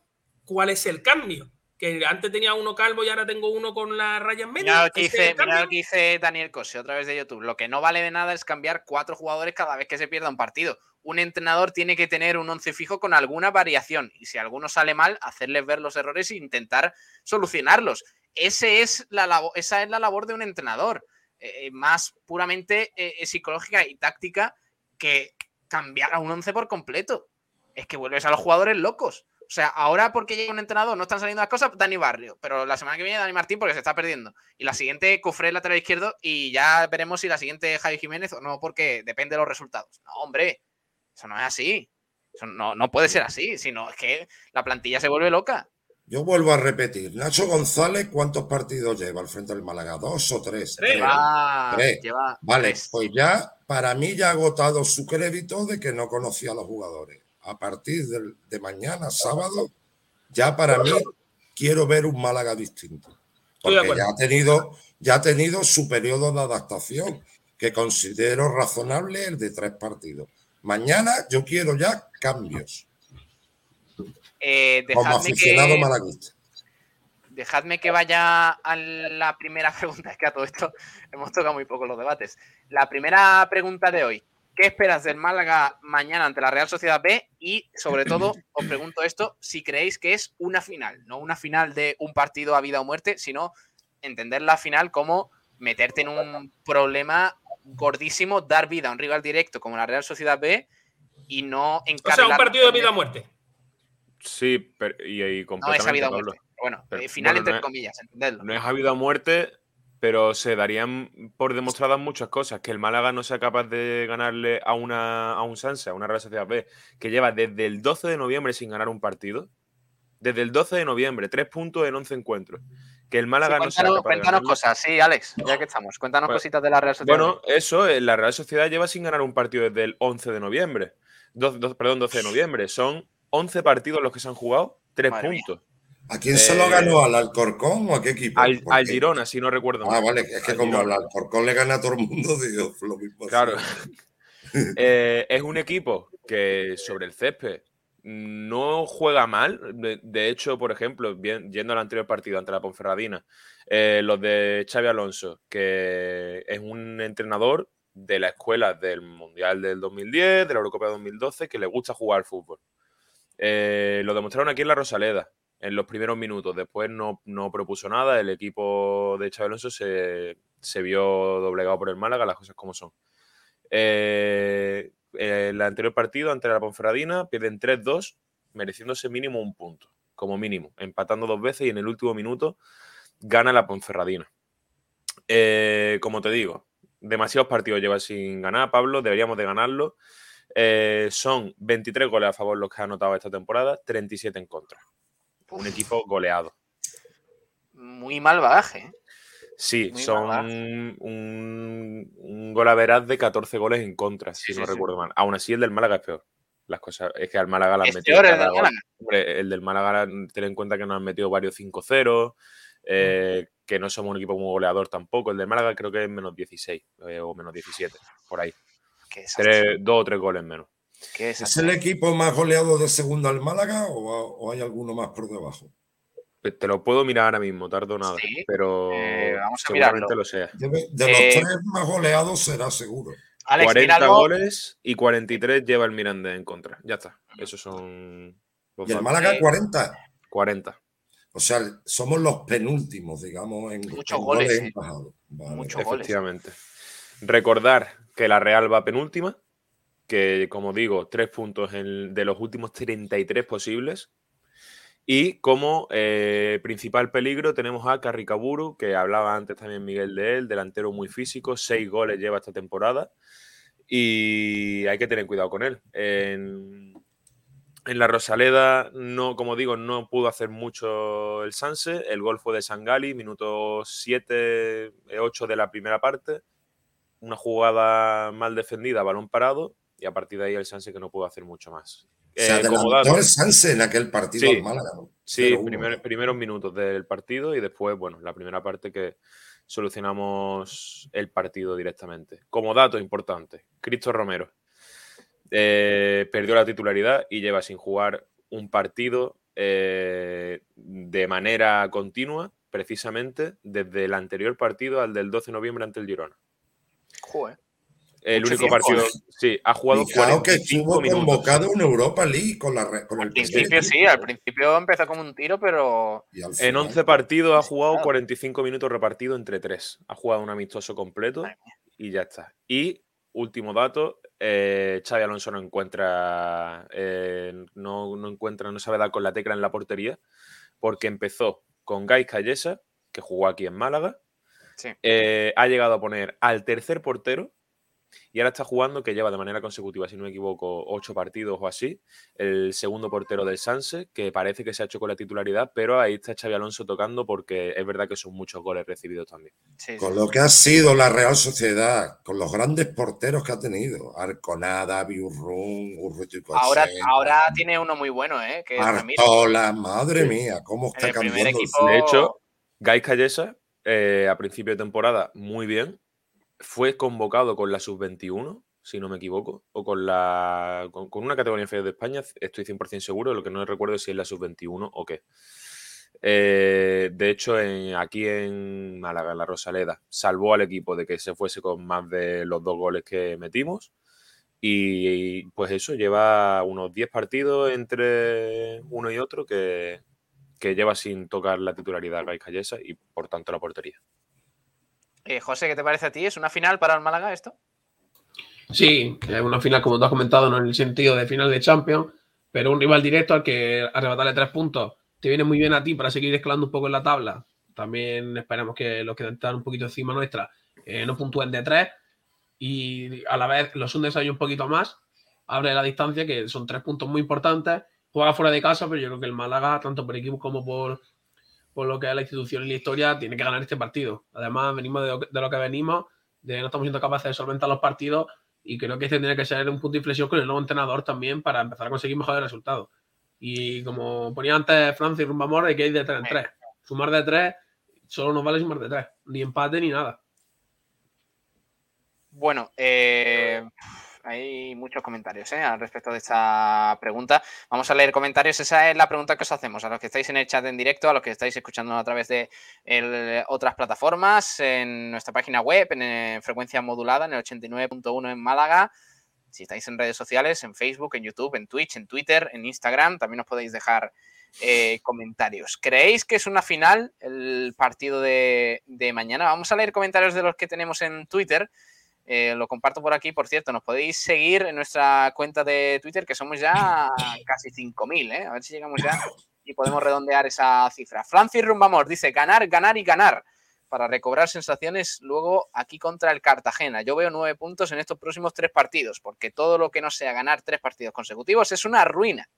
¿Cuál es el cambio? Que antes tenía uno calvo y ahora tengo uno con la raya en medio. Mira lo, que ¿Ese es dice, mira lo que dice Daniel Cose otra vez de YouTube. Lo que no vale de nada es cambiar cuatro jugadores cada vez que se pierda un partido. Un entrenador tiene que tener un once fijo con alguna variación y si alguno sale mal, hacerles ver los errores e intentar solucionarlos. Ese es la esa es la labor de un entrenador, eh, eh, más puramente eh, psicológica y táctica que cambiar a un once por completo. Es que vuelves a los jugadores locos. O sea, ahora porque llega un entrenador no están saliendo las cosas, Dani Barrio, pero la semana que viene Dani Martín porque se está perdiendo. Y la siguiente Cufré lateral izquierdo y ya veremos si la siguiente Javi Jiménez o no, porque depende de los resultados. No, hombre, eso no es así. Eso no, no puede ser así, sino es que la plantilla se vuelve loca. Yo vuelvo a repetir. Nacho González, ¿cuántos partidos lleva al frente del Málaga? ¿Dos o tres? Tres. Lleva- Tres. lleva vale, tres. pues ya, para mí ya ha agotado su crédito de que no conocía a los jugadores. A partir de, mañana, sábado, ya para mí quiero ver un Málaga distinto. Porque ya ha tenido, ya ha tenido su periodo de adaptación, que considero razonable el de tres partidos. Mañana yo quiero ya cambios, Eh, como aficionado que, malaguista. dejadme que vaya a la primera pregunta. Es que a todo esto hemos tocado muy poco los debates. La primera pregunta de hoy. ¿Qué esperas del Málaga mañana ante la Real Sociedad B? Y sobre todo, os pregunto esto, si creéis que es una final, no una final de un partido a vida o muerte, sino entender la final como meterte en un problema gordísimo, dar vida a un rival directo como la Real Sociedad B y no O sea, un partido de vida o muerte. Sí, pero, y, y No es a completamente, vida o muerte. Bueno, Pero, eh, final bueno, entre no es- comillas, entendedlo. No es a vida o muerte, pero se darían por demostradas muchas cosas. Que el Málaga no sea capaz de ganarle a, una, a un Sanse, a una Real Sociedad B, que lleva desde el 12 de noviembre sin ganar un partido. Desde el 12 de noviembre, tres puntos en 11 encuentros. Que el Málaga Sí, no sea cuéntanos capaz de cuéntanos ganarle. cosas, sí, Alex, ya que estamos. Cuéntanos Bueno, cositas de la Real Sociedad. Bueno, eso, eh, la Real Sociedad lleva sin ganar un partido desde el 11 de noviembre. Perdón, 12 de noviembre. Son 11 partidos los que se han jugado, 3 Madre mía. ¿A quién se lo Eh, ganó? ¿Al Alcorcón o a qué equipo? Al, al Girona, si no recuerdo Ah, mal. vale, es que Al como al. Alcorcón le gana a todo el mundo, digo, lo mismo. Claro. Eh, es un equipo que sobre el césped no juega mal. De, de hecho, por ejemplo, bien- yendo al anterior partido ante la Ponferradina, eh, los de Xavi Alonso, que es un entrenador de la escuela del Mundial del 2010, de la Eurocopa de 2012, que le gusta jugar al fútbol. Eh, lo demostraron aquí en la Rosaleda, en los primeros minutos. Después no, no propuso nada. El equipo de Alonso se, se vio doblegado por el Málaga, las cosas como son. Eh, el anterior partido ante la Ponferradina pierden 3-2, mereciéndose mínimo un punto, como mínimo, empatando dos veces y en el último minuto gana la Ponferradina. Eh, como te digo, demasiados partidos lleva sin ganar, Pablo, deberíamos de ganarlo. Eh, son 23 goles a favor los que ha anotado esta temporada, 37 en contra. Un equipo goleado. Muy mal bagaje. ¿eh? Sí, Muy son un, un gol a veraz de 14 goles en contra, si Sí, no sí, recuerdo mal. Aún así, el del Málaga es peor. Las cosas, es que al Málaga le han metido. peor el del. Hombre, el del Málaga, ten en cuenta que nos han metido varios 5-0, eh, que no somos un equipo muy goleador tampoco. El del Málaga creo que es menos 16 eh, o menos 17, por ahí. Tres, dos o tres goles menos. Qué ¿Es el equipo más goleado de segunda al Málaga o, o hay alguno más por debajo? Te lo puedo mirar ahora mismo, tardo nada, Sí, pero eh, vamos a seguramente mirarlo. lo sea. Debe- de los Eh, tres más goleados será seguro. Alex, 40 míralo. goles y 43 lleva el Mirandés en contra. Ya está. Esos son los Y el. Málaga eh, 40. 40. O sea, somos los penúltimos, digamos, en, Muchos en goles, goles eh. Vale, Muchos goles. Efectivamente. Recordar que la Real va penúltima, que como digo, tres puntos de los últimos 33 posibles. Y como eh, principal peligro tenemos a Carricaburu, que hablaba antes también Miguel de él, delantero muy físico, seis goles lleva esta temporada. Y hay que tener cuidado con él. En, en la Rosaleda, no, como digo, no pudo hacer mucho el Sanse. El gol fue de Sangali, minuto 7, 8 de la primera parte. Una jugada mal defendida, balón parado. Y a partir de ahí el Sanse que no pudo hacer mucho más. Eh, adelantó dato- el Sanse en aquel partido Sí, al Málaga. ¿no? Sí, 0-1. primer- primeros minutos del partido y después, bueno, la primera parte que solucionamos el partido directamente. Como dato importante, Cristo Romero eh, perdió la titularidad y lleva sin jugar un partido eh, de manera continua, precisamente desde el anterior partido al del 12 de noviembre ante el Girona. Joder. El único tiempo, partido, ¿eh? sí, ha jugado Fijaos que 45 estuvo minutos. convocado en Europa League con, la, con el Al principio sí, al principio empezó como un tiro, pero En final- 11 partidos ha jugado Claro. 45 minutos repartidos entre tres. Ha jugado un amistoso completo y ya está. Y último dato, eh, Xavi Alonso no encuentra, eh, no, no encuentra, no sabe dar con la tecla en la portería, porque empezó con Gais Callesa, que jugó aquí en Málaga, sí. eh, ha llegado a poner al tercer portero y ahora está jugando, que lleva de manera consecutiva, si no me equivoco, ocho partidos o así, el segundo portero del Sanse, que parece que se ha hecho con la titularidad, pero ahí está Xavi Alonso tocando porque es verdad que son muchos goles recibidos también. sí, sí, Con lo que ha sido la Real Sociedad, con los grandes porteros que ha tenido, Arconada, Biurrun, Urruti Ahora, ahora tiene uno muy bueno, ¿eh? Que. Artola, madre Sí. mía, cómo está el primer cambiando el equipo- De hecho, Gais Callesa, eh, a principio de temporada, muy bien. Fue convocado con la sub-21, si no me equivoco, o con la con, una categoría inferior de España, estoy 100% seguro, lo que no recuerdo es si es la sub-21 o qué. Eh, de hecho, aquí en Málaga, la Rosaleda, salvó al equipo de que se fuese con más de los dos goles que metimos. Y pues eso, lleva unos 10 partidos entre uno y otro que, que lleva sin tocar la titularidad Gais Callesa y por tanto la portería. Eh, José, ¿qué te parece a ti? ¿Es una final para el Málaga esto? Sí, es una final, como tú has comentado, no en el sentido de final de Champions, pero un rival directo al que arrebatarle tres puntos te viene muy bien a ti para seguir escalando un poco en la tabla. También esperemos que los que están un poquito encima nuestra eh, no puntúen de tres y a la vez los hundes ahí un poquito más, abre la distancia, que son tres puntos muy importantes. Juega fuera de casa, pero yo creo que el Málaga, tanto por equipo como por, por lo que es la institución y la historia, tiene que ganar este partido. Además, venimos de lo, que- de que venimos, de no estamos siendo capaces de solventar los partidos y creo que este tiene que ser un punto de inflexión con el nuevo entrenador también para empezar a conseguir mejores resultados. Y como ponía antes Francis Rumbamor, hay que ir de 3 en 3. Sumar de 3 solo nos vale sumar de 3. Ni empate ni nada. Bueno, eh, hay muchos comentarios ¿eh? al respecto de esta pregunta. Vamos a leer comentarios. Esa es la pregunta que os hacemos a los que estáis en el chat en directo, a los que estáis escuchando a través de otras plataformas, en nuestra página web, en, eh, frecuencia modulada, en el 89.1 en Málaga. Si estáis en redes sociales, en Facebook, en YouTube, en Twitch, en Twitter, en Instagram, también os podéis dejar eh, comentarios. ¿Creéis que es una final el partido de mañana? Vamos a leer comentarios de los que tenemos en Twitter. Eh, lo comparto por aquí, por cierto, nos podéis seguir en nuestra cuenta de Twitter, que somos ya casi 5.000, ¿eh? A ver si llegamos ya y podemos redondear esa cifra. Francis Rumbamor dice, ganar, ganar y ganar para recobrar sensaciones luego aquí contra el Cartagena. Yo veo nueve puntos en estos próximos tres partidos, porque todo lo que no sea ganar tres partidos consecutivos es una ruina.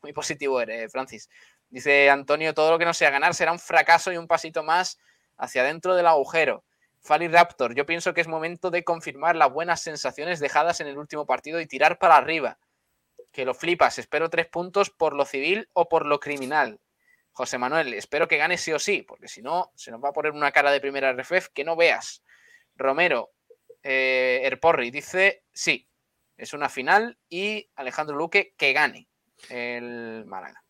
Muy positivo eres, Francis. Dice Antonio, todo lo que no sea ganar será un fracaso y un pasito más hacia dentro del agujero. Fali Raptor, yo pienso que es momento de confirmar las buenas sensaciones dejadas en el último partido y tirar para arriba. Que lo flipas, espero tres puntos por lo civil o por lo criminal. José Manuel, espero que gane sí o sí, porque si no, se nos va a poner una cara de primera RFF que no veas. Romero, eh, Erporri, dice sí, es una final y Alejandro Luque que gane el Málaga.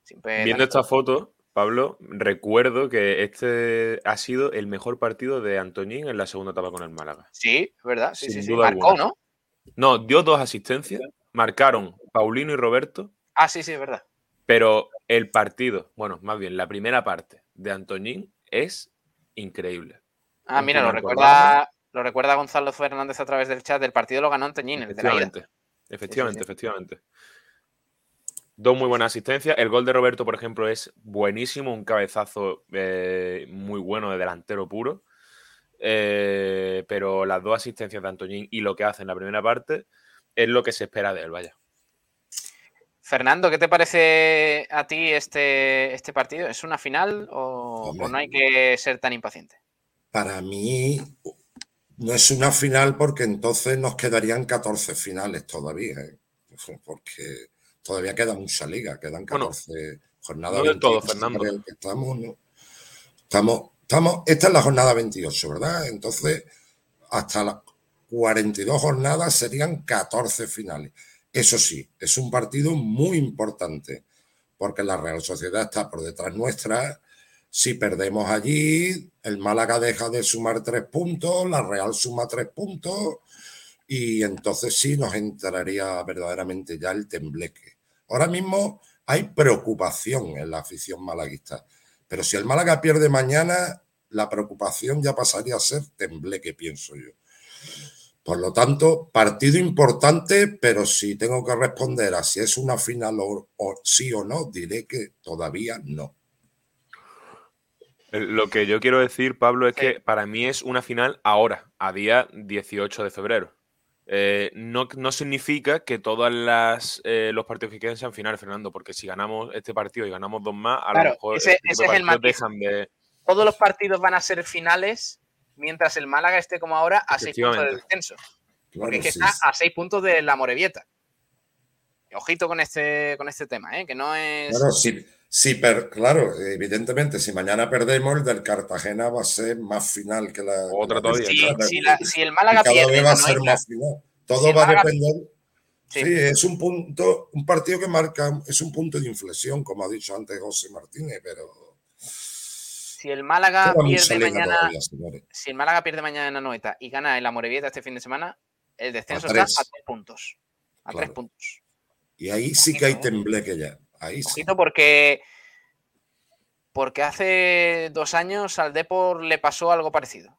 Viendo esta foto, Pablo, recuerdo que este ha sido el mejor partido de Antoñín en la segunda etapa con el Málaga. Sí, verdad. Sí, sí, sí. Marcó, ¿no? No, dio dos asistencias. Marcaron Paulino y Roberto. Ah, sí, sí, es verdad. Pero el partido, bueno, más bien la primera parte de Antoñín es increíble. Ah, mira, lo recuerda, lo recuerda Gonzalo Fernández a través del chat. del partido lo ganó Antoñín, el de la Efectivamente, efectivamente. Dos muy buenas asistencias. El gol de Roberto, por ejemplo, es buenísimo, un cabezazo eh, muy bueno de delantero puro. Eh, pero las dos asistencias de Antoñín y lo que hace en la primera parte es lo que se espera de él, vaya. Fernando, ¿qué te parece a ti este, este partido? ¿Es una final o, o no hay que ser tan impaciente? Para mí no es una final porque entonces nos quedarían 14 finales todavía. ¿eh? Porque todavía queda mucha liga, quedan 14 jornadas. No todo, Fernando. Estamos, estamos, estamos, esta es la jornada 28, ¿verdad? Entonces, hasta las 42 jornadas serían 14 finales. Eso sí, es un partido muy importante, porque la Real Sociedad está por detrás nuestra. Si perdemos allí, el Málaga deja de sumar tres puntos, la Real suma tres puntos y entonces sí nos entraría verdaderamente ya el tembleque. Ahora mismo hay preocupación en la afición malaguista, pero si el Málaga pierde mañana, la preocupación ya pasaría a ser tembleque, pienso yo. Por lo tanto, partido importante, pero si tengo que responder a si es una final o, sí o no, diré que todavía no. Lo que yo quiero decir, Pablo, es que para mí es una final ahora, a día 18 de febrero. Eh, no, significa que todos eh, los partidos que queden sean finales, Fernando, porque si ganamos este partido y ganamos dos más, a lo mejor ese, es el dejan de... Todos los partidos van a ser finales mientras el Málaga esté como ahora a seis puntos del descenso. porque es que está a seis puntos de la Morevieta. Ojito con este, con este tema, ¿eh? que no es. Claro, sí, sí, claro, evidentemente, si mañana perdemos, el del Cartagena va a ser más final que la. Otra todavía. Si, el Málaga pierde. va a ser más final. Todo va a depender. Sí. es un punto, un partido que marca, es un punto de inflexión, como ha dicho antes José Martínez, pero. Si el Málaga pierde mañana. si el Málaga pierde mañana en Anoeta y gana en la Morevieta este fin de semana, el descenso está a tres puntos. A tres puntos. Y ahí sí que hay tembleque ya. Ahí sí. porque, porque hace dos años al Depor le pasó algo parecido.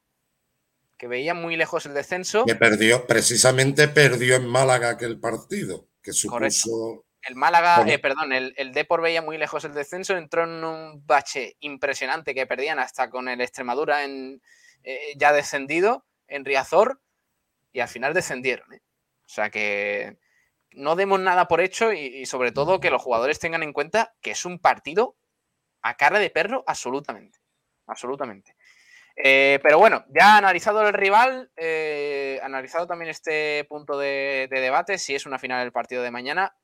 Que veía muy lejos el descenso. Que perdió, precisamente perdió en Málaga aquel partido. Que supuso. El Málaga, eh, perdón, el, el Depor veía muy lejos el descenso, entró en un bache impresionante que perdían hasta con el Extremadura en, eh, ya descendido en Riazor y al final descendieron. ¿eh? O sea que no demos nada por hecho y, sobre todo que los jugadores tengan en cuenta que es un partido a cara de perro absolutamente. Absolutamente. Eh, pero bueno, ya analizado el rival, eh, analizado también este punto de, debate, si es una final del partido de mañana,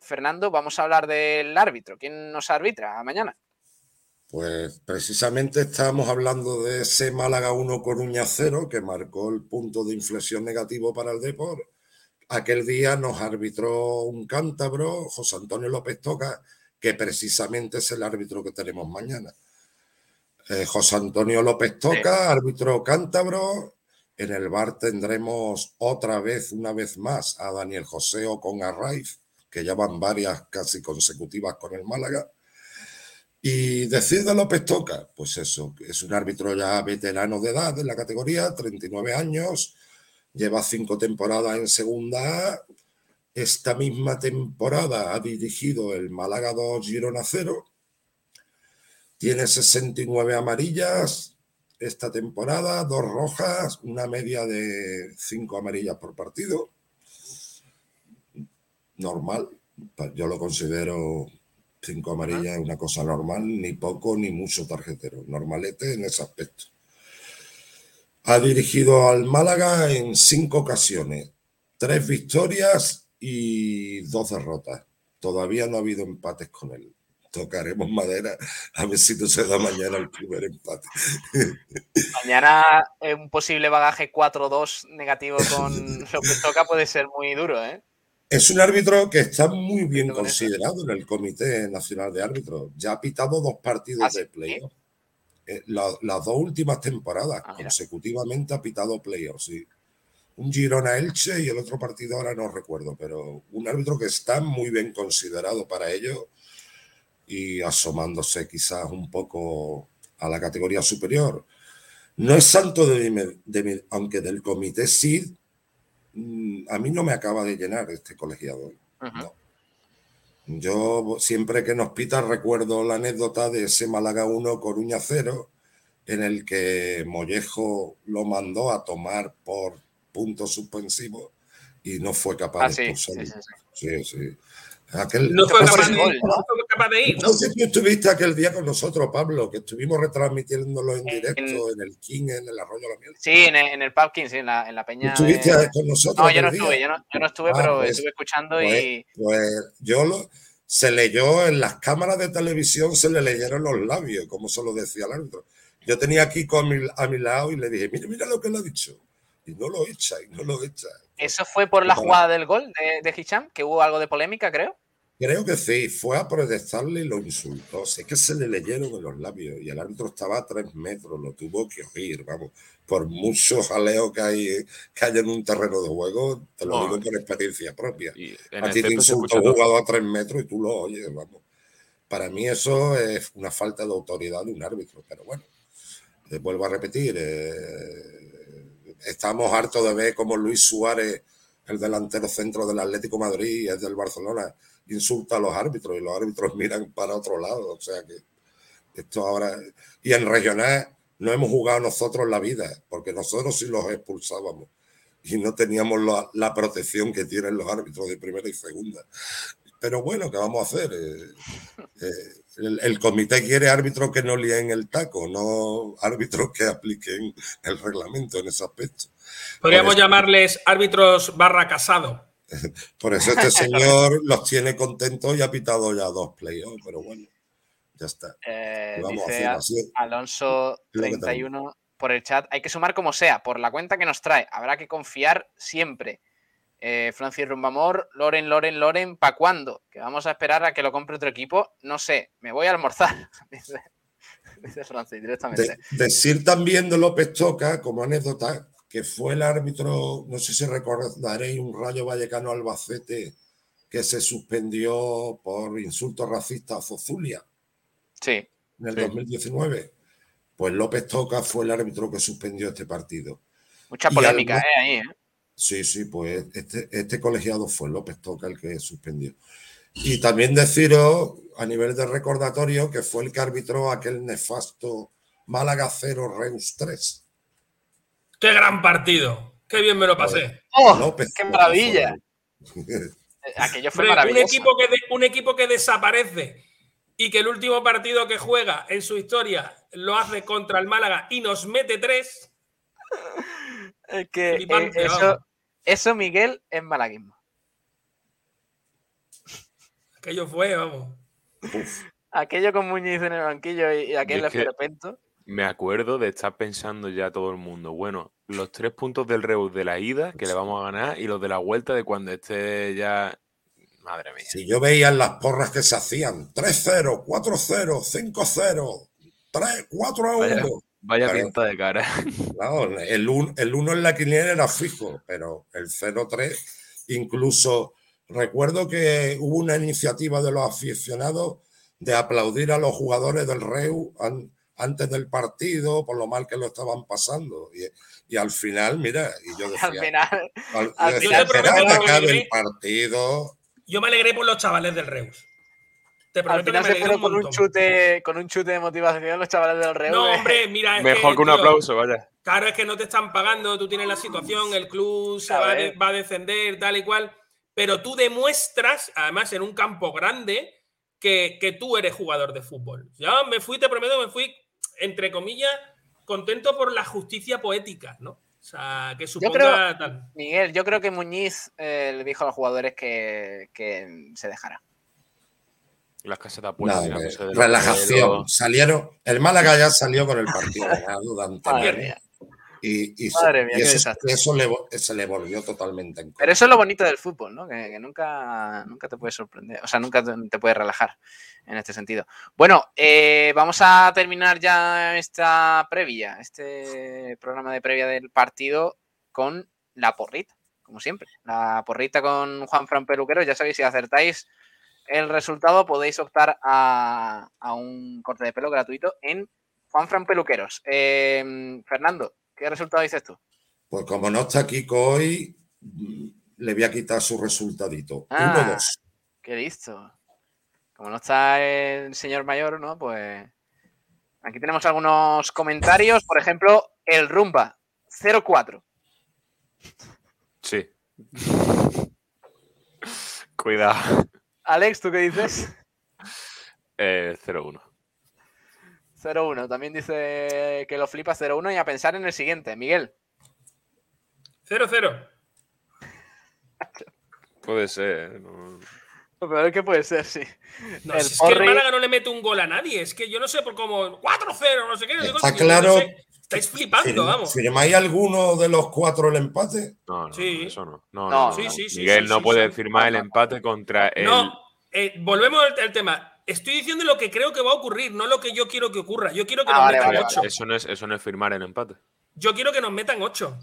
Fernando, vamos a hablar del árbitro. ¿Quién nos arbitra mañana? Pues precisamente estábamos hablando de ese Málaga 1 Coruña 0 que marcó el punto de inflexión negativo para el Depor. Aquel día nos arbitró un cántabro, José Antonio López Toca, que precisamente es el árbitro que tenemos mañana. Eh, José Antonio López Toca, árbitro cántabro. En el bar tendremos otra vez, una vez más, a Daniel José con Arraiz, que ya van varias casi consecutivas con el Málaga. Y decir de López Toca, pues eso, es un árbitro ya veterano de edad en la categoría, 39 años, lleva cinco temporadas en segunda A. Esta misma temporada ha dirigido el Málaga 2 Girona 0. Tiene 69 amarillas esta temporada, dos rojas, una media de cinco amarillas por partido. Normal, yo lo considero Cinco amarillas una cosa normal, ni poco ni mucho tarjetero. Normalete en ese aspecto. Ha dirigido al Málaga en cinco ocasiones, tres victorias y dos derrotas. Todavía no ha habido empates con él. Tocaremos madera a ver si no se da mañana el primer empate. Mañana un posible bagaje 4-2 negativo con lo que toca puede ser muy duro, ¿eh? Es un árbitro que está muy bien considerado en el Comité Nacional de Árbitros. Ya ha pitado dos partidos ¿Ah, de playoff. Eh, la- las dos últimas temporadas consecutivamente ha pitado playoff, sí. Un Girona Elche y el otro partido ahora no recuerdo, pero un árbitro que está muy bien considerado para ello y asomándose quizás un poco a la categoría superior. No es santo de mi, de mi- aunque del comité sí, mm, a mí no me acaba de llenar este colegiado. No. Yo siempre que nos pita recuerdo la anécdota de ese Málaga 1 Coruña 0, en el que Mollejo lo mandó a tomar por punto suspensivo y no fue capaz Ah, de expulsarlo. sí, Sí, sí. Aquel, No fue capaz sé- de ir, no fue capaz de ir, ¿no? no sé si estuviste aquel día con nosotros, Pablo, que estuvimos retransmitiéndolo en directo en el King, en el Arroyo de la Miel. Sí, en el, en el Pubkin, sí, en la, en la peña. ¿Estuviste de- con nosotros No, yo no día? estuve, yo no, yo no estuve, Ah, pero pues- estuve escuchando pues, y. pues yo lo, se leyó en las cámaras de televisión, se le leyeron los labios, como se lo decía el árbitro. Yo tenía aquí con mi- a mi lado y le dije, mira, mira lo que le ha dicho. Y no lo echa, y no lo echa. ¿Eso fue por la jugada del gol de, de Hicham? Que hubo algo de polémica, creo. Creo que sí, fue a protestarle y lo insultó. Sé que se le leyeron en los labios y el árbitro estaba a tres metros, lo tuvo que oír, vamos. Por mucho jaleo que hay, que hay en un terreno de juego, te lo No, digo por experiencia propia. A ti te insulta un jugador a tres metros y tú lo oyes, vamos. Para mí eso es una falta de autoridad de un árbitro, pero bueno, eh, vuelvo a repetir, eh, estamos hartos de ver cómo Luis Suárez, el delantero centro del Atlético Madrid y es del Barcelona, insulta a los árbitros y los árbitros miran para otro lado. O sea que esto ahora. Y en regional no hemos jugado nosotros la vida, porque nosotros sí los expulsábamos y no teníamos la protección que tienen los árbitros de primera y segunda. Pero bueno, ¿qué vamos a hacer? Eh, eh, el, el comité quiere árbitros que no líen el taco, no árbitros que apliquen el reglamento en ese aspecto. Podríamos eso- llamarles árbitros barra casado. Por eso este señor los tiene contentos y ha pitado ya dos playoffs, pero bueno, ya está. Eh, ¿Qué vamos a hacer? Así- Alonso es lo que 31 por el chat. Hay que sumar como sea, por la cuenta que nos trae. Habrá que confiar siempre. Eh, Francis Rumbamor, Loren, Loren, Loren, ¿pa' cuándo? Que vamos a esperar a que lo compre otro equipo. No sé, me voy a almorzar, dice, dice Francis directamente. De- decir también de López Toca, como anécdota, que fue el árbitro, no sé si recordaréis, un Rayo Vallecano Albacete que se suspendió por insultos racistas a Zozulia Sí. en el Sí. 2019. Pues López Toca fue el árbitro que suspendió este partido. Mucha Y polémica, además- ¿eh? Ahí, ¿eh? Sí, sí, pues este, este colegiado fue López Toca el que suspendió. Y también deciros, a nivel de recordatorio, que fue el que arbitró aquel nefasto Málaga 0 Reus 3. ¡Qué gran partido! ¡Qué bien me lo pasé! ¡Oh! López ¡Qué maravilla! Eh, Aquello fue un, maravilloso. equipo que de- un equipo que desaparece y que el último partido que juega en su historia lo hace contra el Málaga y nos mete tres. Es que eh, eso. Eso, Miguel, es malaguismo. Aquello fue, vamos. Aquello con Muñiz en el banquillo y, y aquel esperpento. Me acuerdo de estar pensando ya todo el mundo, bueno, los tres puntos del Reus de la ida que le vamos a ganar y los de la vuelta de cuando esté ya... Madre mía. Si yo veía en las porras que se hacían 3-0, 4-0, 5-0, 3, 4 a 1. Vaya, Pero- pinta de cara. Claro, el 1 el uno en la quiniela era fijo, pero el 0-3, incluso recuerdo que hubo una iniciativa de los aficionados de aplaudir a los jugadores del Reu an- antes del partido por lo mal que lo estaban pasando. Y, y al final, mira, y yo decía, Al final, al- al final decía, te "Esperad prometo que que acabe me el partido. Yo me alegré por los chavales del Reus. Te al prometo que final me se fueron con un chute, con un chute de motivación los chavales del Reus. No, de- hombre, mira, es Mejor que un tío, aplauso, vaya. Claro, es que no te están pagando, tú tienes la situación, el club se A va a, ver. de- va a descender, tal y cual, pero tú demuestras, además en un campo grande, que, que tú eres jugador de fútbol. Ya me fui, te prometo, me fui, entre comillas, contento por la justicia poética, ¿no? O sea, que Yo suponga creo, tal. Miguel, yo creo que Muñiz eh, le dijo a los jugadores que, que se dejara. Las casas de Nada, apuestas. de los relajación. pelos. Salieron, el Málaga ya salió con el partido ganado. Y, y Madre mía, y eso, desastre. eso le, se le volvió totalmente en contra. Pero eso es lo bonito del fútbol, ¿no? Que, que nunca, nunca te puedes sorprender, o sea, nunca te, te puedes relajar en este sentido. Bueno, eh, vamos a terminar ya esta previa, este programa de previa del partido con la porrita, como siempre. La porrita con Juan Fran Peluquero, ya sabéis, si acertáis el resultado podéis optar a, a un corte de pelo gratuito en Juan Fran Peluqueros. Eh, Fernando, ¿qué resultado dices tú? Pues como no está Kiko hoy, le voy a quitar su resultadito. Ah. 1-2. Qué listo. Como no está el señor mayor, ¿no? Pues aquí tenemos algunos comentarios. Por ejemplo, el Rumba 04. Sí. Cuidado. Alex, ¿tú qué dices? Eh, 0-1. 01. También dice que lo flipa 01 y a pensar en el siguiente. Miguel. 0-0. Puede ser. ¿eh? no- Lo peor es que puede ser, sí. No, El si es que el Málaga no le mete un gol a nadie. Es que yo no sé por cómo. 4-0, no sé qué. no sé Está claro. no sé. Estáis flipando, vamos. ¿Firmáis alguno de los cuatro el empate? No, no, Sí. eso no. No, No, no, no, sí, no. sí, sí, Miguel sí, no sí, puede sí. firmar el empate contra el. No, eh, volvemos al, al tema. Estoy diciendo lo que creo que va a ocurrir, no lo que yo quiero que ocurra. Yo quiero que Ah, nos vale, metan vale, 8. Eso no, es, eso no es firmar el empate. Yo quiero que nos metan 8.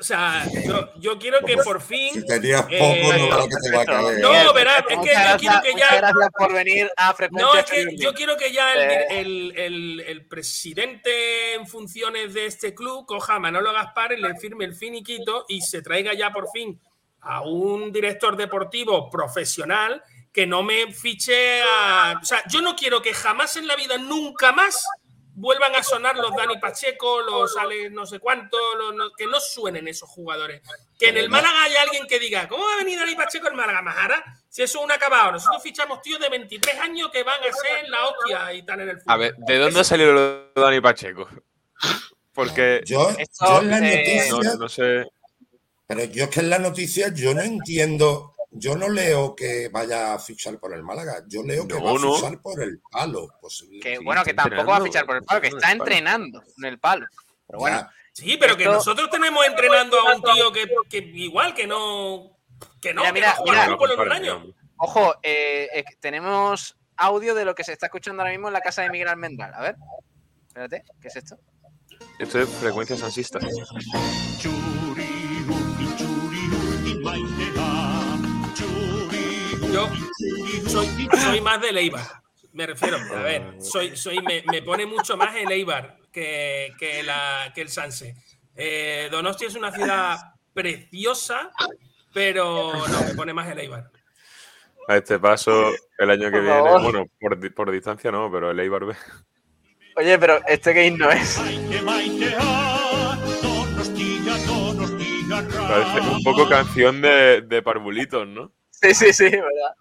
O sea, yo, yo quiero que por fin. Si tenías eh, poco, no vale que te va a caer. No, verás, es que yo quiero que ya. gracias por venir a No, es que Firme. yo quiero que ya el, Eh. el- el- el presidente en funciones de este club coja a Manolo Gaspar y le firme el finiquito y se traiga ya por fin a un director deportivo profesional que no me fiche a... O sea, yo no quiero que jamás en la vida, nunca más, vuelvan a sonar los Dani Pacheco, los Ale no sé cuánto, los no- que no suenen esos jugadores. Que en el Málaga haya alguien que diga, ¿cómo va a venir Dani Pacheco al Málaga? Majara, si eso es un acabado. Nosotros fichamos tíos de 23 años que van a ser la hostia y tal en el fútbol. A ver, ¿de dónde ha salido lo de Dani Pacheco? Porque. Yo, en la eh, No, noticia, no sé. pero yo es que en la noticia yo no entiendo, yo no leo que vaya a fichar por el Málaga, yo leo que No, va a fichar por el palo. Que Sí, bueno, que tampoco va a fichar por el palo, que está entrenando en el palo. Pero bueno, Ya, Sí, pero que Esto- nosotros tenemos entrenando a un tío que, que igual que no. Que no, Mira, que mira, no juega mira. al fútbol en un comparen, año. hombre. ojo, eh, eh, tenemos audio de lo que se está escuchando ahora mismo en la casa de Miguel Almendral. A ver, espérate, ¿qué es esto? Esto es frecuencia sansista. Yo soy, soy más de Eibar. Me refiero, a ver, soy, soy, me, me pone mucho más el Eibar que, que, la, que el Sanse. Eh, Donosti es una ciudad preciosa, pero no, me pone más el Eibar. A este paso, el año que viene, bueno, por, di- por distancia no, pero el Eibar B. Oye, pero este game no es. Parece un poco canción de, de parvulitos, ¿no? Sí, sí, sí, verdad.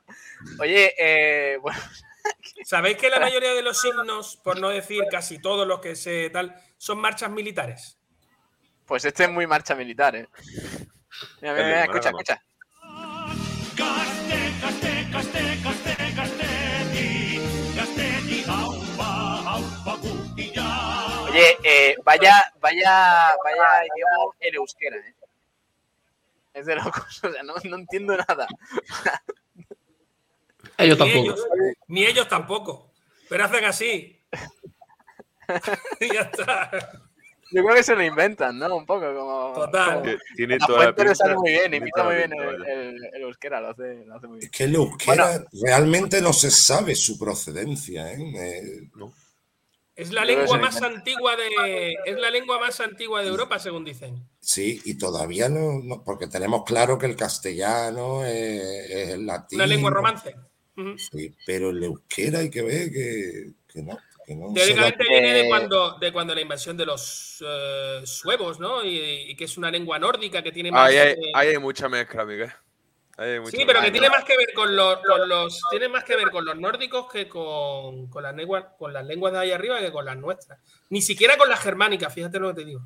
Oye, eh, bueno. ¿Sabéis que la mayoría de los signos, por no decir casi todos los que se tal, son marchas militares? Pues este es muy marcha militar, ¿eh? Mira, mira, mira escucha, escucha. Oye, eh, vaya, vaya, vaya, digamos, el euskera, ¿eh? Es de locos, o sea, no, no entiendo nada. Ellos Ni tampoco. ellos, ni ellos tampoco. Pero hacen así. y ya está. Yo creo que se lo inventan, ¿no? Un poco como. Total. Tiene La toda la le sale pinta- muy bien, imita muy bien pinta, el, el- el euskera, lo hace, lo hace muy bien. Que el euskera realmente no se sabe su procedencia. ¿eh? Eh, Es la lengua más antigua de. Es la lengua más antigua de Europa, según dicen. sí, y todavía no, no- porque tenemos claro que el castellano es, es el latín. Una lengua romance. Sí, pero el euskera hay que ver que, que no. Que no Teóricamente viene de cuando, de cuando la invasión de los eh, suevos, ¿no? Y, y que es una lengua nórdica que tiene más. Ahí hay, eh, ahí hay mucha mezcla, Miguel. Sí, pero que tiene más que ver con los, con los- tiene más que ver con los nórdicos que con, con las lenguas, con las lenguas de ahí arriba que con las nuestras. Ni siquiera con las germánicas, fíjate lo que te digo.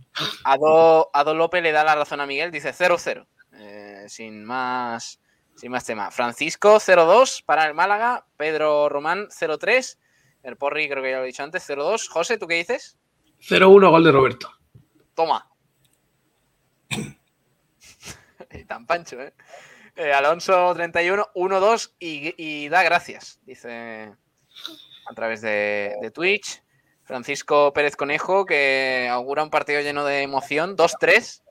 Ado, Ado López le da la razón a Miguel, dice 0-0. eh, sin más sin más tema. Francisco 0-2 para el Málaga. Pedro Román 0-3. El Porri creo que ya lo he dicho antes, 0-2. José, ¿tú qué dices? 0-1 gol de Roberto. Toma. y tan pancho, ¿eh? Eh, Alonso 31, 1-2 y, y da gracias, dice a través de, de Twitch. Francisco Pérez Conejo, que augura un partido lleno de emoción, 2-3.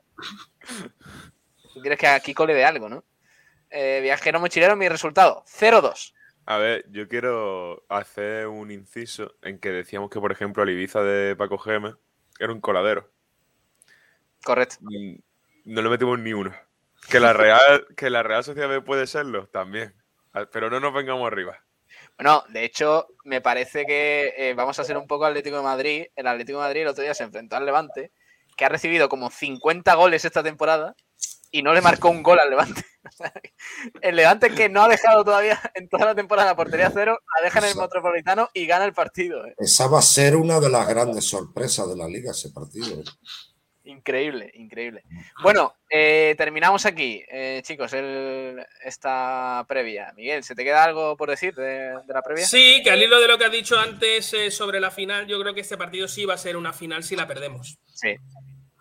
Tú quieres que a Kiko le dé algo, ¿no? Eh, viajero mochilero, mi resultado, 0-2. A ver, yo quiero hacer un inciso en que decíamos que, por ejemplo, el Ibiza de Paco Gémez era un coladero. Correcto. Mm, No le metimos ni uno. Que la Real, que la Real Sociedad B puede serlo, también. Ah, Pero no nos vengamos arriba. Bueno, de hecho, me parece que eh, vamos a ser un poco Atlético de Madrid. El Atlético de Madrid el otro día se enfrentó al Levante, que ha recibido como 50 goles esta temporada y no le marcó un gol al Levante. El Levante que no ha dejado todavía en toda la temporada la portería cero, la deja en el Metropolitano y gana el partido. ¿eh? Esa va a ser una de las grandes sorpresas de la liga, ese partido. Increíble, increíble. Bueno, eh, terminamos aquí, eh, chicos, el- esta previa. Miguel, ¿se te queda algo por decir de, de la previa? Sí, que al hilo de lo que has dicho antes eh, sobre la final, yo creo que este partido sí va a ser una final si la perdemos. Sí.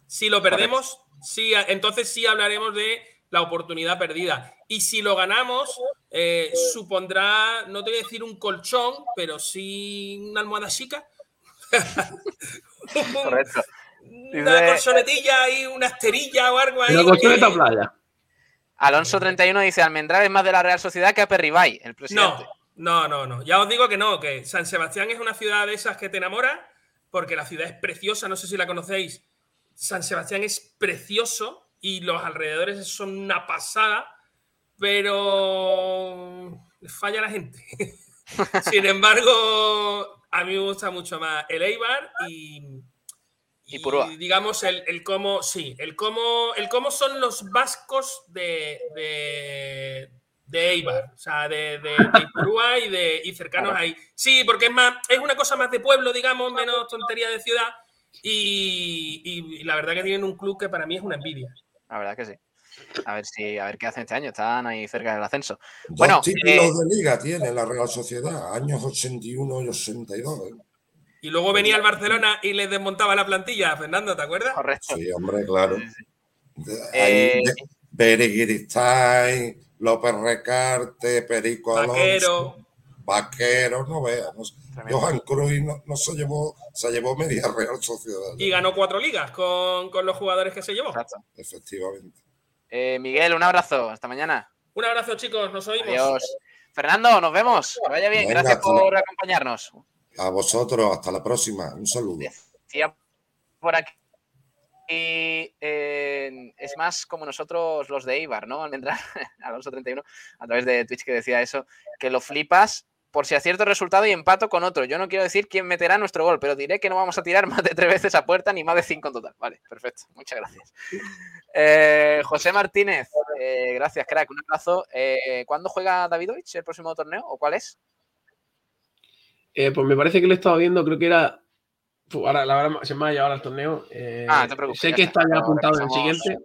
Si lo perdemos, sí, entonces sí hablaremos de la oportunidad perdida. Y si lo ganamos, eh, supondrá, no te voy a decir un colchón, pero sí una almohada chica. Correcto. Una colchonetilla y una esterilla o algo ahí. Una colchoneta que- playa. Alonso 31 dice Almendral es más de la Real Sociedad que a Perribay, el presidente. No, no, no, no. Ya os digo que no, que San Sebastián es una ciudad de esas que te enamora, porque la ciudad es preciosa, no sé si la conocéis. San Sebastián es precioso y los alrededores son una pasada, pero falla la gente. Sin embargo, a mí me gusta mucho más el Eibar y, Y Purúa. digamos el, el cómo, sí, el cómo, el cómo son los vascos de, de, de Eibar, o sea, de, de, de Ipurúa y, de, y cercanos ahí. Sí, porque es más, es una cosa más de pueblo, digamos, menos tontería de ciudad. Y, y la verdad que tienen un club que para mí es una envidia. La verdad que sí. A ver si, a ver qué hacen este año. Están ahí cerca del ascenso. Dos Bueno, títulos eh, de liga tiene la Real Sociedad, años 81 y 82. ¿eh? Y luego venía el Barcelona y les desmontaba la plantilla, Fernando, ¿te acuerdas? Correcto. Sí, hombre, claro. De- Eh, Bereguiristain, López Recarte, Perico Alonso, Vaquero. Vaquero, no veas. no sé. Johan Cruyff no, no se llevó, se llevó media Real Sociedad. Y ganó cuatro ligas con, con los jugadores que se llevó. Efectivamente. eh, Miguel, un abrazo. Hasta mañana. Un abrazo, chicos. Nos oímos. Adiós. Fernando, nos vemos. Que vaya bien. Venga, Gracias por acompañarnos. A vosotros, hasta la próxima. Un saludo. Por aquí. eh, es más como nosotros los de Ibar, ¿no? Almendral, Alonso 31, a través de Twitch que decía eso, que lo flipas por si acierto el resultado y empato con otro. Yo no quiero decir quién meterá nuestro gol, pero diré que no vamos a tirar más de tres veces a puerta ni más de cinco en total. Vale, perfecto. Muchas gracias. Eh, José Martínez, eh, gracias, crack. Un abrazo. Eh, ¿Cuándo juega Davidovich el próximo torneo o cuál es? Eh, pues me parece que lo he estado viendo, creo que era. Ahora, la verdad, se me ha llevado al torneo. Eh, Ah, te preocupes, sé que está, ya apuntado en el siguiente.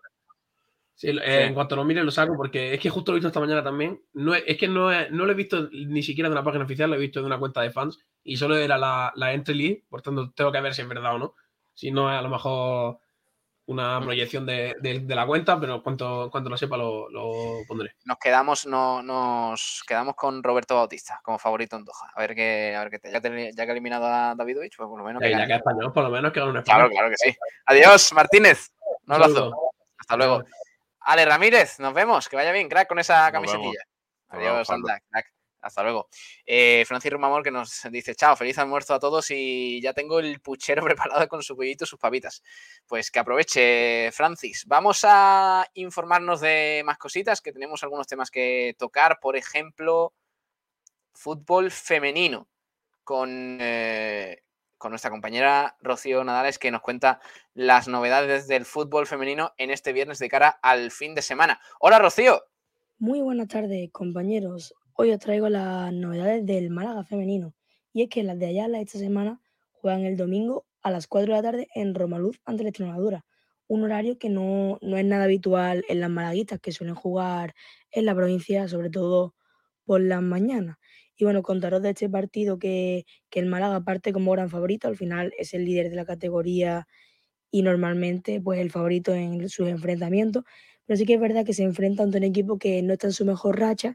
Sí, eh. En cuanto lo mire, lo saco, porque es que justo lo he visto esta mañana también. No, es que no, no lo he visto ni siquiera de una página oficial, lo he visto de una cuenta de fans y solo era la, la entry league, por tanto, tengo que ver si es verdad o no. si no es a lo mejor una proyección de, de- de la cuenta, pero cuanto, cuanto lo sepa lo, lo pondré. Nos quedamos, no, nos quedamos con Roberto Bautista como favorito en Doha. A ver qué, a ver qué te- ya, que- ya que ha eliminado a Davidovich, pues por lo menos Ya, que ya gane. que es español, por lo menos que haga un Claro, español. claro que sí. Adiós, Martínez. Un abrazo. Hasta luego. Ale Ramírez, nos vemos. Que vaya bien, crack, con esa camisetilla. Adiós, anda, crack. Hasta luego. Eh, Francis Rumamor que nos dice, chao, feliz almuerzo a todos y ya tengo el puchero preparado con su pollito y sus papitas. Pues que aproveche, Francis. Vamos a informarnos de más cositas, que tenemos algunos temas que tocar. Por ejemplo, fútbol femenino con, eh, con nuestra compañera Rocío Nadales que nos cuenta las novedades del fútbol femenino en este viernes de cara al fin de semana. Hola Rocío. Muy buenas tardes, compañeros. Hoy os traigo las novedades del Málaga femenino. Y es que las de Ayala esta semana juegan el domingo a las 4 de la tarde en Romaluz ante la Extremadura. Un horario que no, no es nada habitual en las malaguitas que suelen jugar en la provincia, sobre todo por las mañanas. Y bueno, contaros de este partido que, que el Málaga parte como gran favorito. Al final es el líder de la categoría y normalmente pues el favorito en sus enfrentamientos. Pero sí que es verdad que se enfrenta ante un equipo que no está en su mejor racha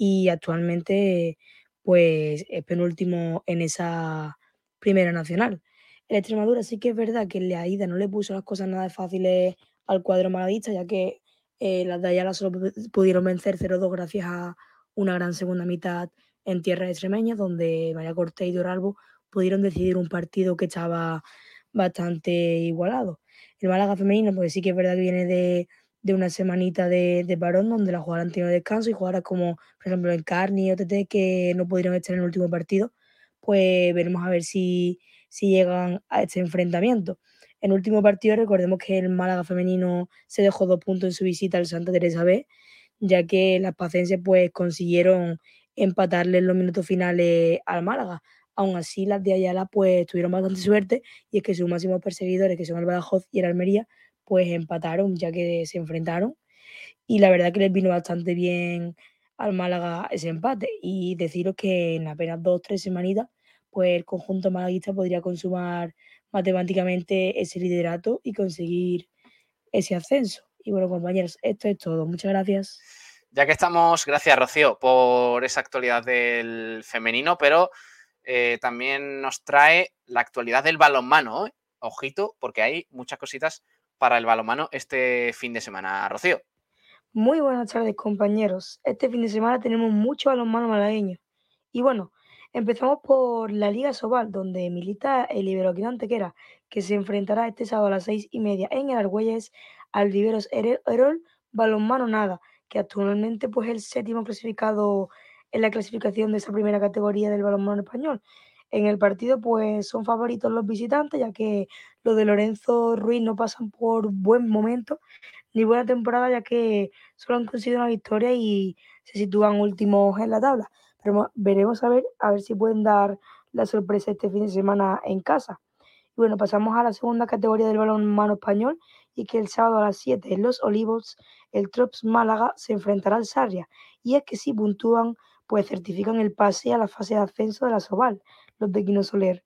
y actualmente pues es penúltimo en esa primera nacional. El Extremadura sí que es verdad que la ida no le puso las cosas nada fáciles al cuadro malaguista, ya que eh, las de solo pu- pudieron vencer 0-2 gracias a una gran segunda mitad en tierra extremeña, donde María Cortés y Doralbo pudieron decidir un partido que estaba bastante igualado. El Málaga femenino, pues sí que es verdad que viene de, de una semanita de, de parón donde las jugadoras han tenido descanso y jugadoras como, por ejemplo, el Carni y OTT que no pudieron estar en el último partido, pues veremos a ver si, si llegan a este enfrentamiento. En el último partido recordemos que el Málaga femenino se dejó dos puntos en su visita al Santa Teresa B, ya que las pacenses pues consiguieron empatarle en los minutos finales al Málaga. Aún así, las de Ayala pues tuvieron bastante suerte y es que sus máximos perseguidores, que son el Badajoz y el Almería, pues empataron ya que se enfrentaron y la verdad que les vino bastante bien al Málaga ese empate y deciros que en apenas dos o tres semanitas pues el conjunto malaguista podría consumar matemáticamente ese liderato y conseguir ese ascenso. Y bueno, compañeros, esto es todo. Muchas gracias. Ya que estamos, gracias Rocío por esa actualidad del femenino, pero eh, también nos trae la actualidad del balonmano. ¿eh? Ojito, porque hay muchas cositas para el balonmano este fin de semana. Rocío. Muy buenas tardes, compañeros. Este fin de semana tenemos mucho balonmano malagueño. Y bueno, empezamos por la Liga Sobal, donde milita el Iberoquino Antequera, que se enfrentará este sábado a las seis y media en el Argüelles al Riveros Ere- Erol Balonmano Nada, que actualmente pues, es el séptimo clasificado en la clasificación de esa primera categoría del balonmano español. En el partido pues son favoritos los visitantes, ya que los de Lorenzo Ruiz no pasan por buen momento ni buena temporada, ya que solo han conseguido una victoria y se sitúan últimos en la tabla. Pero mo- veremos a ver, a ver si pueden dar la sorpresa este fin de semana en casa. Y bueno, pasamos a la segunda categoría del balonmano español y que el sábado a las 7 en Los Olivos el Trops Málaga se enfrentará al Sarria. Y es que si puntúan, pues certifican el pase a la fase de ascenso de la Soval, los de Quino Soler.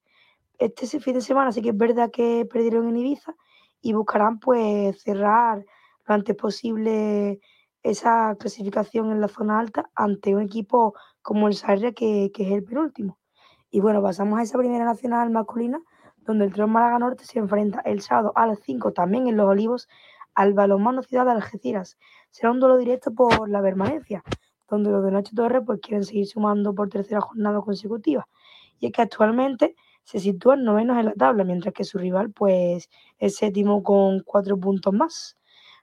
Este fin de semana sí que es verdad que perdieron en Ibiza y buscarán pues cerrar lo antes posible esa clasificación en la zona alta ante un equipo como el Sarria que, que es el penúltimo. Y bueno, pasamos a esa primera nacional masculina donde el Tron Málaga Norte se enfrenta el sábado a las 5 también en Los Olivos al Balonmano Ciudad de Algeciras. Será un duelo directo por la permanencia, donde los de Nacho Torres pues quieren seguir sumando por tercera jornada consecutiva. Y es que actualmente se sitúan novenos en la tabla, mientras que su rival pues es séptimo con cuatro puntos más.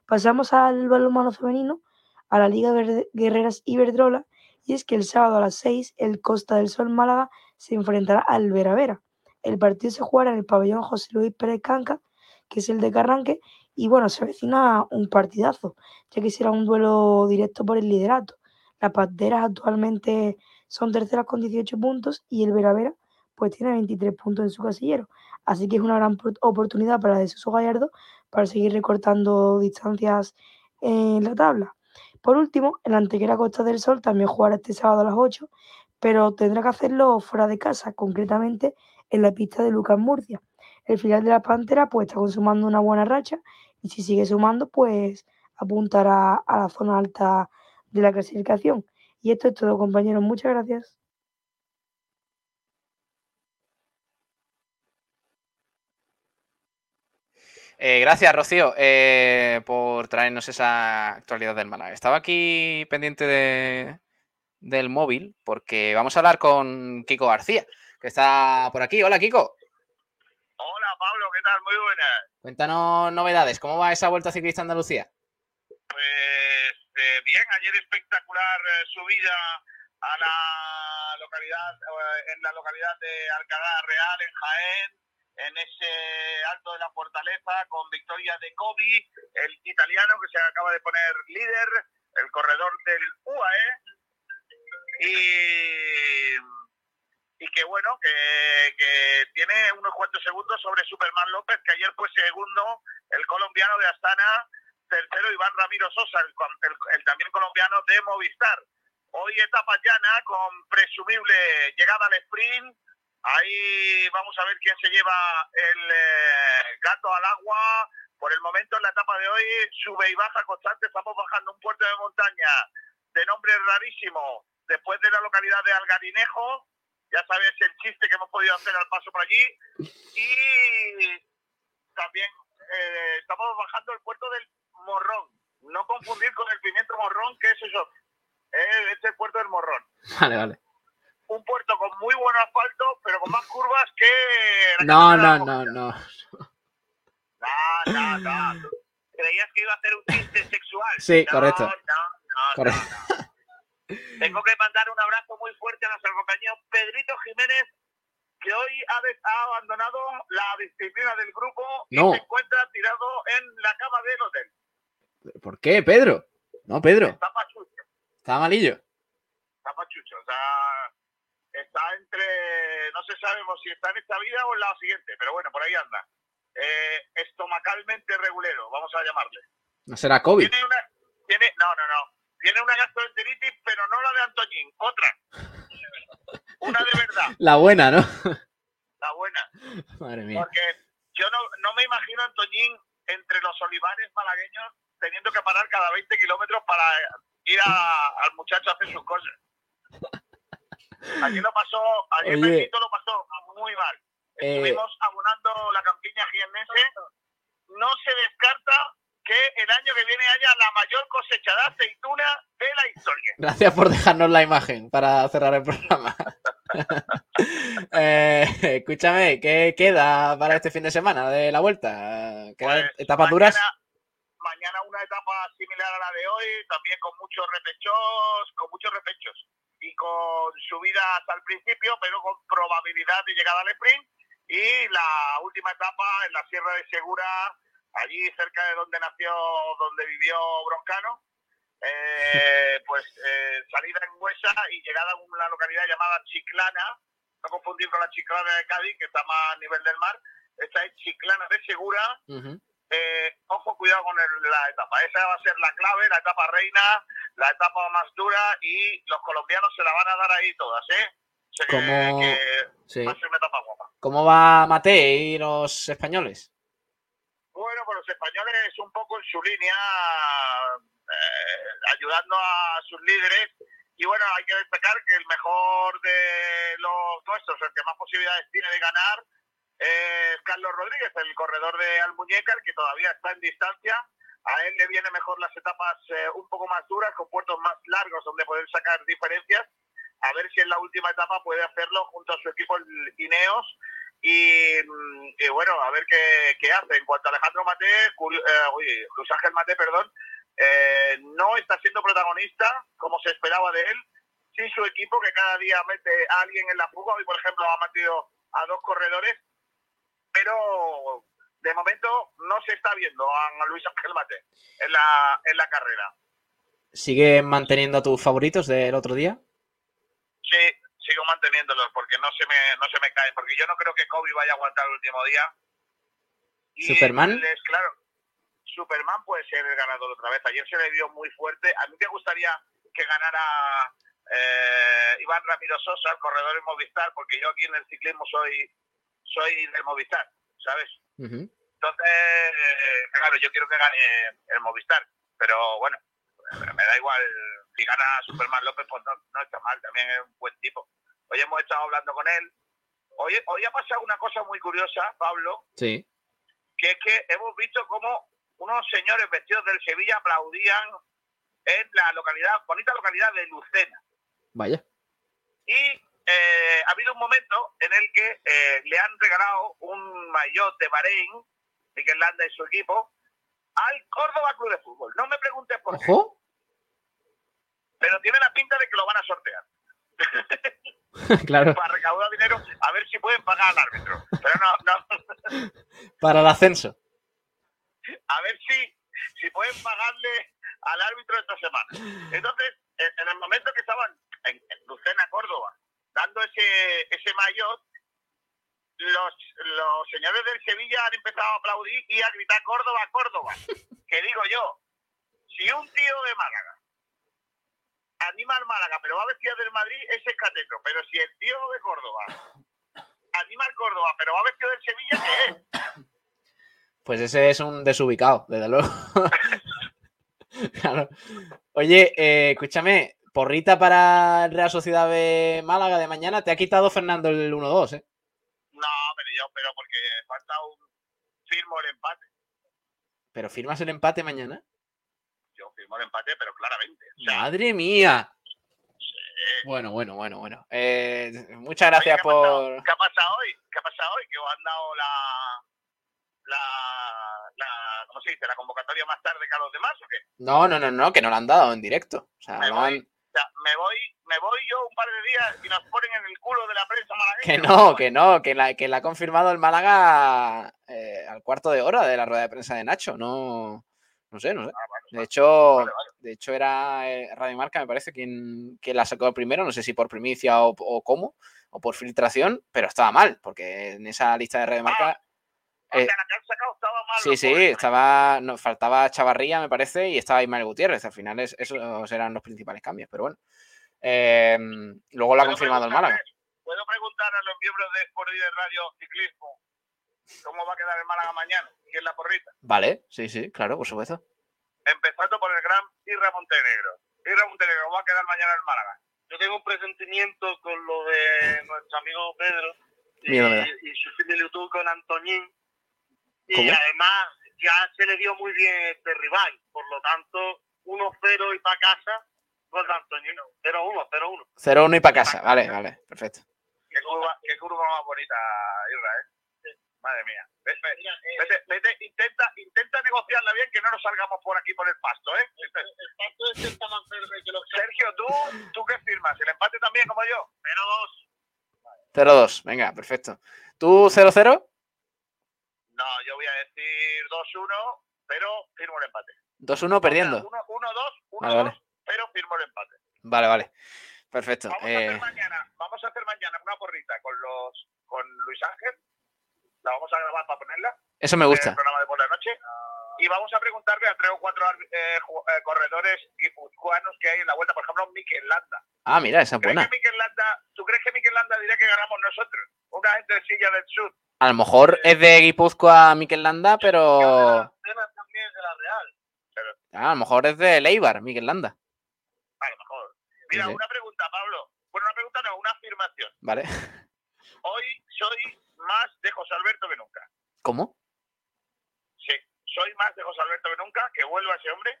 Pasamos al balonmano femenino, a la Liga Guerreras Iberdrola, y es que el sábado a las 6 el Costa del Sol Málaga se enfrentará al Vera Vera. El partido se jugará en el pabellón José Luis Pérez Canca, que es el de Carranque, y bueno, se avecina un partidazo, ya que será un duelo directo por el liderato. Las Panteras actualmente son terceras con 18 puntos y el Vera Vera pues tiene 23 puntos en su casillero. Así que es una gran oportunidad para De Suso Gallardo para seguir recortando distancias en la tabla. Por último, el Antequera Costa del Sol también jugará este sábado a las 8, pero tendrá que hacerlo fuera de casa, concretamente en la pista de Lucas Murcia. el filial de la Pantera pues está consumando una buena racha y si sigue sumando pues apuntará a la zona alta de la clasificación. Y esto es todo compañeros, muchas gracias. Eh, gracias, Rocío, eh, por traernos esa actualidad del Málaga. Estaba aquí pendiente de, del móvil porque vamos a hablar con Kiko García, que está por aquí. Hola, Kiko. Hola, Pablo, ¿qué tal? Muy buenas. Cuéntanos novedades. ¿Cómo va esa vuelta ciclista a Andalucía? Pues eh, bien, ayer espectacular subida a la localidad, en la localidad de Alcalá Real, en Jaén, en ese alto de la fortaleza, con victoria de Kobe, el italiano que se acaba de poner líder, el corredor del UAE, y, y que bueno, que, que tiene unos cuantos segundos sobre Superman López, que ayer fue segundo, el colombiano de Astana, tercero Iván Ramiro Sosa, el, el, el también colombiano de Movistar. Hoy etapa llana con presumible llegada al sprint. Ahí vamos a ver quién se lleva el eh, gato al agua. Por el momento en la etapa de hoy sube y baja constante. Estamos bajando un puerto de montaña de nombre rarísimo después de la localidad de Algarinejo. Ya sabes el chiste que hemos podido hacer al paso por allí. Y también eh, estamos bajando el puerto del Morrón. No confundir con el pimiento morrón, que es eso. Es este puerto del Morrón. Vale, vale. Un puerto con muy buen asfalto, pero con más curvas que... No, no, no, no. No, no, no. ¿Creías que iba a hacer un chiste sexual? Sí, No, correcto. No, no, Correcto. Tengo que mandar un abrazo muy fuerte a nuestro compañero Pedrito Jiménez, que hoy ha, abandonado la disciplina del grupo y se encuentra tirado en la cama del hotel. ¿Por qué, Pedro? No, Pedro. Está pachucho, Está malillo. está pachucho. O sea, está entre, no sé sabemos si está en esta vida o en la siguiente, pero bueno, por ahí anda. Eh, estomacalmente regulero, vamos a llamarle. No será COVID. Tiene una, tiene, no, no, no. Tiene una gastroenteritis, pero no la de Antoñín, otra. Una de verdad, La buena, ¿no? la buena. Madre mía. Porque yo no, no me imagino a Antoñín entre los olivares malagueños teniendo que parar cada 20 kilómetros para ir a- al muchacho a hacer sus cosas. Allí lo pasó, ayer Oye. Pedrito lo pasó muy mal. Eh, Estuvimos abonando la campiña jiennense. No se descarta que el año que viene haya la mayor cosecha de aceituna de la historia. Gracias por dejarnos la imagen para cerrar el programa. Eh, escúchame, ¿qué queda para este fin de semana de la vuelta? ¿Quedan etapas duras? Mañana una etapa similar a la de hoy, también con muchos repechos, con muchos repechos y con subidas al principio, pero con probabilidad de llegada al sprint. Y la última etapa en la Sierra de Segura, allí cerca de donde nació, donde vivió Broncano, eh, pues eh, salida en Huesa y llegada a una localidad llamada Chiclana, no confundir con la Chiclana de Cádiz, que está más a nivel del mar, esta es Chiclana de Segura, eh, ojo, cuidado con el- la etapa. Esa va a ser la clave, la etapa reina, la etapa más dura y los colombianos se la van a dar ahí todas, ¿eh? O sea que- ¿Cómo, que sí. va a ser una etapa guapa. ¿Cómo va Mate y los españoles? Bueno, pues los españoles un poco en su línea, eh, ayudando a sus líderes. Y bueno, hay que destacar que el mejor de los nuestros, el que más posibilidades tiene de ganar, es Carlos Rodríguez, el corredor de Almuñécar, que todavía está en distancia. A él le vienen mejor las etapas eh, un poco más duras, con puertos más largos donde poder sacar diferencias. A ver si en la última etapa puede hacerlo junto a su equipo el Ineos. Y, mm, y bueno, a ver qué, qué hace. En cuanto a Alejandro Mate, curio- eh, Ángel Mate, perdón, eh, no está siendo protagonista como se esperaba de él. Sí, su equipo que cada día mete a alguien en la fuga. Hoy, por ejemplo, ha metido a dos corredores pero de momento no se está viendo a Luis Ángel Mate en la, en la carrera. ¿Sigues manteniendo a tus favoritos del otro día? Sí, sigo manteniéndolos porque no se me, no se me caen, porque yo no creo que Kobe vaya a aguantar el último día. Y ¿Superman? les- claro, Superman puede ser el ganador otra vez. Ayer se le vio muy fuerte. A mí me gustaría que ganara eh, Iván Ramiro Sosa, el corredor en Movistar, porque yo aquí en el ciclismo soy soy del Movistar. ¿sabes? Entonces, eh, claro, yo quiero que gane el Movistar, pero bueno, me da igual. Si gana Superman López, pues no, no está mal, también es un buen tipo. Hoy hemos estado hablando con él. Hoy, hoy ha pasado una cosa muy curiosa, Pablo, Sí. que es que hemos visto cómo unos señores vestidos del Sevilla aplaudían en la localidad, bonita localidad de Lucena. Vaya. Y eh, ha habido un momento en el que eh, le han regalado un maillot de Bahrein, Mikel Landa y su equipo, al Córdoba Club de Fútbol. No me preguntes por qué, Ojo. pero tiene la pinta de que lo van a sortear. claro. Para recaudar dinero, a ver si pueden pagar al árbitro. Pero no, no. Para el ascenso. a ver si, si pueden pagarle al árbitro esta semana. Entonces, en, en el momento que estaban en, en Lucena, Córdoba, dando ese, ese maillot, los, los señores del Sevilla han empezado a aplaudir y a gritar Córdoba, Córdoba. Que digo yo, si un tío de Málaga anima al Málaga, pero va vestido del Madrid, ese es cateto. Pero si el tío de Córdoba anima al Córdoba, pero va vestido del Sevilla, ¿qué es? Pues ese es un desubicado, desde luego. Claro. Oye, eh, escúchame, porrita para Real Sociedad de Málaga de mañana. Te ha quitado Fernando el 1-2, ¿eh? No, pero yo, pero porque falta un firmo el empate. Pero firmas el empate mañana. Yo firmo el empate, pero claramente. ¡Madre mía! Bueno, bueno, bueno, bueno. Eh, muchas gracias por. ¿Qué ha pasado hoy? ¿Qué ha pasado hoy? Que os han dado la, la, la, ¿cómo se dice? La convocatoria más tarde que a los demás, ¿o qué? No, no, no, no, que no lo han dado en directo. O sea, voy, han- sea, me voy, me voy yo un par de días y nos ponen en el culo de la prensa Que malagueña. no, que no, que la, que la ha confirmado el Málaga eh, al cuarto de hora de la rueda de prensa de Nacho. No, no sé, no sé. De hecho, de hecho era eh, Radio Marca, me parece, quien, quien la sacó primero. No sé si por primicia o, o cómo, o por filtración, pero estaba mal, porque en esa lista de Radio Marca. Eh, sí, sí, estaba. No, faltaba Chavarría, me parece, y estaba Ismael Gutiérrez. Al final es- esos eran los principales cambios, pero bueno. Eh, luego lo ha confirmado el Málaga. ¿Puedo preguntar a los miembros de Sport y de Radio Ciclismo cómo va a quedar el Málaga mañana? ¿Quién es la porrita? Vale, sí, sí, claro, por supuesto. Empezando por el gran Irra Montenegro. Irra Montenegro, ¿cómo va a quedar mañana el Málaga? Yo tengo un presentimiento con lo de nuestro amigo Pedro y, y su similitud con Antoñín. Y ¿Cómo? además ya se le dio muy bien este rival. Por lo tanto, 1-0 y para casa, gol de Antoñín. 0-1, 0-1. 0-1 y para casa. Vale, vale, perfecto. Qué curva, qué curva más bonita, Irra, ¿eh? Madre mía. Ve- ve- Vete, vete, intenta, intenta negociarla bien, que no nos salgamos por aquí por el pasto, ¿eh? El pasto es está más verde que los... Sergio, ¿tú, ¿tú qué firmas? ¿El empate también, como yo? 0-2. 0-2, venga, perfecto. ¿Tú 0-0? No, yo voy a decir 2-1, pero firmo el empate. 2-1 perdiendo. 1-2, 1-2, Vale, vale. pero firmo el empate. Vale, vale. Perfecto. Vamos a Eh, hacer mañana, vamos a hacer mañana una porrita con los con Luis Ángel. La vamos a grabar para ponerla. Eso me en gusta. El programa de por la noche. Y vamos a preguntarle a tres o cuatro eh, eh, corredores guipuzcoanos que hay en la vuelta, por ejemplo, Mikel Landa. Ah, mira, esa es ¿Crees buena. que Landa, ¿Tú crees que Mikel Landa dirá que ganamos nosotros? Una gente de Silla del Sur. A lo mejor es de Guipúzcoa Miquel Landa, pero. A también de la Real. Pero, lo mejor es de Leibar, Miquel Landa. a lo mejor. Mira, sí. una pregunta, Pablo. Bueno, una pregunta no, una afirmación. Vale. Hoy soy más de José Alberto que nunca. ¿Cómo? Sí, soy más de José Alberto que nunca, que vuelva ese hombre.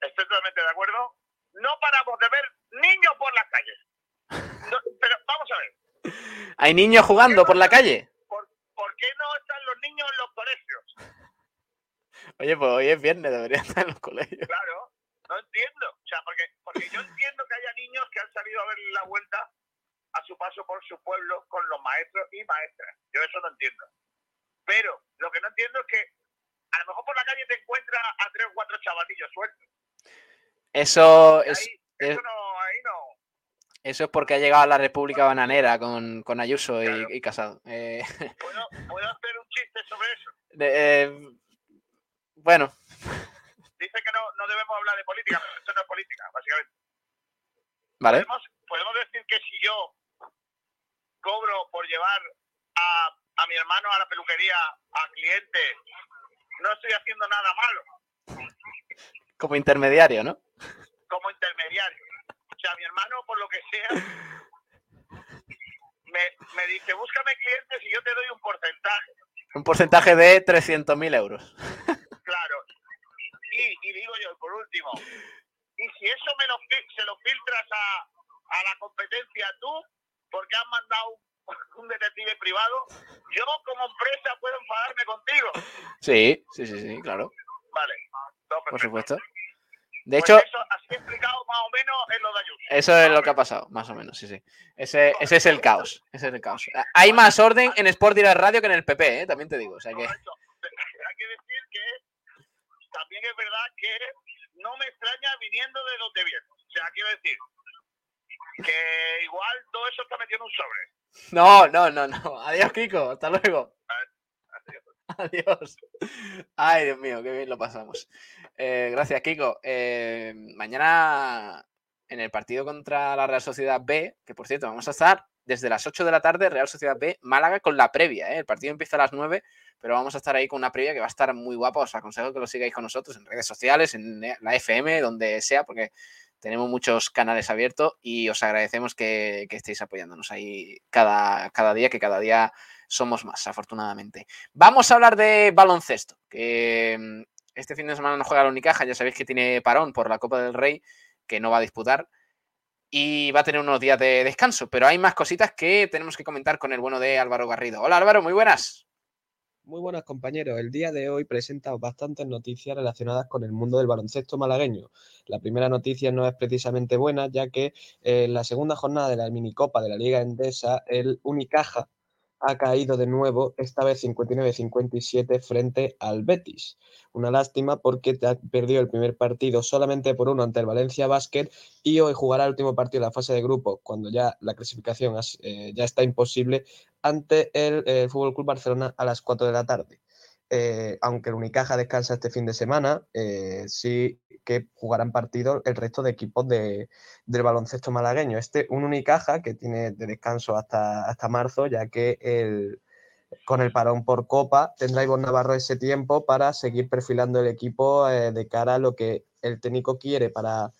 Estoy totalmente de acuerdo. No paramos de ver niños por las calles. No, pero vamos a ver, ¿Hay niños jugando por la calle? ¿Por qué no están los niños en los colegios? Oye, pues hoy es viernes, debería estar en los colegios. Claro, no entiendo. O sea, porque, porque yo entiendo que haya niños que han salido a ver la vuelta a su paso por su pueblo con los maestros y maestras. Yo eso no entiendo. Pero lo que no entiendo es que a lo mejor por la calle te encuentras a tres o cuatro chavatillos sueltos. Eso es, Ahí, es- eso no, ahí no. Eso es porque ha llegado a la República Bananera con, con Ayuso y, y Casado. Eh, ¿Puedo, ¿Puedo hacer un chiste sobre eso? de- eh, bueno, Dice que no, no debemos hablar de política, pero esto no es política, básicamente. vale. ¿Podemos, podemos decir que si yo cobro por llevar a a mi hermano a la peluquería, a clientes, no estoy haciendo nada malo Como intermediario, ¿no? como intermediario. O sea, mi hermano, me, me dice, búscame clientes y yo te doy un porcentaje. Un porcentaje de 300.000 euros. Claro. Y, y digo yo, por último, y si eso me lo, se lo filtras a, a la competencia tú, porque has mandado un, un detective privado, yo como empresa puedo enfadarme contigo. Sí, sí, sí, sí, claro, Vale. No, por supuesto. De Pues hecho, eso, así explicado más o menos es lo de Ayuso. eso es lo que ha pasado, más o menos, sí, sí. Ese, ese es el caos, ese es el caos. Hay más orden en Sport y la Radio que en el PP, ¿eh? también te digo. O sea que... Hay que decir que también es verdad que no me extraña viniendo de donde viene. O sea, quiero decir que igual todo eso está metido en un sobre. No, no, no, no. Adiós, Kiko. Hasta luego. Adiós. Ay, Dios mío, qué bien lo pasamos. Eh, gracias, Kiko. Eh, mañana en el partido contra la Real Sociedad B, que por cierto, vamos a estar desde las 8 de la tarde, Real Sociedad B, Málaga con la previa. ¿eh? El partido empieza a las 9, pero vamos a estar ahí con una previa que va a estar muy guapa. Os aconsejo que lo sigáis con nosotros en redes sociales, en la FM, donde sea, porque tenemos muchos canales abiertos y os agradecemos que, que estéis apoyándonos ahí cada, cada día, que cada día somos más, afortunadamente. Vamos a hablar de baloncesto, mm, este fin de semana no juega la Unicaja, ya sabéis que tiene parón por la Copa del Rey, que no va a disputar, y va a tener unos días de descanso, pero hay más cositas que tenemos que comentar con el bueno de Álvaro Garrido. Hola Álvaro, muy buenas. Muy buenas compañeros. El día de hoy presenta bastantes noticias relacionadas con el mundo del baloncesto malagueño. La primera noticia no es precisamente buena, ya que eh, en la segunda jornada de la minicopa de la Liga Endesa, el Unicaja ha caído de nuevo, esta vez 59-57 frente al Betis. Una lástima porque perdido el primer partido solamente por uno ante el Valencia Basket y hoy jugará el último partido de la fase de grupo cuando ya la clasificación eh, ya está imposible ante el, eh, Fútbol Club Barcelona a las 4 de la tarde. Eh, aunque el Unicaja descansa este fin de semana, eh, sí que jugarán partido el resto de equipos de- del baloncesto malagueño. Este, un Unicaja que tiene de descanso hasta, hasta marzo, ya que el, con el parón por Copa tendrá Ivonne Navarro ese tiempo para seguir perfilando el equipo eh, de cara a lo que el técnico quiere para,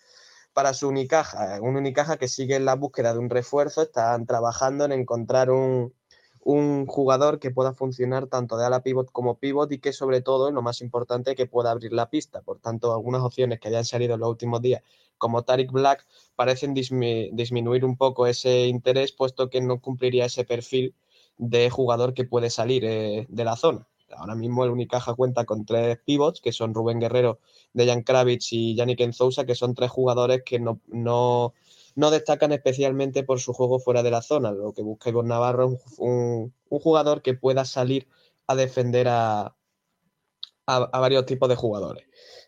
para su Unicaja. Un Unicaja que sigue en la búsqueda de un refuerzo, están trabajando en encontrar un, un jugador que pueda funcionar tanto de ala pivot como pivot y que sobre todo, lo más importante, que pueda abrir la pista. Por tanto, algunas opciones que hayan salido en los últimos días, como Tariq Black, parecen dismi- disminuir un poco ese interés, puesto que no cumpliría ese perfil de jugador que puede salir eh, de la zona. Ahora mismo el Unicaja cuenta con tres pivots, que son Rubén Guerrero, Dejan Kravitz y Yannick Enzousa, que son tres jugadores que no, no destacan especialmente por su juego fuera de la zona. Lo que busca Ivonne Navarro es un, un- jugador que pueda salir a defender a, a- varios tipos de jugadores.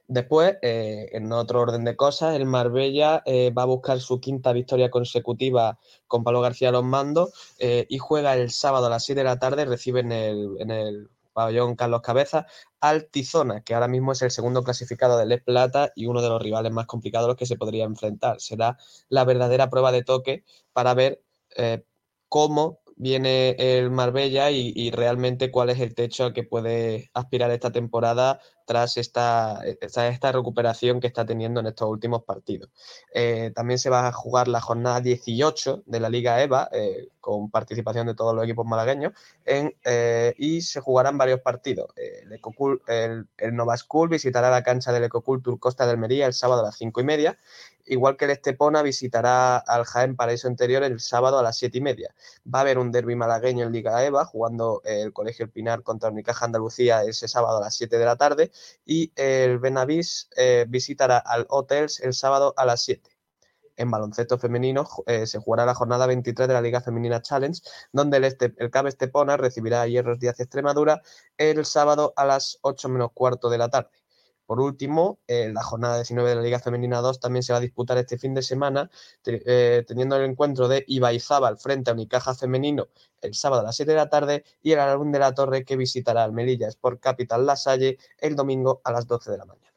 Después, eh, en otro orden de cosas, el Marbella eh, va a buscar su quinta victoria consecutiva con Pablo García a los mandos eh, y juega el sábado a las 7 de la tarde, recibe en el pabellón Carlos Cabeza al Tizona, que ahora mismo es el segundo clasificado del Les Plata y uno de los rivales más complicados a los que se podría enfrentar. Será la verdadera prueba de toque para ver eh, cómo viene el Marbella y, y realmente cuál es el techo al que puede aspirar esta temporada tras esta, esta, esta recuperación que está teniendo en estos últimos partidos. Eh, también se va a jugar la jornada 18 de la Liga EVA, eh, con participación de todos los equipos malagueños, en, eh, y se jugarán varios partidos. El, Ecocul- el, el Nova School visitará la cancha del Ecocultur Costa del Almería el sábado a las 5 y media, igual que el Estepona visitará al Jaén Paraíso Interior el sábado a las 7 y media. Va a haber un derby malagueño en Liga EVA, jugando el Colegio El Pinar contra Unicaja Andalucía ese sábado a las 7 de la tarde, y el Benavís eh, visitará al Hotels el sábado a las 7. En baloncesto femenino eh, se jugará la jornada 23 de la Liga Femenina Challenge, donde el, este, el Estepona recibirá a Hierros Díaz Extremadura el sábado a las 8 menos cuarto de la tarde. Por último, eh, la jornada 19 de la Liga Femenina 2 también se va a disputar este fin de semana, eh, teniendo el encuentro de Ibaizábal frente a Unicaja Femenino el sábado a las 7 de la tarde y el Álbum de la Torre que visitará al Melilla Sport Capital La Salle el domingo a las 12 de la mañana.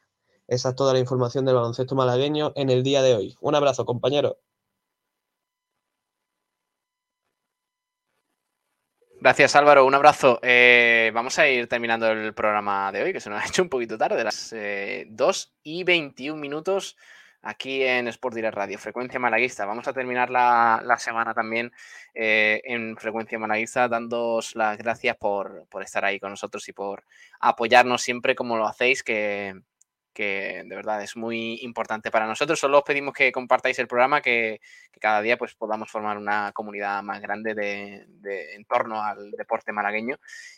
Esa es toda la información del baloncesto malagueño en el día de hoy. Un abrazo, compañeros. Gracias Álvaro, un abrazo. Eh, vamos a ir terminando el programa de hoy, que se nos ha hecho un poquito tarde, las eh, 2 y 21 minutos aquí en Sport Direct Radio, Frecuencia Malaguista. Vamos a terminar la, la semana también eh, en Frecuencia Malaguista, dándoos las gracias por, por, estar ahí con nosotros y por apoyarnos siempre como lo hacéis, que, que de verdad es muy importante para nosotros. Solo os pedimos que compartáis el programa, que, cada día pues, podamos formar una comunidad más grande de, en torno al deporte malagueño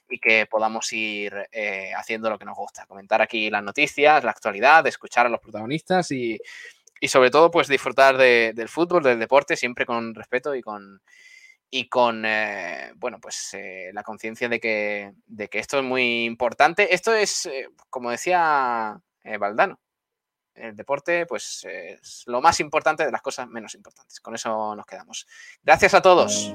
y que podamos ir eh, haciendo lo que nos gusta, comentar aquí las noticias, la actualidad, escuchar a los protagonistas y, y sobre todo pues disfrutar de, del fútbol, del deporte, siempre con respeto y con, y con eh, bueno pues eh, la conciencia de que, de que esto es muy importante. Esto es, como decía Valdano, el deporte pues es lo más importante de las cosas menos importantes. Con eso nos quedamos. Gracias a todos.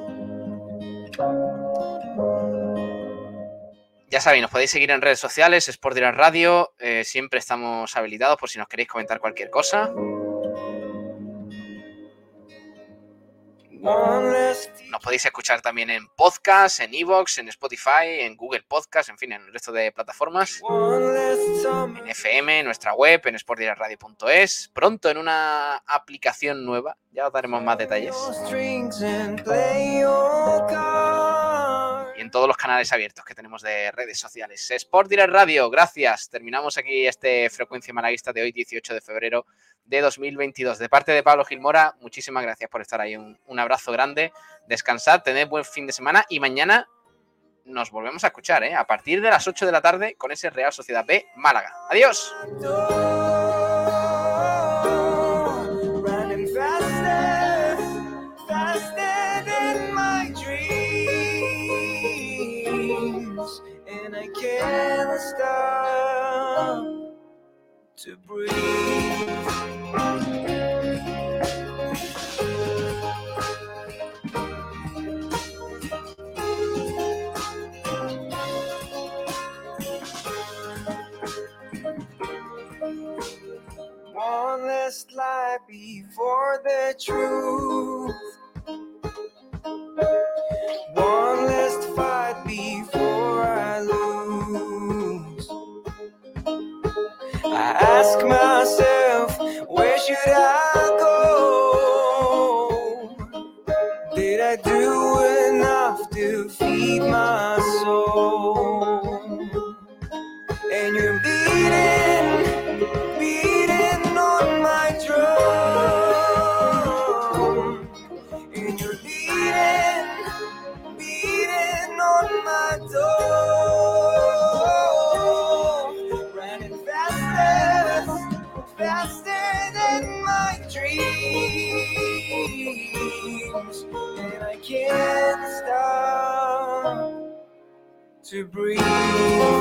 Ya sabéis, nos podéis seguir en redes sociales, Sport Radio, eh, siempre estamos habilitados por si nos queréis comentar cualquier cosa. Nos podéis escuchar también en podcast, en Evox, en Spotify, en Google Podcast, en fin, en el resto de plataformas. En FM, en nuestra web, en sportdirectradio.es. Pronto en una aplicación nueva, ya os daremos más detalles. Y en todos los canales abiertos que tenemos de redes sociales. Sport Direct Radio, gracias. Terminamos aquí este Frecuencia Malaguista de hoy, 18 de febrero de 2022. De parte de Pablo Gilmora, muchísimas gracias por estar ahí. Un, un abrazo grande, descansad, tened buen fin de semana y mañana nos volvemos a escuchar ¿eh? a partir de las 8 de la tarde con ese Real Sociedad B Málaga. Adiós. to breathe. Last lie before the truth. One last fight before I lose. I ask myself, where should I go? To breathe.